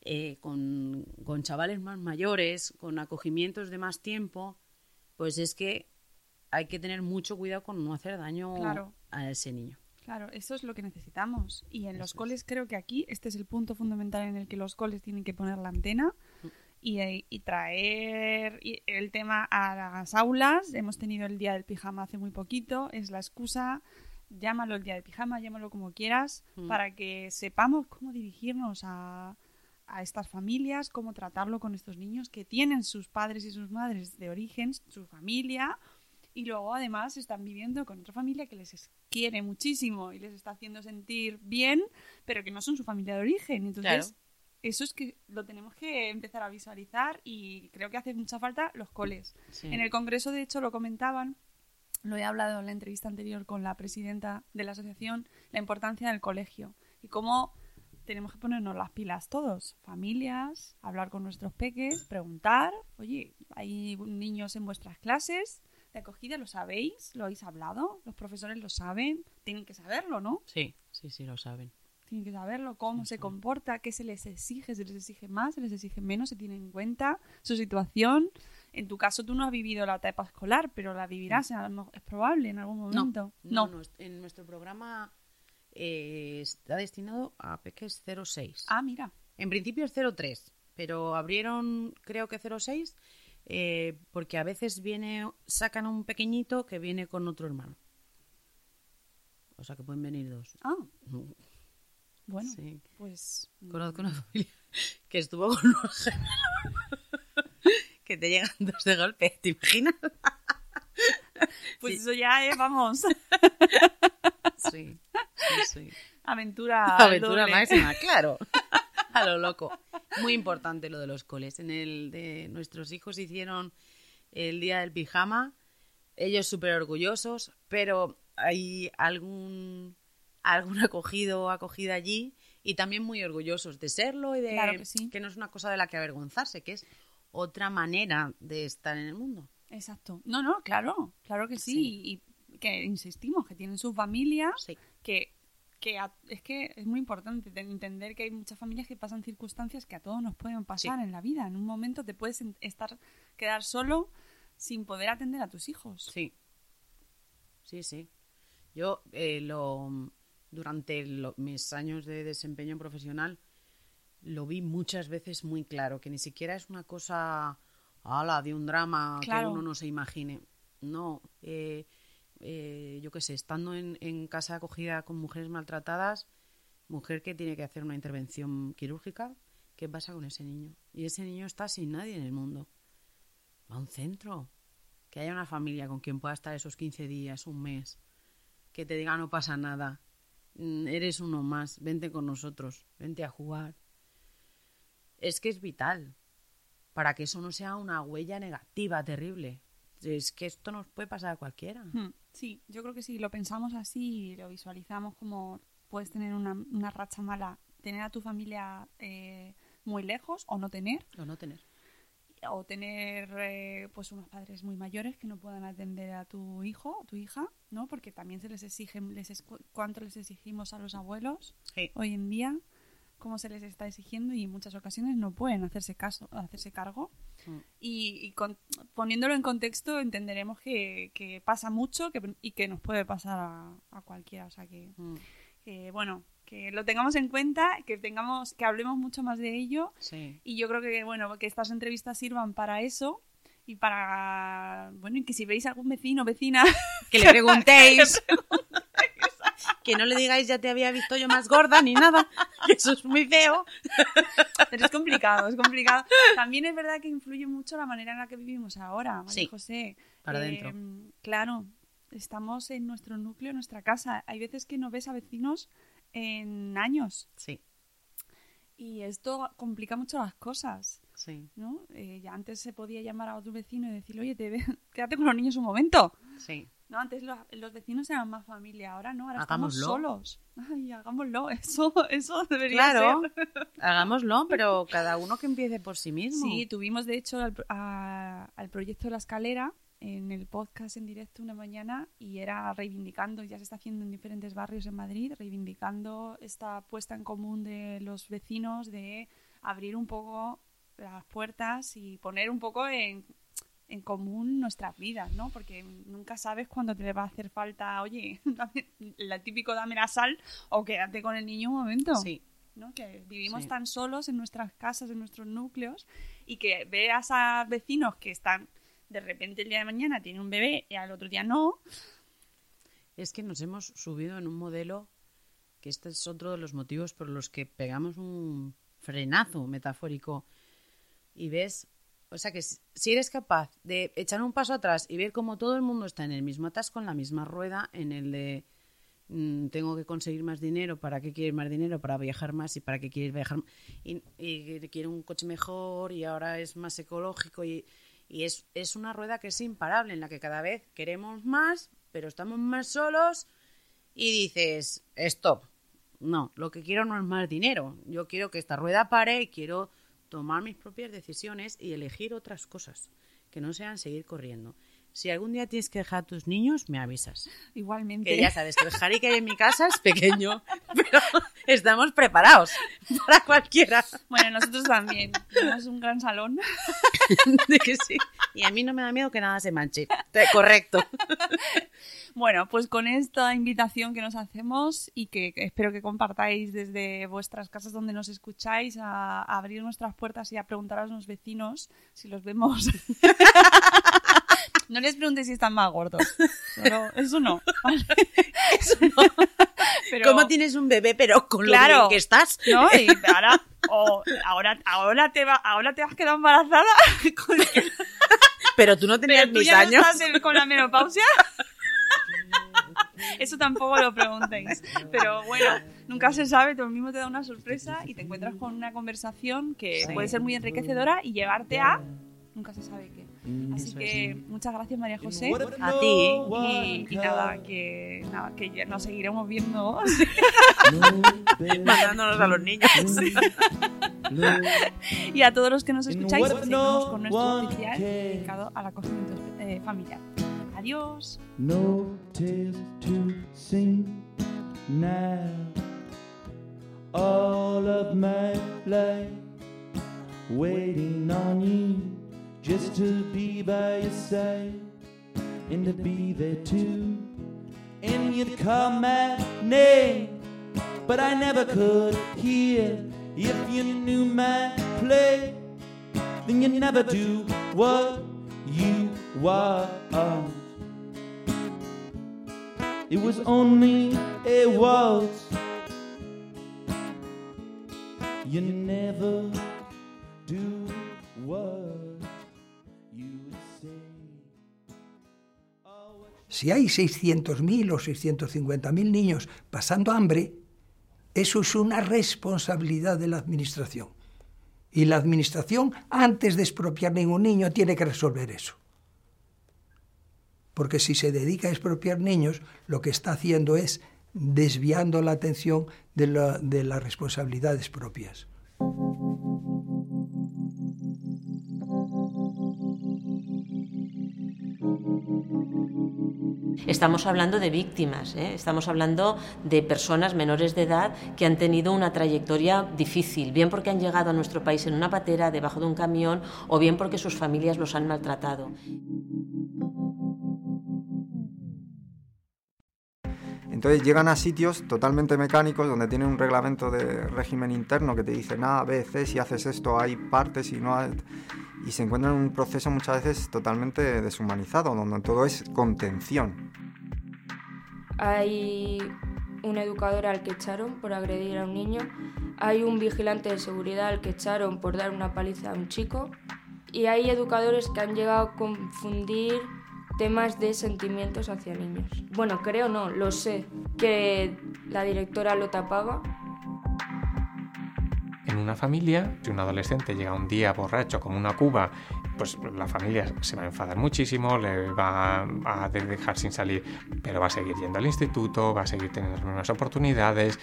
eh, con, con chavales más mayores, con acogimientos de más tiempo, pues es que hay que tener mucho cuidado con no hacer daño Claro. a ese niño. Claro, eso es lo que necesitamos. Y en los es. coles creo que aquí este es el punto fundamental en el que los coles tienen que poner la antena y, eh, y traer el tema a las aulas. Hemos tenido el día del pijama hace muy poquito, es la excusa. Llámalo el día del pijama, llámalo como quieras, Mm. para que sepamos cómo dirigirnos a, a estas familias, cómo tratarlo con estos niños que tienen sus padres y sus madres de origen, su familia, y luego además están viviendo con otra familia que les es- quiere muchísimo y les está haciendo sentir bien, pero que no son su familia de origen. Entonces, Claro. eso es que lo tenemos que empezar a visualizar y creo que hace mucha falta los coles. Sí. En el Congreso, de hecho, lo comentaban, lo he hablado en la entrevista anterior con la presidenta de la asociación, la importancia del colegio y cómo tenemos que ponernos las pilas todos, familias, hablar con nuestros peques, preguntar, oye, hay niños en vuestras clases de acogida, ¿lo sabéis? ¿Lo habéis hablado? ¿Los profesores lo saben? Tienen que saberlo, ¿no? Sí, sí, sí, lo saben. Tienen que saberlo, cómo se comporta, qué se les exige, se les exige más, se les exige menos, se tiene en cuenta su situación. En tu caso tú no has vivido la etapa escolar, pero la vivirás, es probable en algún momento. No, no, en nuestro programa eh, está destinado a peques 06. Ah, mira. En principio es 03, pero abrieron creo que 06 eh, porque a veces viene sacan un pequeñito que viene con otro hermano. O sea que pueden venir dos. Ah, bueno, Sí. pues... Conozco una familia que estuvo con unos gemelos que te llegan dos de golpe, ¿te imaginas? Pues Sí. eso ya es, vamos, Sí, sí, sí. aventura. Aventura doble. máxima, claro. A lo loco. Muy importante lo de los coles. En el de nuestros hijos hicieron el día del pijama. Ellos súper orgullosos, pero hay algún algún acogido o acogida allí y también muy orgullosos de serlo y de Claro que sí. no es una cosa de la que avergonzarse, que es otra manera de estar en el mundo. Exacto. No, no, claro, claro que sí. Y que insistimos, que tienen sus familias, Sí. que, que a- es que es muy importante de entender que hay muchas familias que pasan circunstancias que a todos nos pueden pasar Sí. en la vida. En un momento te puedes estar quedar solo sin poder atender a tus hijos. Sí. Sí, sí. Yo eh, lo durante lo- mis años de desempeño profesional lo vi muchas veces muy claro, que ni siquiera es una cosa ala, de un drama Claro. que uno no se imagine. No, eh, eh, yo qué sé, estando en, en casa acogida con mujeres maltratadas, mujer que tiene que hacer una intervención quirúrgica, ¿qué pasa con ese niño? Y ese niño está sin nadie en el mundo. Va a un centro, que haya una familia con quien pueda estar esos 15 días, un mes, que te diga no pasa nada, mm, eres uno más, vente con nosotros, vente a jugar. Es que es vital para que eso no sea una huella negativa terrible. Es que esto nos puede pasar a cualquiera. Hmm, Sí, yo creo que si lo pensamos así y lo visualizamos como puedes tener una, una racha mala, tener a tu familia eh, muy lejos o no tener, O no tener. o tener eh, pues unos padres muy mayores que no puedan atender a tu hijo o tu hija, ¿no? Porque también se les exige les es- cuánto les exigimos a los abuelos Sí. hoy en día, cómo se les está exigiendo y en muchas ocasiones no pueden hacerse caso, hacerse cargo. Mm. Y, y con- poniéndolo en contexto entenderemos que, que pasa mucho que- y que nos puede pasar a, a cualquiera. O sea que, Mm, que, bueno, que lo tengamos en cuenta, que tengamos, que hablemos mucho más de ello Sí. y yo creo que bueno que estas entrevistas sirvan para eso y para bueno y que si veis algún vecino o vecina Que le preguntéis. que no le digáis ya te había visto yo más gorda ni nada. Que eso es muy feo. pero es complicado es complicado también es verdad que influye mucho la manera en la que vivimos ahora María Sí, José para Eh, adentro. claro estamos en nuestro núcleo en nuestra casa hay veces que no ves a vecinos en años Sí, y esto complica mucho las cosas sí, ¿no? Eh, ya antes se podía llamar a otro vecino y decirle, oye, te ve- quédate con los niños un momento. sí. No, antes los, los vecinos eran más familia, ahora no, ahora Hagámoslo. estamos solos. Ay, hagámoslo, eso, eso debería Claro, ser. hagámoslo, pero cada uno que empiece por sí mismo. Sí, tuvimos de hecho al, a- al proyecto La Escalera en el podcast en directo una mañana y era reivindicando, ya se está haciendo en diferentes barrios en Madrid, reivindicando esta puesta en común de los vecinos de abrir un poco las puertas y poner un poco en, en común nuestras vidas, ¿no? Porque nunca sabes cuándo te va a hacer falta, oye, la típico dame la sal o quédate con el niño un momento. Sí, ¿no? Que vivimos Sí. tan solos en nuestras casas, en nuestros núcleos, y que veas a vecinos que están, de repente el día de mañana tienen un bebé y al otro día no. es que nos hemos subido en un modelo que este es otro de los motivos por los que pegamos un frenazo metafórico y ves, o sea que si eres capaz de echar un paso atrás y ver cómo todo el mundo está en el mismo atasco, en la misma rueda, en el de mm, tengo que conseguir más dinero, ¿para qué quieres más dinero? Para viajar más y para qué quieres viajar? Y, y quiero un coche mejor y ahora es más ecológico y, y es, es una rueda que es imparable en la que cada vez queremos más, pero estamos más solos y dices, stop. No, lo que quiero no es más dinero. Yo quiero que esta rueda pare y quiero tomar mis propias decisiones y elegir otras cosas que no sean seguir corriendo. Si algún día tienes que dejar a tus niños, me avisas. Igualmente. Que ya sabes que el Harry que hay en mi casa es pequeño, pero estamos preparados para cualquiera. Bueno, nosotros también. Tenemos un gran salón. De que sí. Y a mí no me da miedo que nada se manche. Correcto. Bueno, pues con esta invitación que nos hacemos y que espero que compartáis desde vuestras casas donde nos escucháis a, a abrir nuestras puertas y a preguntar a los vecinos si los vemos. no les preguntéis si están más gordos. Solo- eso no. ¿vale? Pero- ¿Cómo tienes un bebé, pero con lo bien que estás? ¿No? Y ahora, o ahora, ahora, te va, ahora te has quedado embarazada. con- Pero tú no tenías Pero tú mis ya no años. estás en- con la menopausia. Eso tampoco lo preguntéis. Pero bueno, nunca se sabe, tú mismo te da una sorpresa y te encuentras con una conversación que Sí. puede ser muy enriquecedora y llevarte a nunca se sabe qué. Así Eso que muchas gracias María José. A ti. Y, y nada, que nada, que ya nos seguiremos viendo. Mandándonos a los niños. y a todos los que nos escucháis, seguimos con nuestro can. dedicado al acogimiento eh, familiar. Adiós. No tales to sing now. All of my life waiting on you just to be by your side and to be there too. And you'd call my name, but I never could hear. If you knew my play, then you never do what you want. It was only a waltz. You never do what Si hay 600.000 o 650.000 niños pasando hambre, eso es una responsabilidad de la Administración. Y la Administración, antes de expropiar ningún niño, tiene que resolver eso. Porque si se dedica a expropiar niños, lo que está haciendo es desviando la atención de, de las responsabilidades propias. Estamos hablando de víctimas, ¿eh? estamos hablando de personas menores de edad que han tenido una trayectoria difícil, bien porque han llegado a nuestro país en una patera, debajo de un camión, o bien porque sus familias los han maltratado. Entonces llegan a sitios totalmente mecánicos donde tienen un reglamento de régimen interno que te dice nada, B, C, si haces esto hay partes y no hay... Y se encuentran en un proceso muchas veces totalmente deshumanizado, donde todo es contención. Hay un educador al que echaron por agredir a un niño, hay un vigilante de seguridad al que echaron por dar una paliza a un chico y hay educadores que han llegado a confundir temas de sentimientos hacia niños. Bueno, creo no, lo sé, que la directora lo tapaba. En una familia, si un adolescente llega un día borracho como una cuba, pues la familia se va a enfadar muchísimo, le va a dejar sin salir, pero va a seguir yendo al instituto, va a seguir teniendo las mismas oportunidades.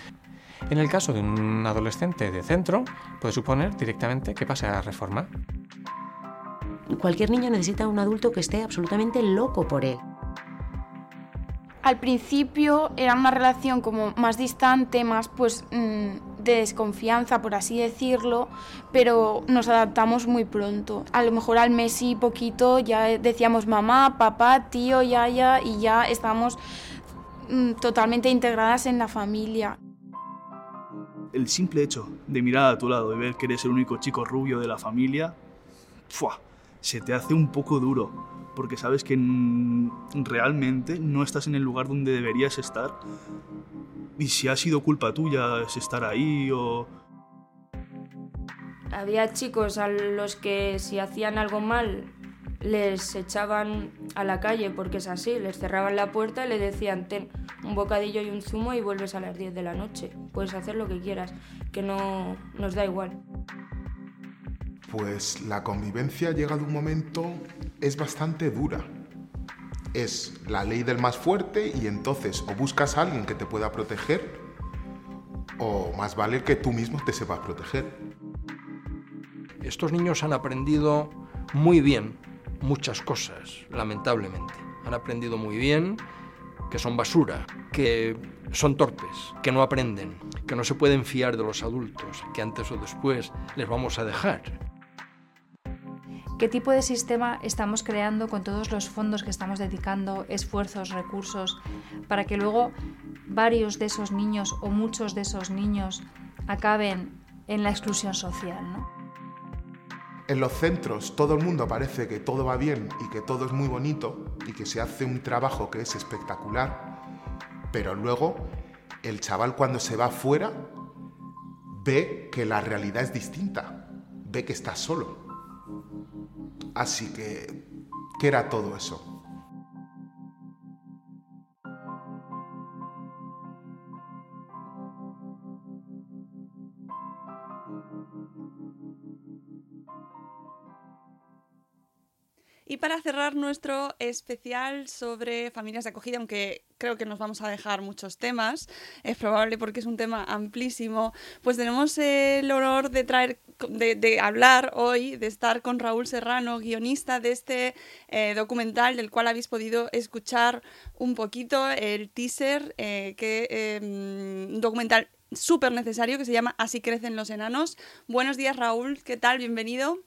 En el caso de un adolescente de centro, puede suponer directamente que pase a reforma cualquier niño necesita un adulto que esté absolutamente loco por él. Al principio era una relación como más distante, más pues mm, de desconfianza, por así decirlo, pero nos adaptamos muy pronto. A lo mejor al mes y poquito ya decíamos mamá, papá, tío, yaya y ya estamos mm, totalmente integradas en la familia. El simple hecho de mirar a tu lado y ver que eres el único chico rubio de la familia, ¡fua! se te hace un poco duro, porque sabes que realmente no estás en el lugar donde deberías estar. Y si ha sido culpa tuya es estar ahí o... Había chicos a los que si hacían algo mal les echaban a la calle porque es así, les cerraban la puerta y le decían ten un bocadillo y un zumo y vuelves a las 10 de la noche. Puedes hacer lo que quieras, que no nos da igual pues la convivencia llega de un momento es bastante dura. Es la ley del más fuerte y entonces o buscas a alguien que te pueda proteger o más vale que tú mismo te sepas proteger. Estos niños han aprendido muy bien muchas cosas, lamentablemente. Han aprendido muy bien que son basura, que son torpes, que no aprenden, que no se pueden fiar de los adultos, que antes o después les vamos a dejar qué tipo de sistema estamos creando con todos los fondos que estamos dedicando, esfuerzos, recursos, para que luego varios de esos niños o muchos de esos niños acaben en la exclusión social. En los centros todo el mundo parece que todo va bien y que todo es muy bonito y que se hace un trabajo que es espectacular, pero luego el chaval cuando se va fuera ve que la realidad es distinta, ve que está solo Así que, ¿qué era todo eso? Y para cerrar nuestro especial sobre familias de acogida, aunque creo que nos vamos a dejar muchos temas, es probable porque es un tema amplísimo, pues tenemos el honor de traer, de, hablar hoy, de estar con Raúl Serrano, guionista de este eh, documental del cual habéis podido escuchar un poquito el teaser, eh, que em, un documental súper necesario que se llama Así crecen los enanos. Buenos días Raúl, ¿qué tal? Bienvenido.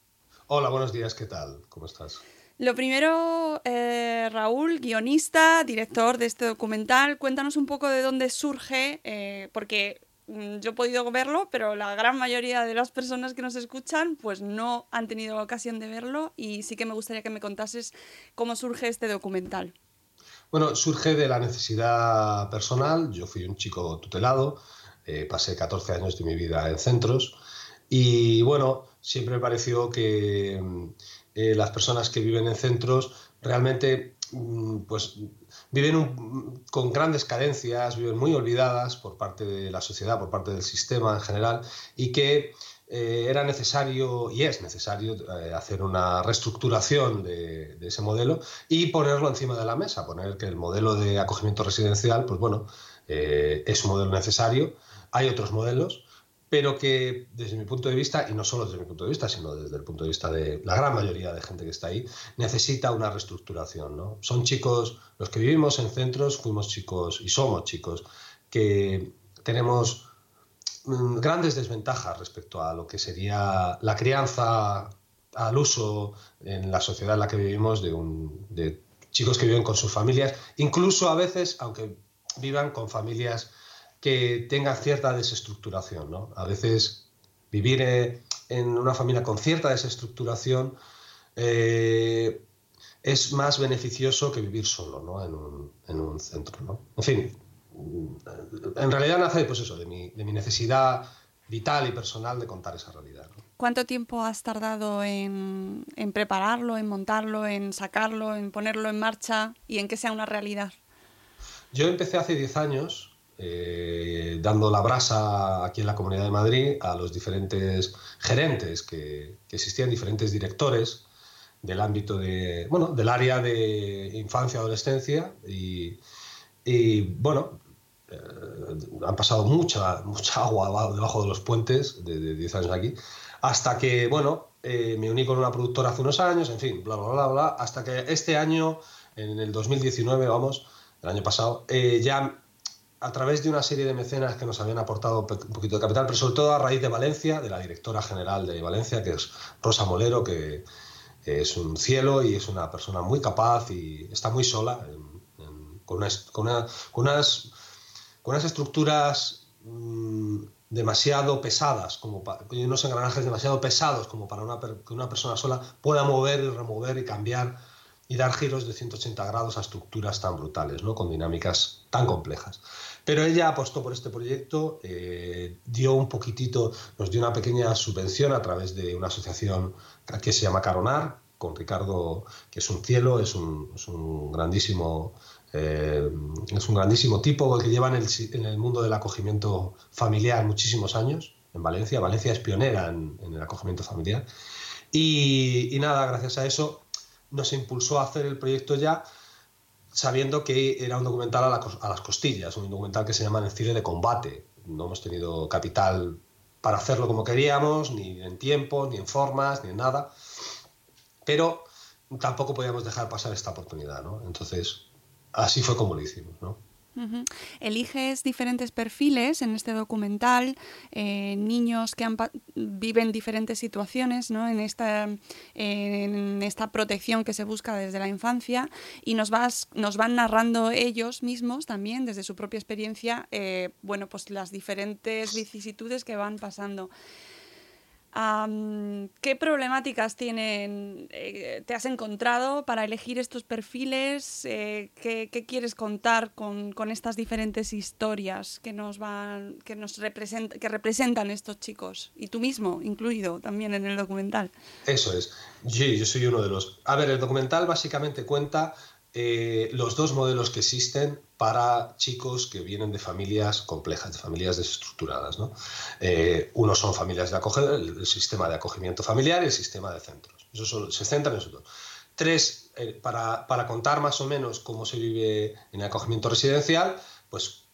Hola, buenos días, ¿qué tal? ¿Cómo estás? Lo primero, eh, Raúl, guionista, director de este documental, cuéntanos un poco de dónde surge, eh, porque mm, yo he podido verlo, pero la gran mayoría de las personas que nos escuchan pues no han tenido ocasión de verlo y sí que me gustaría que me contases cómo surge este documental. Bueno, surge de la necesidad personal. Yo fui un chico tutelado, eh, pasé 14 años de mi vida en centros y bueno, siempre me pareció que eh, las personas que viven en centros realmente mm, pues, viven con grandes carencias, viven muy olvidadas por parte de la sociedad, por parte del sistema en general, y que eh, era necesario y es necesario eh, hacer una reestructuración de, de, ese modelo y ponerlo encima de la mesa, poner que el modelo de acogimiento residencial, pues bueno, es un modelo necesario. Hay otros modelos, pero que desde mi punto de vista, y no solo desde mi punto de vista, sino desde el punto de vista de la gran mayoría de gente que está ahí, necesita una reestructuración. ¿no? Son chicos, los que vivimos en centros, fuimos chicos y somos chicos que tenemos mm, grandes desventajas respecto a lo que sería la crianza al uso en la sociedad en la que vivimos de, un, de chicos que viven con sus familias, incluso a veces, aunque vivan con familias que tenga cierta desestructuración. ¿no? A veces vivir eh, en una familia con cierta desestructuración eh, es más beneficioso que vivir solo ¿no? en, un, en, un, centro. ¿no? En fin, en realidad nace pues eso, de, mi, de mi necesidad vital y personal de contar esa realidad. ¿Cuánto tiempo has tardado en, en, prepararlo, en montarlo, en sacarlo, en ponerlo en marcha y en que sea una realidad? Yo empecé hace 10 años eh, dando la brasa aquí en la Comunidad de Madrid a los diferentes gerentes que, existían, diferentes directores del ámbito de, bueno, del área de infancia, adolescencia y, bueno, eh, han pasado mucha, mucha agua debajo de los puentes de, 10 años aquí, hasta que, bueno, eh, me uní con una productora hace unos años, en fin, bla, bla, bla, bla, hasta que este año, en el 2019, vamos, el año pasado, ya a través de una serie de mecenas que nos habían aportado un poquito de capital, pero sobre todo a raíz de Valencia, de la directora general de Valencia, que es Rosa Molero, que es un cielo y es una persona muy capaz y está muy sola, con, unas, con, unas, con unas estructuras mm, demasiado pesadas, como para, unos engranajes demasiado pesados como para una, que una persona sola pueda mover y remover y cambiar y dar giros de 180 grados a estructuras tan brutales, ¿no? con dinámicas tan complejas. Pero ella apostó por este proyecto, eh, dio un poquitito, nos dio una pequeña subvención a través de una asociación que se llama Caronar, con Ricardo, que es un cielo, es un, grandísimo eh, es un grandísimo tipo que lleva en el, mundo del acogimiento familiar muchísimos años en Valencia. Valencia es pionera en, el acogimiento familiar. Y, nada, gracias a eso nos impulsó a hacer el proyecto ya sabiendo que era un documental a, las costillas, un documental que se llama El cine de combate. No hemos tenido capital para hacerlo como queríamos, ni en tiempo, ni en formas, ni en nada. Pero tampoco podíamos dejar pasar esta oportunidad, ¿no? Entonces, así fue como lo hicimos, ¿no? Eliges diferentes perfiles en este documental, eh, niños que viven diferentes situaciones ¿no? en, esta, en esta protección que se busca desde la infancia y nos, vas, nos van narrando ellos mismos también desde su propia experiencia eh, bueno, pues las diferentes vicisitudes que van pasando. ¿Qué problemáticas tienen, eh, te has encontrado para elegir estos perfiles? Eh, ¿qué, quieres contar con, estas diferentes historias que nos van, que nos que representan estos chicos? Y tú mismo, incluido también en el documental. Eso es. Sí, yo soy uno de los. A ver, el documental básicamente cuenta eh, los dos modelos que existen para chicos que vienen de familias complejas, de familias desestructuradas. ¿no? Eh, uno son familias de acogida, el, sistema de acogimiento familiar y el sistema de centros. Eso se centra en esos. Tres, eh, para, para, contar más o menos cómo se vive en acogimiento residencial, pues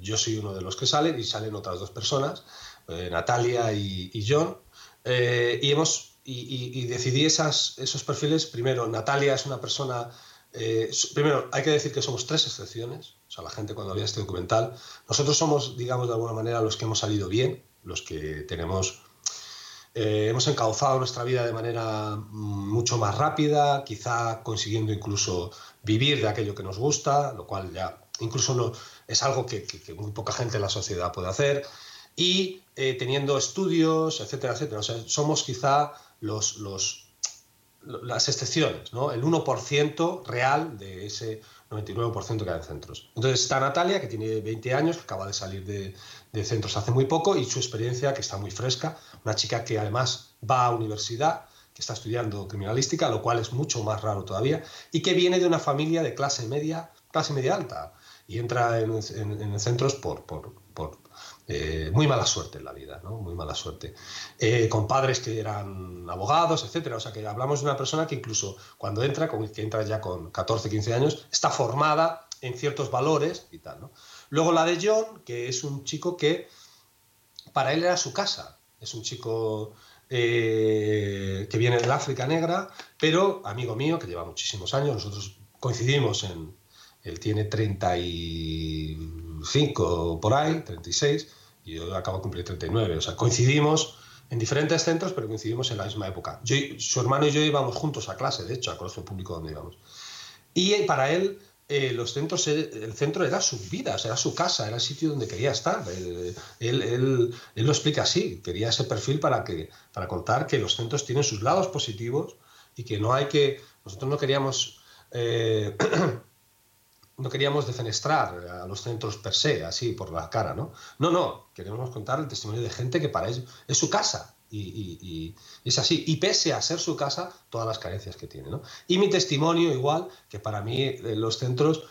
yo soy uno de los que salen y salen otras dos personas, Natalia y, John, y, hemos, y decidí esas, esos perfiles. Primero, Natalia es una persona eh, primero, hay que decir que somos tres excepciones, o sea, la gente cuando veía este documental, nosotros somos, digamos, de alguna manera los que hemos salido bien, los que tenemos, eh, hemos encauzado nuestra vida de manera mm, mucho más rápida, quizá consiguiendo incluso vivir de aquello que nos gusta, lo cual ya incluso no, es algo que, muy poca gente en la sociedad puede hacer, y eh, teniendo estudios, etcétera, etcétera. O sea, somos quizá los, los las excepciones, ¿no? el 1% real de ese 99% que hay en centros. Entonces está Natalia, que tiene 20 años, que acaba de salir de, de, centros hace muy poco, y su experiencia, que está muy fresca, una chica que además va a universidad, que está estudiando criminalística, lo cual es mucho más raro todavía, y que viene de una familia de clase media, clase media alta, y entra en, en, centros por, por, por eh, muy mala suerte en la vida, ¿no? Muy mala suerte. Eh, con padres que eran abogados, etcétera. O sea, que hablamos de una persona que incluso cuando entra, que entra ya con 14, 15 años, está formada en ciertos valores y tal, ¿no? Luego la de John, que es un chico que para él era su casa. Es un chico eh, que viene del África Negra, pero amigo mío, que lleva muchísimos años, nosotros coincidimos en, él tiene 35 por ahí, 36, y yo acabo de cumplir 39, o sea, coincidimos en diferentes centros, pero coincidimos en la misma época. Yo, su hermano y yo íbamos juntos a clase, de hecho, al colegio público donde íbamos. Y para él, eh, los centros, el centro era su vida, era su casa, era el sitio donde quería estar. Él, él, él, lo explica así, quería ese perfil para, que, para contar que los centros tienen sus lados positivos y que no hay que... Nosotros no queríamos... Eh, no queríamos defenestrar a los centros per se, así por la cara, ¿no? No, no, queremos contar el testimonio de gente que para ellos es su casa y, es así. Y pese a ser su casa, todas las carencias que tiene, ¿no? Y mi testimonio, igual, que para mí eh, los centros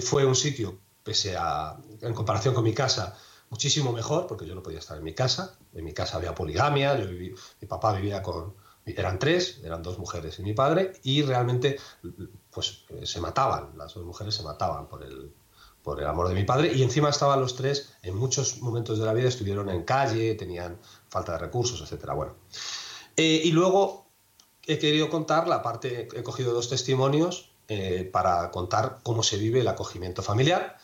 fue un sitio, pese a, en comparación con mi casa, muchísimo mejor, porque yo no podía estar en mi casa. En mi casa había poligamia, yo mi papá vivía con, eran tres, eran dos mujeres y mi padre, y realmente pues eh, se mataban, las dos mujeres se mataban por el, por el amor de mi padre, y encima estaban los tres, en muchos momentos de la vida estuvieron en calle, tenían falta de recursos, etc. Bueno. Eh, y luego he querido contar la parte, he cogido dos testimonios eh, para contar cómo se vive el acogimiento familiar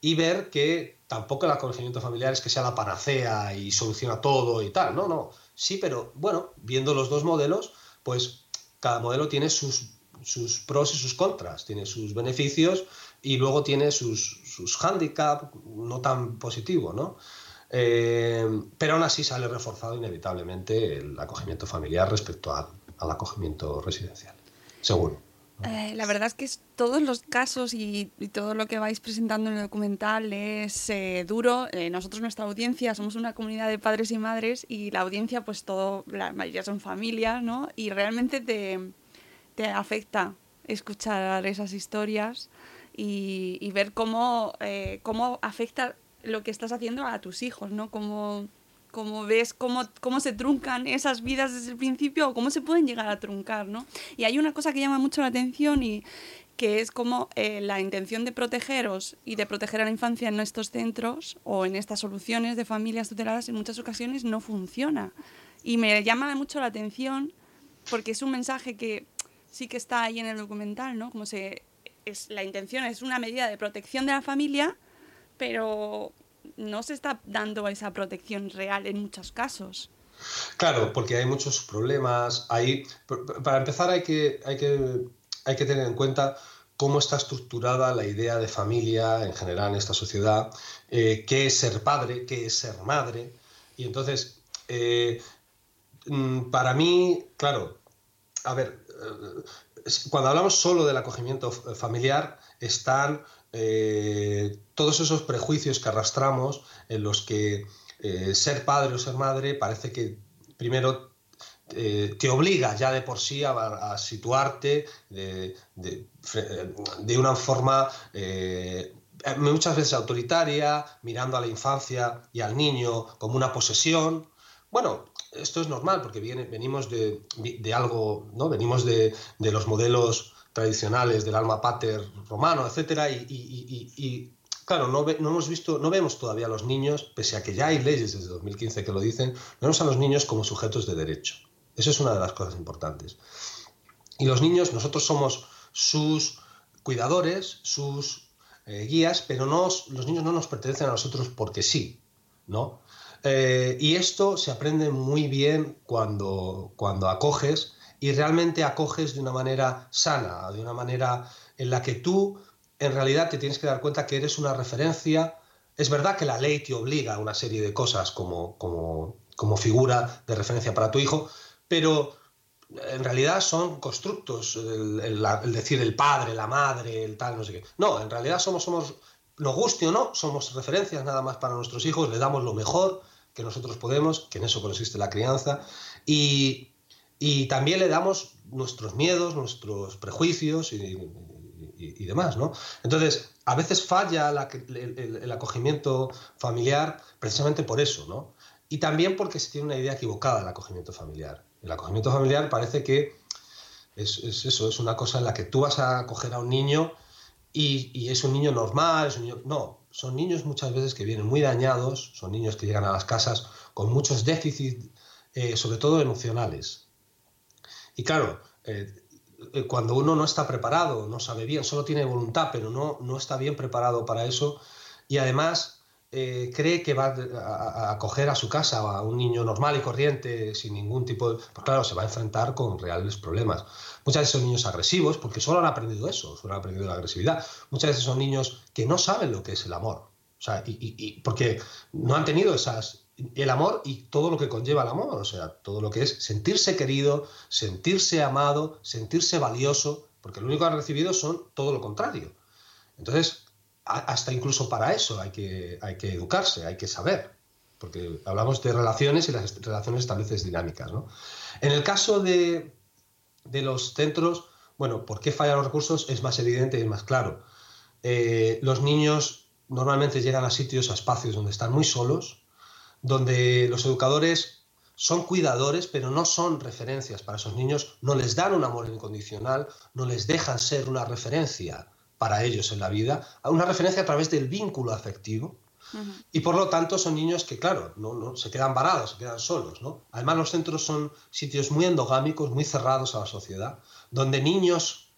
y ver que tampoco el acogimiento familiar es que sea la panacea y soluciona todo y tal, no, no, sí, pero bueno, viendo los dos modelos, pues cada modelo tiene sus, sus pros y sus contras, tiene sus beneficios y luego tiene sus, sus handicaps no tan positivos, ¿no? Eh, pero aún así sale reforzado inevitablemente el acogimiento familiar respecto al, al acogimiento residencial, seguro. Eh, la verdad es que todos los casos y, todo lo que vais presentando en el documental es eh, duro. Nosotros, nuestra audiencia, somos una comunidad de padres y madres y la audiencia, pues todo, la mayoría son familias, ¿no? Y realmente te, te afecta escuchar esas historias y, ver cómo, cómo afecta lo que estás haciendo a tus hijos, ¿no? Cómo, cómo ves cómo, cómo se truncan esas vidas desde el principio o cómo se pueden llegar a truncar, ¿no? Y hay una cosa que llama mucho la atención y que es como eh, la intención de protegeros y de proteger a la infancia en estos centros o en estas soluciones de familias tuteladas en muchas ocasiones no funciona. Y me llama mucho la atención porque es un mensaje que sí que está ahí en el documental, ¿no? Como se es la intención es una medida de protección de la familia, pero no se está dando esa protección real en muchos casos. Claro, porque hay muchos problemas. Hay, para empezar, hay que, hay, que, hay que tener en cuenta cómo está estructurada la idea de familia en general en esta sociedad, eh, qué es ser padre, qué es ser madre. Y entonces, eh, mm, para mí, claro, a ver, cuando hablamos solo del acogimiento familiar, están eh, todos esos prejuicios que arrastramos en los que eh, ser padre o ser madre parece que primero eh, te obliga ya de por sí a, situarte de, una forma muchas veces autoritaria, mirando a la infancia y al niño como una posesión. Bueno, esto es normal porque venimos de, algo, ¿no? Venimos de, los modelos tradicionales del alma pater romano, etcétera, y, claro, no, no, hemos visto, no vemos todavía a los niños, pese a que ya hay leyes desde 2015 que lo dicen, vemos a los niños como sujetos de derecho. Eso es una de las cosas importantes. Y los niños, nosotros somos sus cuidadores, sus eh, guías, pero no, los niños no nos pertenecen a nosotros porque sí, ¿no? Eh, y esto se aprende muy bien cuando, cuando acoges y realmente acoges de una manera sana, de una manera en la que tú en realidad te tienes que dar cuenta que eres una referencia. Es verdad que la ley te obliga a una serie de cosas como, como, como figura de referencia para tu hijo, pero en realidad son constructos, el, decir el padre, la madre, el tal, no sé qué. No, en realidad somos, somos, nos guste o no, somos referencias nada más para nuestros hijos, le damos lo mejor que nosotros podemos, que en eso consiste la crianza, y, y también le damos nuestros miedos, nuestros prejuicios y, demás, ¿no? Entonces, a veces falla el, acogimiento familiar precisamente por eso, ¿no? Y también porque se tiene una idea equivocada del acogimiento familiar. El acogimiento familiar parece que es, eso, es una cosa en la que tú vas a acoger a un niño y, es un niño normal, es un niño... No, son niños muchas veces que vienen muy dañados, son niños que llegan a las casas con muchos déficits, eh, sobre todo emocionales. Y claro, eh, eh, cuando uno no está preparado, no sabe bien, solo tiene voluntad, pero no, no está bien preparado para eso, y además cree que va a, acoger a su casa a un niño normal y corriente, sin ningún tipo de... Pues claro, se va a enfrentar con reales problemas. Muchas veces son niños agresivos porque solo han aprendido eso, solo han aprendido la agresividad. Muchas veces son niños que no saben lo que es el amor. O sea, y, porque no han tenido esas, el amor y todo lo que conlleva el amor, o sea, todo lo que es sentirse querido, sentirse amado, sentirse valioso, porque lo único que han recibido son todo lo contrario. Entonces, hasta incluso para eso hay que, hay que educarse, hay que saber, porque hablamos de relaciones y las relaciones estableces dinámicas. ¿no? En el caso de, de los centros, bueno, ¿por qué fallan los recursos? Es más evidente y es más claro. Eh, los niños normalmente llegan a sitios, a espacios donde están muy solos, donde los educadores son cuidadores, pero no son referencias para esos niños, no les dan un amor incondicional, no les dejan ser una referencia para ellos en la vida, una referencia a través del vínculo afectivo, y por lo tanto son niños que, claro, no, se quedan varados, se quedan solos. ¿no? Además, los centros son sitios muy endogámicos, muy cerrados a la sociedad, donde niños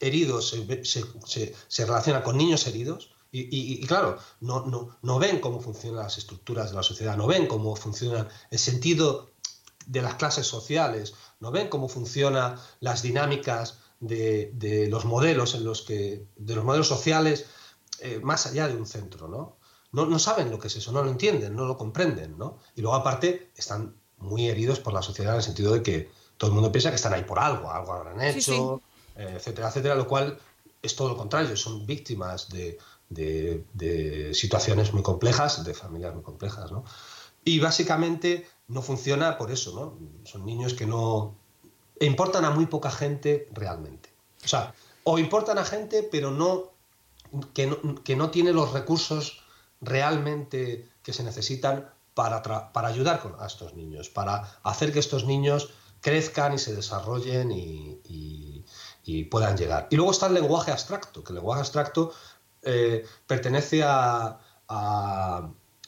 heridos se, relacionan con niños heridos. Y, claro, no, no, no ven cómo funcionan las estructuras de la sociedad, no ven cómo funciona el sentido de las clases sociales, no ven cómo funcionan las dinámicas de, los modelos en los que, de los modelos sociales eh, más allá de un centro, ¿no? no, saben lo que es eso, no lo entienden, no lo comprenden, ¿no? Y luego aparte están muy heridos por la sociedad en el sentido de que todo el mundo piensa que están ahí por algo, algo habrán hecho, eh, etcétera, etcétera, lo cual es todo lo contrario, son víctimas de, situaciones muy complejas, de familias muy complejas, ¿no? Y básicamente no funciona por eso, ¿no? Son niños que no importan a muy poca gente realmente. O sea, o importan a gente, pero no que no, que no tiene los recursos realmente que se necesitan para, para ayudar a estos niños, para hacer que estos niños crezcan y se desarrollen y, puedan llegar. Y luego está el lenguaje abstracto, que el lenguaje abstracto eh, pertenece a,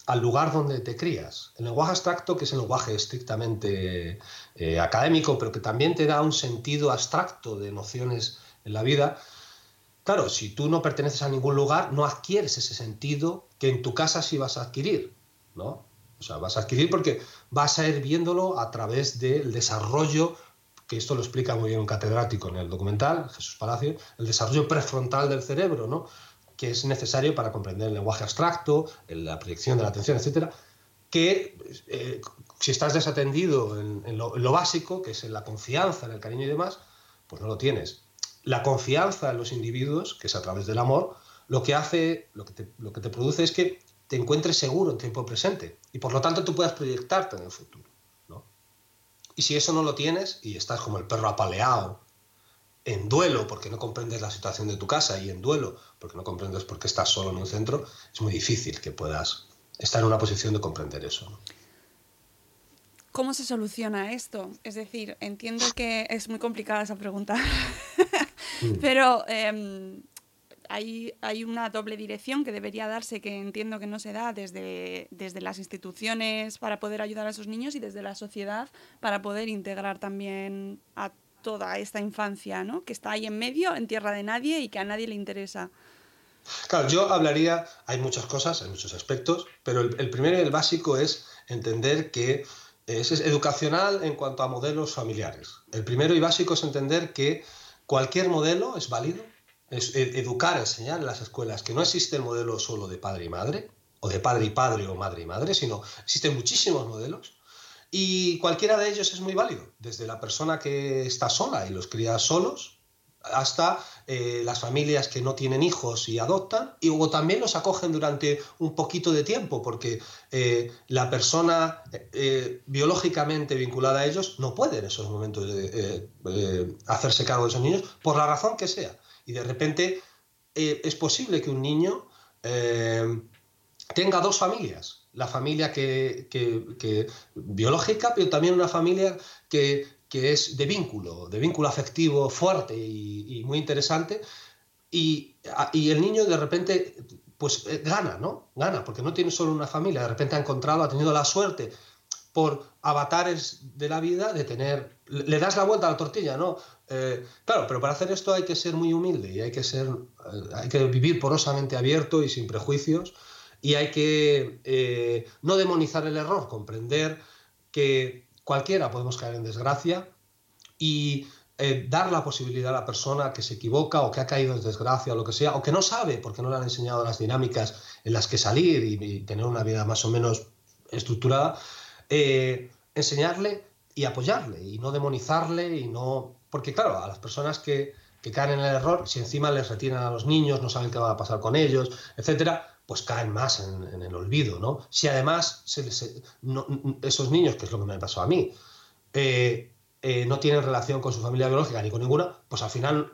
al lugar donde te crías. El lenguaje abstracto, que es el lenguaje estrictamente eh, académico, pero que también te da un sentido abstracto de nociones en la vida, Claro, si tú no perteneces a ningún lugar, no adquieres ese sentido que en tu casa sí vas a adquirir, ¿no? O sea, vas a adquirir porque vas a ir viéndolo a través del desarrollo, que esto lo explica muy bien un catedrático en el documental, Jesús Palacio, el desarrollo prefrontal del cerebro, ¿no? Que es necesario para comprender el lenguaje abstracto, la proyección de la atención, etcétera, que eh, si estás desatendido en, lo, básico, que es en la confianza, en el cariño y demás, pues no lo tienes la confianza en los individuos, que es a través del amor, lo que hace, lo que te, lo que te produce es que te encuentres seguro en tiempo presente y por lo tanto tú puedas proyectarte en el futuro. ¿no? Y si eso no lo tienes y estás como el perro apaleado, en duelo porque no comprendes la situación de tu casa y en duelo porque no comprendes por qué estás solo en un centro, es muy difícil que puedas estar en una posición de comprender eso. ¿Cómo se soluciona esto? Es decir, entiendo que es muy complicada esa pregunta, mm. pero em, hay, hay, una doble dirección que debería darse, que entiendo que no se da desde, desde las instituciones para poder ayudar a esos niños y desde la sociedad para poder integrar también a toda esta infancia, ¿no? que está ahí en medio, en tierra de nadie y que a nadie le interesa. Claro, yo hablaría, hay muchas cosas, hay muchos aspectos, pero el, el primero y el básico es entender que es educacional en cuanto a modelos familiares. El primero y básico es entender que cualquier modelo es válido, es e, educar, enseñar en las escuelas que no existe el modelo solo de padre y madre, o de padre y padre o madre y madre, sino existen muchísimos modelos y cualquiera de ellos es muy válido, desde la persona que está sola y los cría solos, hasta eh, las familias que no tienen hijos y adoptan, y luego también los acogen durante un poquito de tiempo, porque eh, la persona eh, biológicamente vinculada a ellos no puede en esos momentos hacerse cargo de esos niños, por la razón que sea. Y de repente es posible que un niño tenga dos familias, la familia que, que, biológica, pero también una familia que que es de vínculo, de vínculo afectivo fuerte y, muy interesante, y, el niño de repente pues eh, gana, ¿no? Gana, porque no tiene solo una familia, de repente ha encontrado, ha tenido la suerte por avatares de la vida de tener, le das la vuelta a la tortilla, ¿no? Eh, claro, pero para hacer esto hay que ser muy humilde y hay que ser, eh, hay que vivir porosamente abierto y sin prejuicios y hay que no demonizar el error, comprender que cualquiera podemos caer en desgracia y eh, dar la posibilidad a la persona que se equivoca o que ha caído en desgracia o lo que sea, o que no sabe porque no le han enseñado las dinámicas en las que salir y, tener una vida más o menos estructurada, eh, enseñarle y apoyarle y no demonizarle y no... Porque claro, a las personas que, caen en el error, si encima les retiran a los niños, no saben qué va a pasar con ellos, etcétera, pues caen más en, el olvido, ¿no? Si además esos niños, que es lo que me pasó a mí, eh, eh, no tienen relación con su familia biológica ni con ninguna, pues al final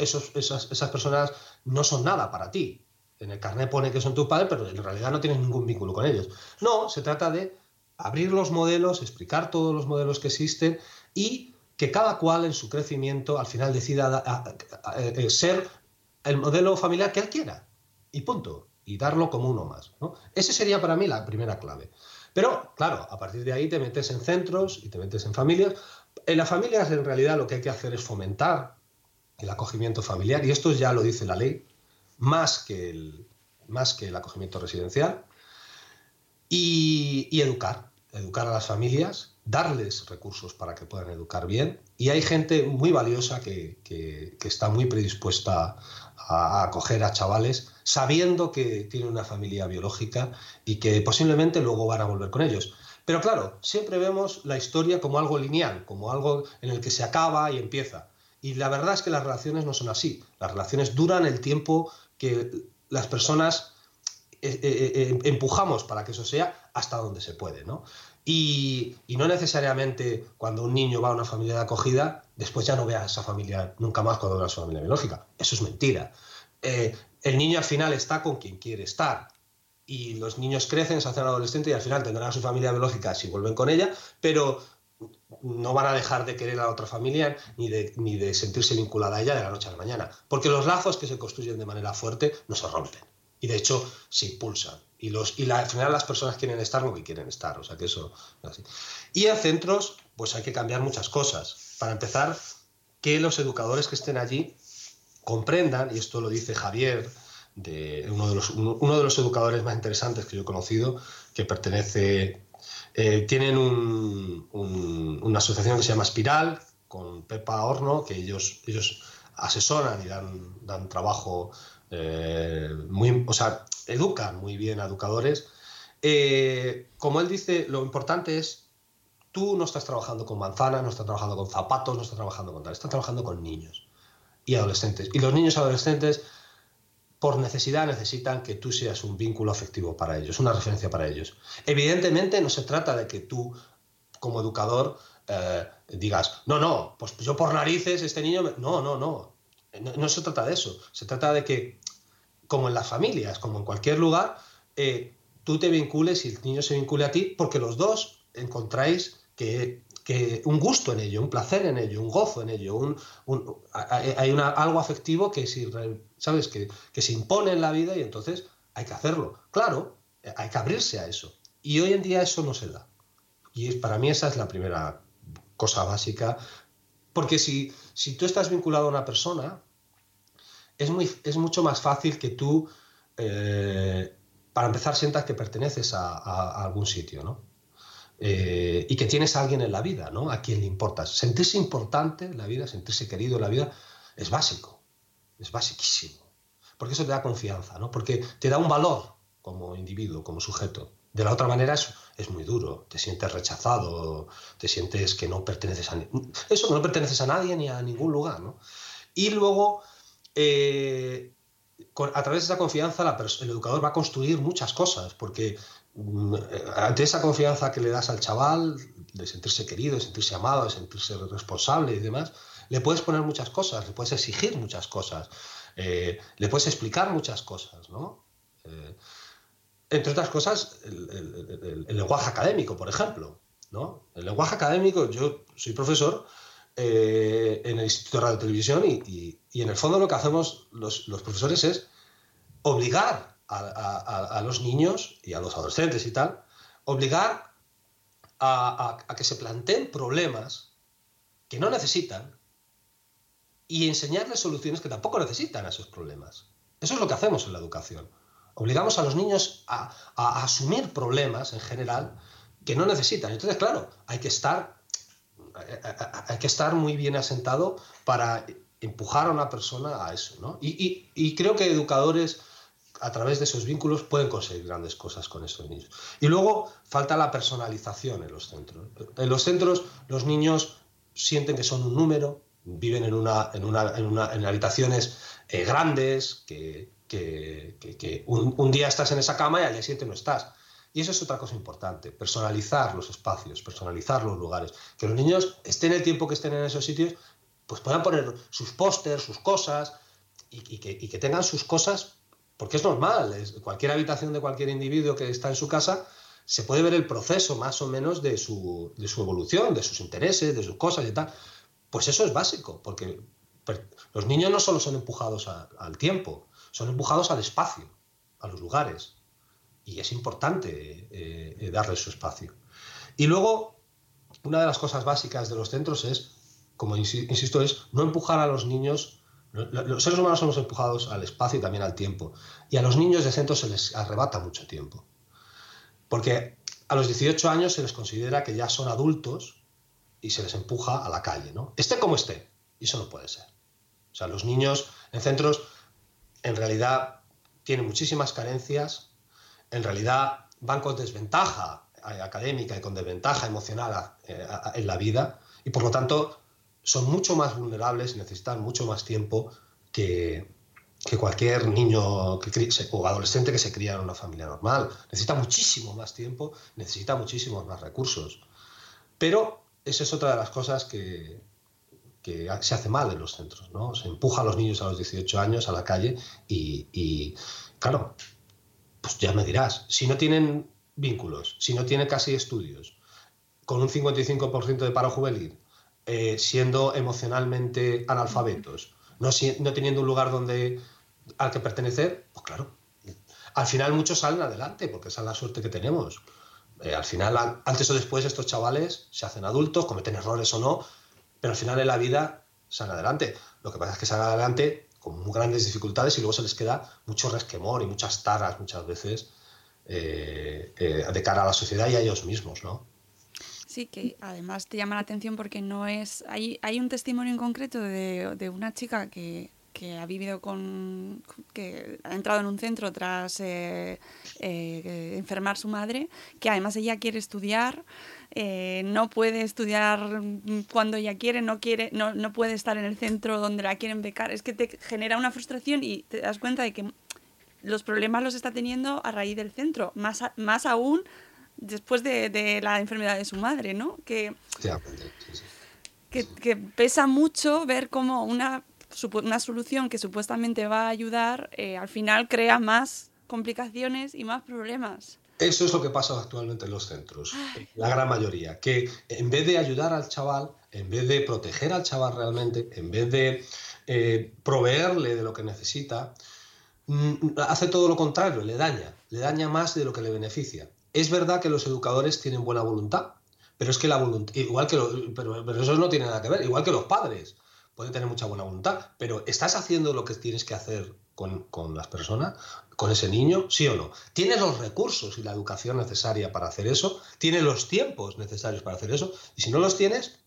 esas, personas no son nada para ti. En el carnet pone que son tus padres, pero en realidad no tienes ningún vínculo con ellos. No, se trata de abrir los modelos, explicar todos los modelos que existen y que cada cual en su crecimiento al final decida eh, ser el modelo familiar que él quiera. Y punto. Y darlo como uno más. ¿no? Ese sería para mí la primera clave. Pero, claro, a partir de ahí te metes en centros y te metes en familias. En las familias, en realidad, lo que hay que hacer es fomentar el acogimiento familiar, y esto ya lo dice la ley, más que el, más que el acogimiento residencial, y, educar, educar a las familias, darles recursos para que puedan educar bien, y hay gente muy valiosa que, que está muy predispuesta a acoger a chavales sabiendo que tienen una familia biológica y que posiblemente luego van a volver con ellos. Pero claro, siempre vemos la historia como algo lineal, como algo en el que se acaba y empieza. Y la verdad es que las relaciones no son así. Las relaciones duran el tiempo que las personas eh, eh, eh, empujamos para que eso sea hasta donde se puede. ¿no? Y, no necesariamente cuando un niño va a una familia de acogida, después ya no vea a esa familia nunca más cuando vea a su familia biológica. Eso es mentira. Eh, el niño al final está con quien quiere estar. Y los niños crecen, se hacen adolescentes y al final tendrán a su familia biológica si vuelven con ella, pero no van a dejar de querer a la otra familia ni de, ni de sentirse vinculada a ella de la noche a la mañana. Porque los lazos que se construyen de manera fuerte no se rompen. Y de hecho se impulsan y, los, y al final las personas quieren estar lo que quieren estar, o sea que eso. Y en centros, pues hay que cambiar muchas cosas. Para empezar, que los educadores que estén allí comprendan, y esto lo dice Javier, de uno, de los, uno, de los educadores más interesantes que yo he conocido, que pertenece, eh, tienen una asociación que se llama Espiral, con Pepa Horno, que ellos, ellos asesoran y dan, dan trabajo eh, muy, o sea, educan muy bien a educadores. Eh, como él dice, lo importante es, tú no estás trabajando con manzanas, no estás trabajando con zapatos, no estás trabajando con tal, estás trabajando con niños y adolescentes. Y los niños y adolescentes, por necesidad, necesitan que tú seas un vínculo afectivo para ellos, una referencia para ellos. Evidentemente no se trata de que tú, como educador, eh, digas, no, no, pues yo por narices este niño... No, no, no, no, no se trata de eso. Se trata de que como en las familias, como en cualquier lugar, eh, tú te vincules y el niño se vincule a ti porque los dos encontráis que, un gusto en ello, un placer en ello, un gozo en ello, un, hay algo afectivo que, ¿sabes? Que, se impone en la vida y entonces hay que hacerlo. Claro, hay que abrirse a eso. Y hoy en día eso no se da. Y para mí esa es la primera cosa básica. Porque si, si tú estás vinculado a una persona, es, muy, es mucho más fácil que tú, eh, para empezar, sientas que perteneces a, algún sitio, ¿no? Eh, y que tienes a alguien en la vida, ¿no? A quien le importas. Sentirse importante en la vida, sentirse querido en la vida, es básico, es basiquísimo. Porque eso te da confianza, ¿no? Porque te da un valor como individuo, como sujeto. De la otra manera es, es muy duro, te sientes rechazado, te sientes que no perteneces a... Eso, que no perteneces a nadie ni a ningún lugar, ¿no? Y luego eh, a través de esa confianza el educador va a construir muchas cosas, porque mm, ante esa confianza que le das al chaval, de sentirse querido, de sentirse amado, de sentirse responsable y demás, le puedes poner muchas cosas, le puedes exigir muchas cosas, eh, le puedes explicar muchas cosas, ¿no? Eh, entre otras cosas, el, el, lenguaje académico, por ejemplo, ¿no? El lenguaje académico, yo soy profesor, eh, en el Instituto de Radio y Televisión y, en el fondo lo que hacemos los, profesores es obligar a, los niños y a los adolescentes y tal, obligar a, que se planteen problemas que no necesitan y enseñarles soluciones que tampoco necesitan a esos problemas. Eso es lo que hacemos en la educación. Obligamos a los niños a, asumir problemas en general que no necesitan. Entonces, claro, hay que estar, hay que estar muy bien asentado para empujar a una persona a eso. ¿no? Y, creo que educadores a través de esos vínculos pueden conseguir grandes cosas con esos niños. Y luego falta la personalización en los centros. En los centros los niños sienten que son un número, viven en, una, en, una, en, una, en habitaciones eh, grandes, que, que, que, un, un, día estás en esa cama y al día siguiente no estás. Y eso es otra cosa importante, personalizar los espacios, personalizar los lugares. Que los niños estén el tiempo que estén en esos sitios, pues puedan poner sus pósters, sus cosas, y, que, tengan sus cosas, porque es normal, es, cualquier habitación de cualquier individuo que está en su casa, se puede ver el proceso más o menos de su, de su evolución, de sus intereses, de sus cosas y tal. Pues eso es básico, porque los niños no solo son empujados al tiempo, son empujados al espacio, a los lugares y es importante eh, eh, darles su espacio. Y luego, una de las cosas básicas de los centros es, como insisto, es no empujar a los niños. Los seres humanos somos empujados al espacio y también al tiempo. Y a los niños de centros se les arrebata mucho tiempo. Porque a los 18 años se les considera que ya son adultos y se les empuja a la calle, ¿no? Esté como esté. Y eso no puede ser. O sea, los niños en centros en realidad tienen muchísimas carencias, en realidad van con desventaja eh, académica y con desventaja emocional eh, en la vida y por lo tanto son mucho más vulnerables y necesitan mucho más tiempo que, cualquier niño o adolescente que se cría en una familia normal. Necesita muchísimo más tiempo, necesita muchísimos más recursos. Pero esa es otra de las cosas que, se hace mal en los centros, ¿no? Se empuja a los niños a los 18 años a la calle y claro, pues ya me dirás, si no tienen vínculos, si no tienen casi estudios, con un 55% de paro juvenil, eh, siendo emocionalmente analfabetos, no, teniendo un lugar donde al que pertenecer, pues claro, al final muchos salen adelante, porque esa es la suerte que tenemos. Eh, al final, antes o después, estos chavales se hacen adultos, cometen errores o no, pero al final en la vida salen adelante. Lo que pasa es que salen adelante con grandes dificultades y luego se les queda mucho resquemor y muchas taras muchas veces eh, eh, de cara a la sociedad y a ellos mismos, ¿no? Sí, que además te llama la atención porque no es... Hay, hay un testimonio en concreto de, de una chica que, que ha vivido con, que ha entrado en un centro tras eh, enfermar su madre, que además ella quiere estudiar, eh, no puede estudiar cuando ella quiere, no, quiere no, no, puede estar en el centro donde la quieren becar. Es que te genera una frustración y te das cuenta de que los problemas los está teniendo a raíz del centro, más, más aún después de, de, la enfermedad de su madre, ¿no? Que, que, que pesa mucho ver cómo una, una solución que supuestamente va a ayudar eh, al final crea más complicaciones y más problemas. Eso es lo que pasa actualmente en los centros, la gran mayoría, que en vez de ayudar al chaval, en vez de proteger al chaval realmente, en vez de eh, proveerle de lo que necesita, mm, hace todo lo contrario, le daña, le daña más de lo que le beneficia. Es verdad que los educadores tienen buena voluntad, pero es que la voluntad, igual que pero, pero eso no tiene nada que ver, igual que los padres pueden tener mucha buena voluntad, pero ¿estás haciendo lo que tienes que hacer con, con, las personas, con ese niño, sí o no. Tiene los recursos y la educación necesaria para hacer eso, tiene los tiempos necesarios para hacer eso, y si no los tienes,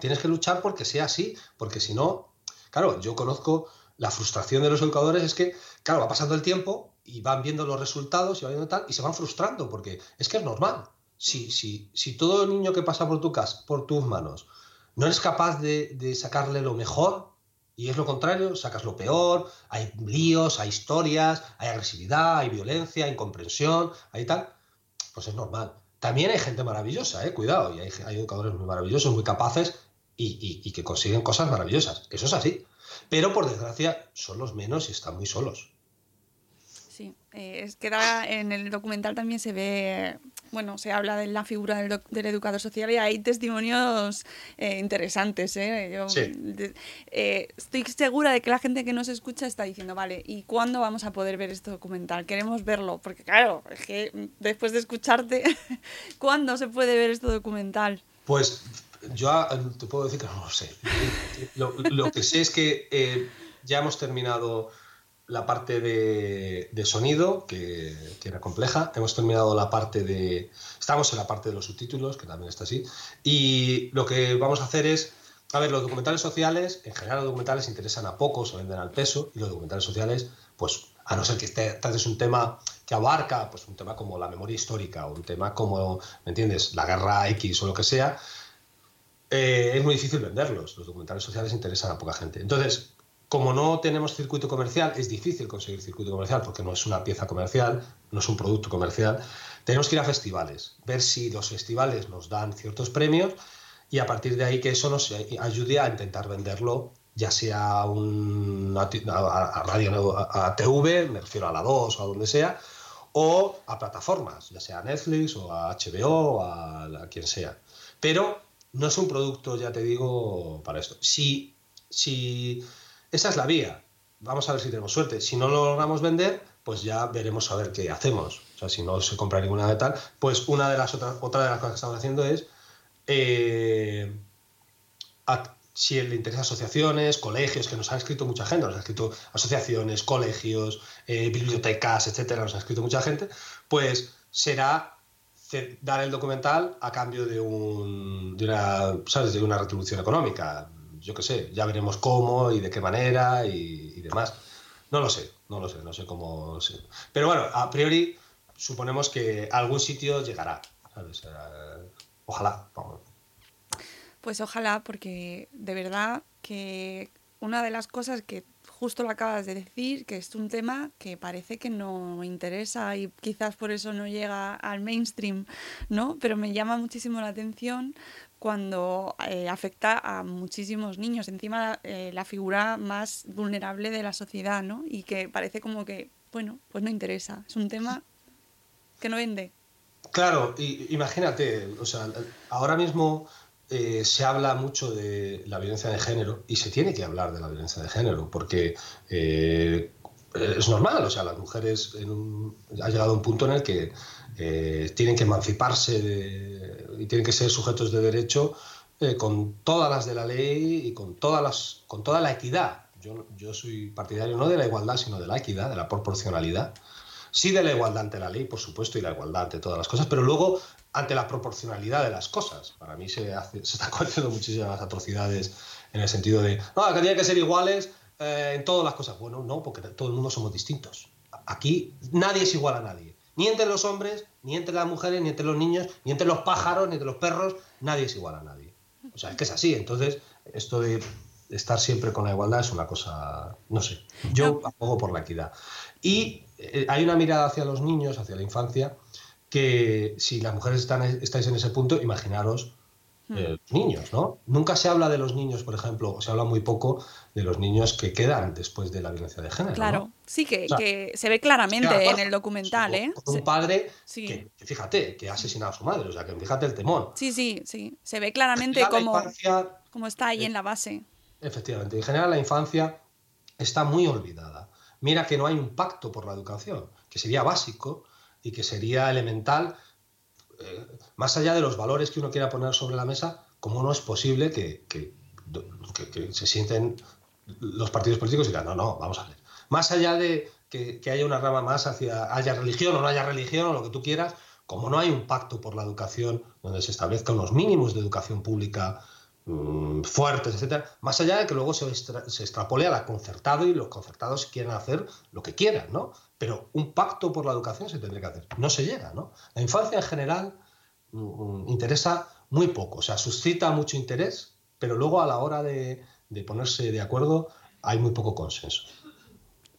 tienes que luchar porque sea así, porque si no, claro, yo conozco la frustración de los educadores es que, claro, va pasando el tiempo y van viendo los resultados y, van viendo tal, y se van frustrando, porque es que es normal. Si, si, si todo niño que pasa por tu casa, por tus manos, no eres capaz de, sacarle lo mejor, y es lo contrario, sacas lo peor, hay líos, hay historias, hay agresividad, hay violencia, hay incomprensión, hay tal. Pues es normal. También hay gente maravillosa, ¿eh? cuidado, y hay, educadores muy maravillosos, muy capaces y, que consiguen cosas maravillosas. Eso es así. Pero por desgracia son los menos y están muy solos. Sí, eh, es que en el documental también se ve bueno, se habla de la figura del, del educador social y hay testimonios eh, interesantes. ¿eh? Yo, Sí. de- eh, estoy segura de que la gente que nos escucha está diciendo, vale, ¿y cuándo vamos a poder ver este documental? Queremos verlo, porque claro, es que después de escucharte, ¿cuándo se puede ver este documental? Pues yo te puedo decir que no lo sé. Lo, lo que sé es que eh, ya hemos terminado la parte de, sonido, que, era compleja. Hemos terminado la parte de... Estamos en la parte de los subtítulos, que también está así. Y lo que vamos a hacer es... A ver, los documentales sociales, en general los documentales interesan a pocos, se venden al peso, y los documentales sociales, pues a no ser que esté, trates un tema que abarca, pues un tema como la memoria histórica, o un tema como, ¿me entiendes?, la guerra X o lo que sea, eh, es muy difícil venderlos. Los documentales sociales interesan a poca gente. Entonces, como no tenemos circuito comercial, es difícil conseguir circuito comercial porque no es una pieza comercial, no es un producto comercial. Tenemos que ir a festivales, ver si los festivales nos dan ciertos premios y a partir de ahí que eso nos ayude a intentar venderlo, ya sea a, un, a, a- a radio, a, a TV, me refiero a la 2 o a donde sea, o a plataformas, ya sea a Netflix o a HBO o a, la- quien sea. Pero no es un producto, ya te digo, para esto. Si, si esa es la vía, vamos a ver si tenemos suerte. Si no lo logramos vender, pues ya veremos a ver qué hacemos. O sea, si no se compra ninguna de tal, pues una de las otras, otra de las cosas que estamos haciendo es eh, a- si le interesa asociaciones, colegios, que nos han escrito mucha gente, nos han escrito asociaciones, colegios, eh, bibliotecas, etcétera, nos ha escrito mucha gente, pues será dar el documental a cambio de, un, de, una, ¿sabes? de una retribución económica. Yo qué sé, ya veremos cómo y de qué manera y, demás. No lo sé, no lo sé, no sé cómo. sé. Pero bueno, a priori suponemos que algún sitio llegará. Eh, ojalá. Pues ojalá, porque de verdad que una de las cosas que justo lo acabas de decir, que es un tema que parece que no interesa y quizás por eso no llega al mainstream, ¿no? Pero me llama muchísimo la atención cuando eh, afecta a muchísimos niños, encima eh, la figura más vulnerable de la sociedad, ¿no? Y que parece como que, bueno, pues no interesa, es un tema que no vende. Claro, imagínate, o sea, ahora mismo eh, se habla mucho de la violencia de género y se tiene que hablar de la violencia de género porque eh, es normal, o sea, las mujeres ha llegado un punto en el que eh, tienen que emanciparse de- y tienen que ser sujetos de derecho eh, con todas las de la ley y con todas las con toda la equidad. Yo, yo soy partidario no de la igualdad, sino de la equidad, de la proporcionalidad. Sí de la igualdad ante la ley, por supuesto, y la igualdad ante todas las cosas, pero luego ante la proporcionalidad de las cosas. Para mí se, hace- se están cometiendo muchísimas atrocidades en el sentido de, no, que tienen que ser iguales eh, en todas las cosas. Bueno, no, porque todo el mundo somos distintos. Aquí nadie es igual a nadie. Ni entre los hombres, ni entre las mujeres, ni entre los niños, ni entre los pájaros, ni entre los perros, nadie es igual a nadie. O sea, es que es así. Entonces, esto de estar siempre con la igualdad es una cosa, no sé, yo abogo por la equidad. Y eh, hay una mirada hacia los niños, hacia la infancia, que si las mujeres están, estáis en ese punto, imaginaros eh, los niños, ¿no? Nunca se habla de los niños, por ejemplo, o se habla muy poco de los niños que quedan después de la violencia de género. ¿no? Claro, sí que, O sea, que se ve claramente en el documental, ¿eh? Un padre Sí. que, que fíjate, que ha asesinado a su madre, o sea, que fíjate el temor. Sí, sí, sí. Se ve claramente cómo, cómo está ahí en la base. Efectivamente, en general la infancia está muy olvidada. Mira que no hay un pacto por la educación, que sería básico y que sería elemental, eh, más allá de los valores que uno quiera poner sobre la mesa, cómo no es posible que, que- se sienten los partidos políticos y digan, no, no, vamos a ver. Más allá de que, haya una rama más hacia, haya religión o no haya religión o lo que tú quieras, como no hay un pacto por la educación donde se establezcan unos mínimos de educación pública mm, fuertes, etcétera, más allá de que luego se, se extrapole a la concertado y los concertados quieren hacer lo que quieran, ¿no? Pero un pacto por la educación se tendría que hacer. No se llega, ¿no? La infancia en general mm, mm, interesa muy poco, o sea, suscita mucho interés, pero luego a la hora de, de ponerse de acuerdo hay muy poco consenso.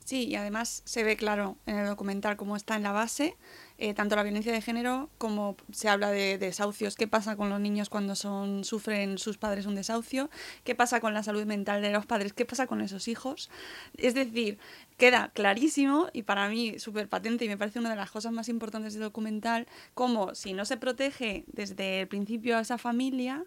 Sí, y además se ve claro en el documental cómo está en la base eh, tanto la violencia de género como se habla de desahucios. ¿Qué pasa con los niños cuando sufren sus padres un desahucio? ¿Qué pasa con la salud mental de los padres? ¿Qué pasa con esos hijos? Es decir, queda clarísimo y para mí súper patente y me parece una de las cosas más importantes del documental, como si no se protege desde el principio a esa familia,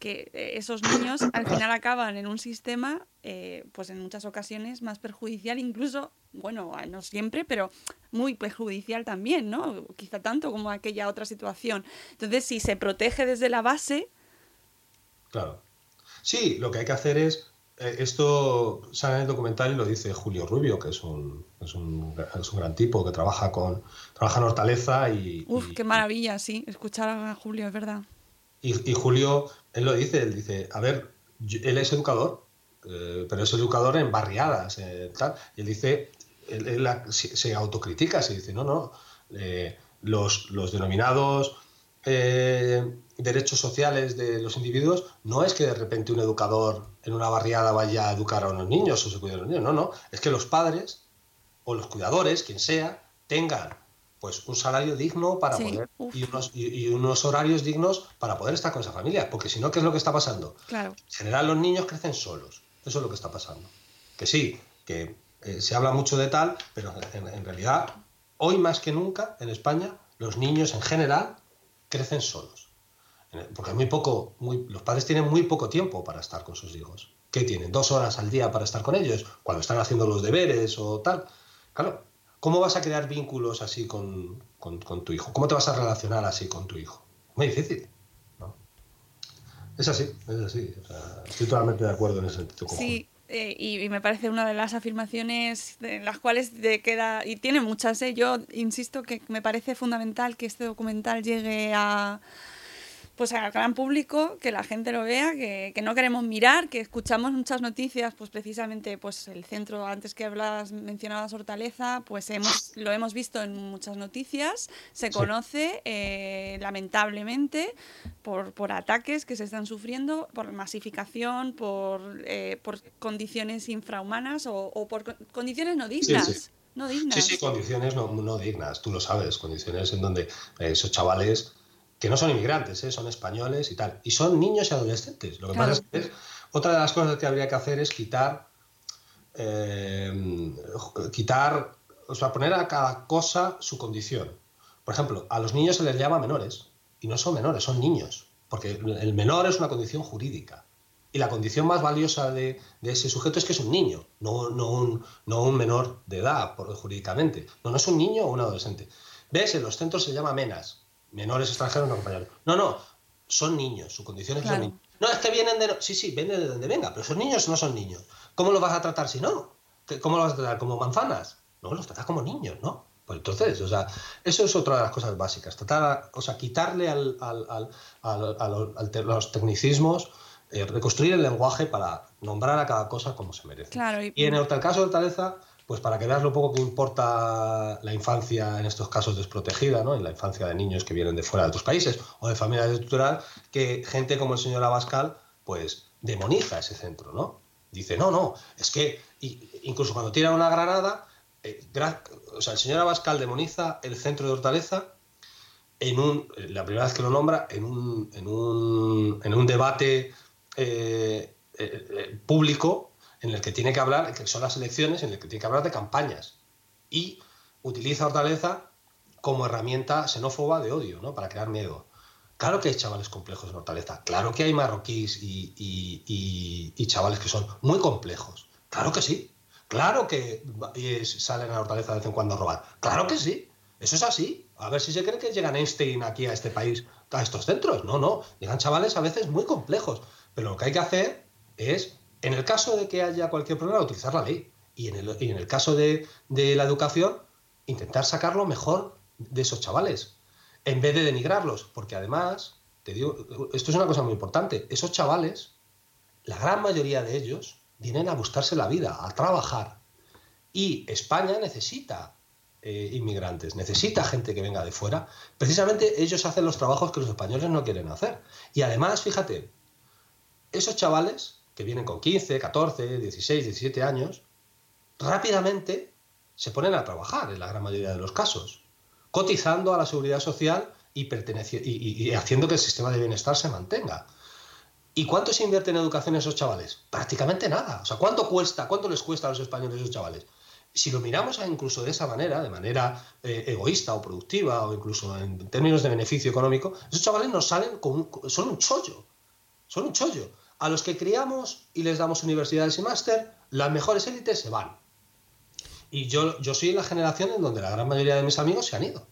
que eh, esos niños al final acaban en un sistema, eh, pues en muchas ocasiones más perjudicial, incluso, bueno, no siempre, pero muy perjudicial también, ¿no? Quizá tanto como aquella otra situación. Entonces, si se protege desde la base... Claro. Sí, lo que hay que hacer es, eh, esto sale en el documental y lo dice Julio Rubio, que es un, es un, es un gran tipo que trabaja con trabaja en Hortaleza y... Uf, qué maravilla, sí, escuchar a Julio, es verdad. Y, y, Julio, él lo dice, él dice, a ver, él es educador, eh, pero es educador en barriadas, eh, tal, y él dice, él, se, autocritica, se dice, no, no, eh, los, los, denominados derechos sociales de los individuos no es que de repente un educador en una barriada vaya a educar a unos niños o se cuide a los niños, no, no, es que los padres o los cuidadores, quien sea, tengan pues un salario digno para sí, poder y unos, y, y unos, horarios dignos para poder estar con esa familia. Porque si no, ¿qué es lo que está pasando? Claro. En general los niños crecen solos. Eso es lo que está pasando. Que sí, que eh, se habla mucho de tal, pero en, en, realidad, hoy más que nunca, en España, los niños en general crecen solos. Porque muy poco, muy, los padres tienen muy poco tiempo para estar con sus hijos. ¿Qué tienen? ¿Dos horas al día para estar con ellos? Cuando están haciendo los deberes o tal. Claro, ¿Cómo vas a crear vínculos así con, con, con, tu hijo? ¿Cómo te vas a relacionar así con tu hijo? Muy difícil. ¿no? Es así, es así. O sea, estoy totalmente de acuerdo en ese sentido. Sí, eh, y, y, me parece una de las afirmaciones en las cuales de queda, y tiene muchas, ¿eh? yo insisto que me parece fundamental que este documental llegue a pues al gran público, que la gente lo vea, que, que, no queremos mirar, que escuchamos muchas noticias, pues precisamente pues el centro, antes que hablas, mencionabas Hortaleza, pues hemos, lo hemos visto en muchas noticias, se conoce eh, lamentablemente por, por ataques que se están sufriendo, por masificación, por, eh, por condiciones infrahumanas o, o por condiciones no dignas. Sí, sí. No dignas. Sí, sí, condiciones no, no dignas, tú lo sabes, condiciones en donde esos chavales que no son inmigrantes, ¿eh? son españoles y tal. Y son niños y adolescentes. Lo que claro. pasa es que otra de las cosas que habría que hacer es quitar, eh, quitar, o sea, poner a cada cosa su condición. Por ejemplo, a los niños se les llama menores y no son menores, son niños, porque el menor es una condición jurídica. Y la condición más valiosa de, de ese sujeto es que es un niño, no, no, un, no un menor de edad, por, jurídicamente. No, no es un niño o un adolescente. ¿Ves? En los centros se llama menas, menores extranjeros no acompañados. No, no, son niños, su condición es claro. niños. No, es que vienen de... Sí, sí, vienen de donde venga, pero son niños no son niños. ¿Cómo los vas a tratar si no? ¿Cómo los vas a tratar? ¿Como manzanas? No, los tratas como niños, ¿no? Pues entonces, o sea, eso es otra de las cosas básicas. Tratar, o sea, quitarle al, al, al, al a los tecnicismos, eh, reconstruir el lenguaje para nombrar a cada cosa como se merece. Claro, y... y en el caso de Hortaleza, pues para que veas lo poco que importa la infancia en estos casos desprotegida, ¿no? en la infancia de niños que vienen de fuera de otros países o de familias de tutoral, que gente como el señor Abascal, pues demoniza ese centro, ¿no? Dice, no, no, es que incluso cuando tiran una granada, eh, o sea, el señor Abascal demoniza el centro de Hortaleza en un, la primera vez que lo nombra, en un, en un, en un debate eh, eh, público en el que tiene que hablar, que son las elecciones, en el que tiene que hablar de campañas. Y utiliza Hortaleza como herramienta xenófoba de odio, ¿no? Para crear miedo. Claro que hay chavales complejos en Hortaleza, claro que hay marroquíes y, y, y, y chavales que son muy complejos, claro que sí, claro que salen a Hortaleza de vez en cuando a robar, claro que sí, eso es así. A ver si se cree que llegan Einstein aquí a este país, a estos centros. No, no, llegan chavales a veces muy complejos, pero lo que hay que hacer es en el caso de que haya cualquier problema, utilizar la ley. Y en el, y en el caso de, de, la educación, intentar sacar lo mejor de esos chavales, en vez de denigrarlos. Porque además, te digo, esto es una cosa muy importante, esos chavales, la gran mayoría de ellos, vienen a buscarse la vida, a trabajar. Y España necesita eh, inmigrantes, necesita gente que venga de fuera. Precisamente ellos hacen los trabajos que los españoles no quieren hacer. Y además, fíjate, esos chavales que vienen con 15, 14, 16, 17 años, rápidamente se ponen a trabajar en la gran mayoría de los casos. cotizando a la seguridad social y, y, y haciendo que el sistema de bienestar se mantenga. ¿Y cuánto se invierte en educación esos chavales? Prácticamente nada. O sea, ¿cuánto cuesta, cuánto les cuesta a los españoles esos chavales? Si lo miramos incluso de esa manera, de manera eh, egoísta o productiva, o incluso en términos de beneficio económico, esos chavales nos salen con son un chollo. Son un chollo. A los que criamos y les damos universidades y máster, las mejores élites se van. Y yo, yo soy la generación en donde la gran mayoría de mis amigos se han ido.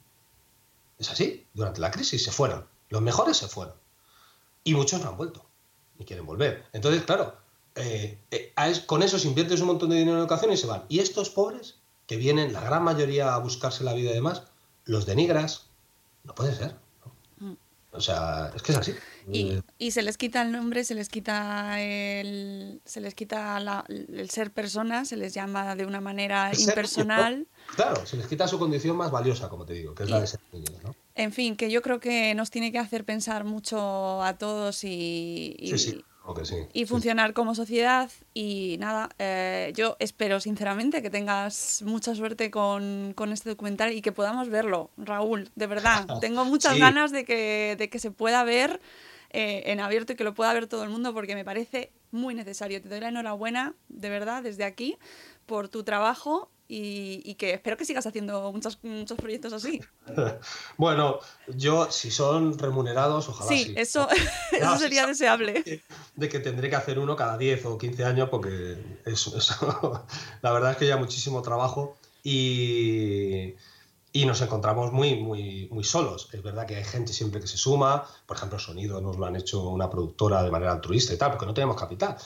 Es así. Durante la crisis se fueron. Los mejores se fueron. Y muchos no han vuelto. Y quieren volver. Entonces, claro, eh, eh, con eso se inviertes un montón de dinero en educación y se van. Y estos pobres, que vienen la gran mayoría a buscarse la vida y demás, los denigras. No puede ser. Mm. O sea, es que es así. Y, y, se les quita el nombre, se les quita el, se les quita el ser persona, se les llama de una manera impersonal. claro, se les quita su condición más valiosa, como te digo, que es la de ser niños, ¿no? En fin, que yo creo que nos tiene que hacer pensar mucho a todos y, y funcionar como sociedad. Y nada, eh, yo espero sinceramente que tengas mucha suerte con, este documental y que podamos verlo, Raúl, de verdad. Tengo muchas ganas de que, de que se pueda ver eh, en abierto y que lo pueda ver todo el mundo porque me parece muy necesario. Te doy la enhorabuena, de verdad, desde aquí, por tu trabajo y, que espero que sigas haciendo muchos, muchos proyectos así. bueno, yo, si son remunerados, ojalá sí. Eso, eso sería deseable. De que tendré que hacer uno cada 10 o 15 años porque eso, la verdad es que ya muchísimo trabajo y, y nos encontramos muy, muy, muy solos. Es verdad que hay gente siempre que se suma, por ejemplo, Sonido nos lo han hecho una productora de manera altruista y tal, porque no tenemos capital.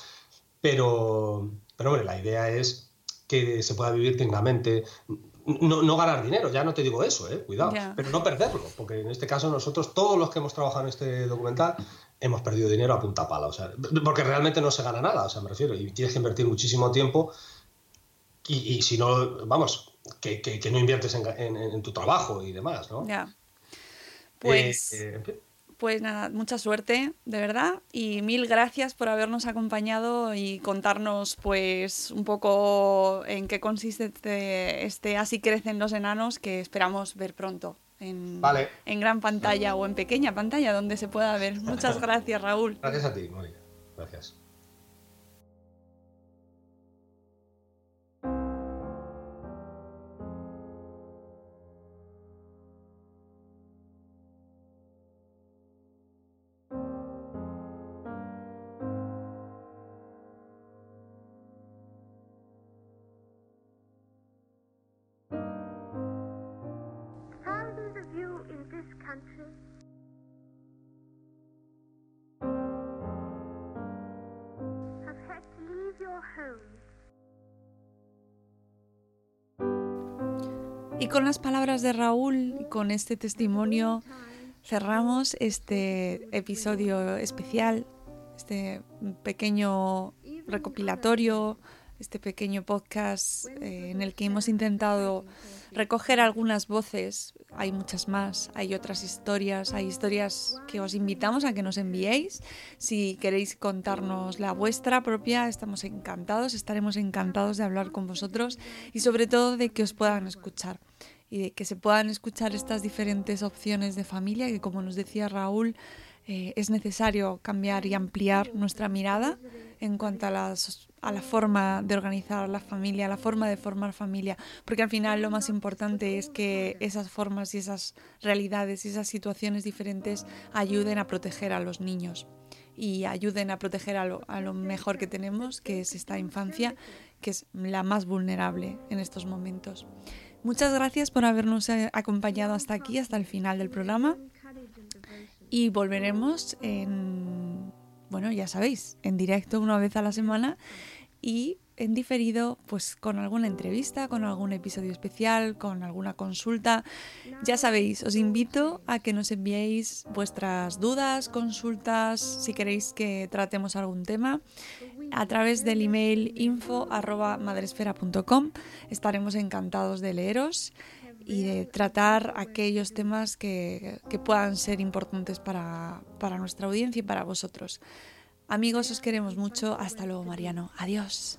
Pero, pero hombre, la idea es que se pueda vivir dignamente. No, ganar dinero, ya no te digo eso, eh, cuidado, pero no perderlo, porque en este caso nosotros, todos los que hemos trabajado en este documental, hemos perdido dinero a punta pala, o sea, porque realmente no se gana nada, o sea, me refiero, y tienes que invertir muchísimo tiempo y, si no, vamos, que, no inviertes en, tu trabajo y demás, ¿no? Ya. Pues... Eh, pues nada, mucha suerte, de verdad, y mil gracias por habernos acompañado y contarnos pues un poco en qué consiste este, este Así crecen los enanos que esperamos ver pronto en, en gran pantalla o en pequeña pantalla donde se pueda ver. Muchas gracias, Raúl. Gracias a ti, Mónica. Gracias. Con las palabras de Raúl con este testimonio cerramos este episodio especial, este pequeño recopilatorio, este pequeño podcast eh, en el que hemos intentado recoger algunas voces. Hay muchas más, hay otras historias, hay historias que os invitamos a que nos enviéis. Si queréis contarnos la vuestra propia, estamos encantados, estaremos encantados de hablar con vosotros y sobre todo de que os puedan escuchar y de que se puedan escuchar estas diferentes opciones de familia que como nos decía Raúl, eh, es necesario cambiar y ampliar nuestra mirada en cuanto a, la forma de organizar la familia, la forma de formar familia, porque al final lo más importante es que esas formas y esas realidades y esas situaciones diferentes ayuden a proteger a los niños y ayuden a proteger a lo, a lo mejor que tenemos, que es esta infancia, que es la más vulnerable en estos momentos. Muchas gracias por habernos eh, acompañado hasta aquí, hasta el final del programa y volveremos en, bueno, ya sabéis, en directo una vez a la semana y en diferido, pues con alguna entrevista, con algún episodio especial, con alguna consulta. Ya sabéis, os invito a que nos enviéis vuestras dudas, consultas, si queréis que tratemos algún tema, a través del email info.madresfera.com. Estaremos encantados de leeros y de tratar aquellos temas que, puedan ser importantes para, para nuestra audiencia y para vosotros. Amigos, os queremos mucho. Hasta luego, Mariano. Adiós.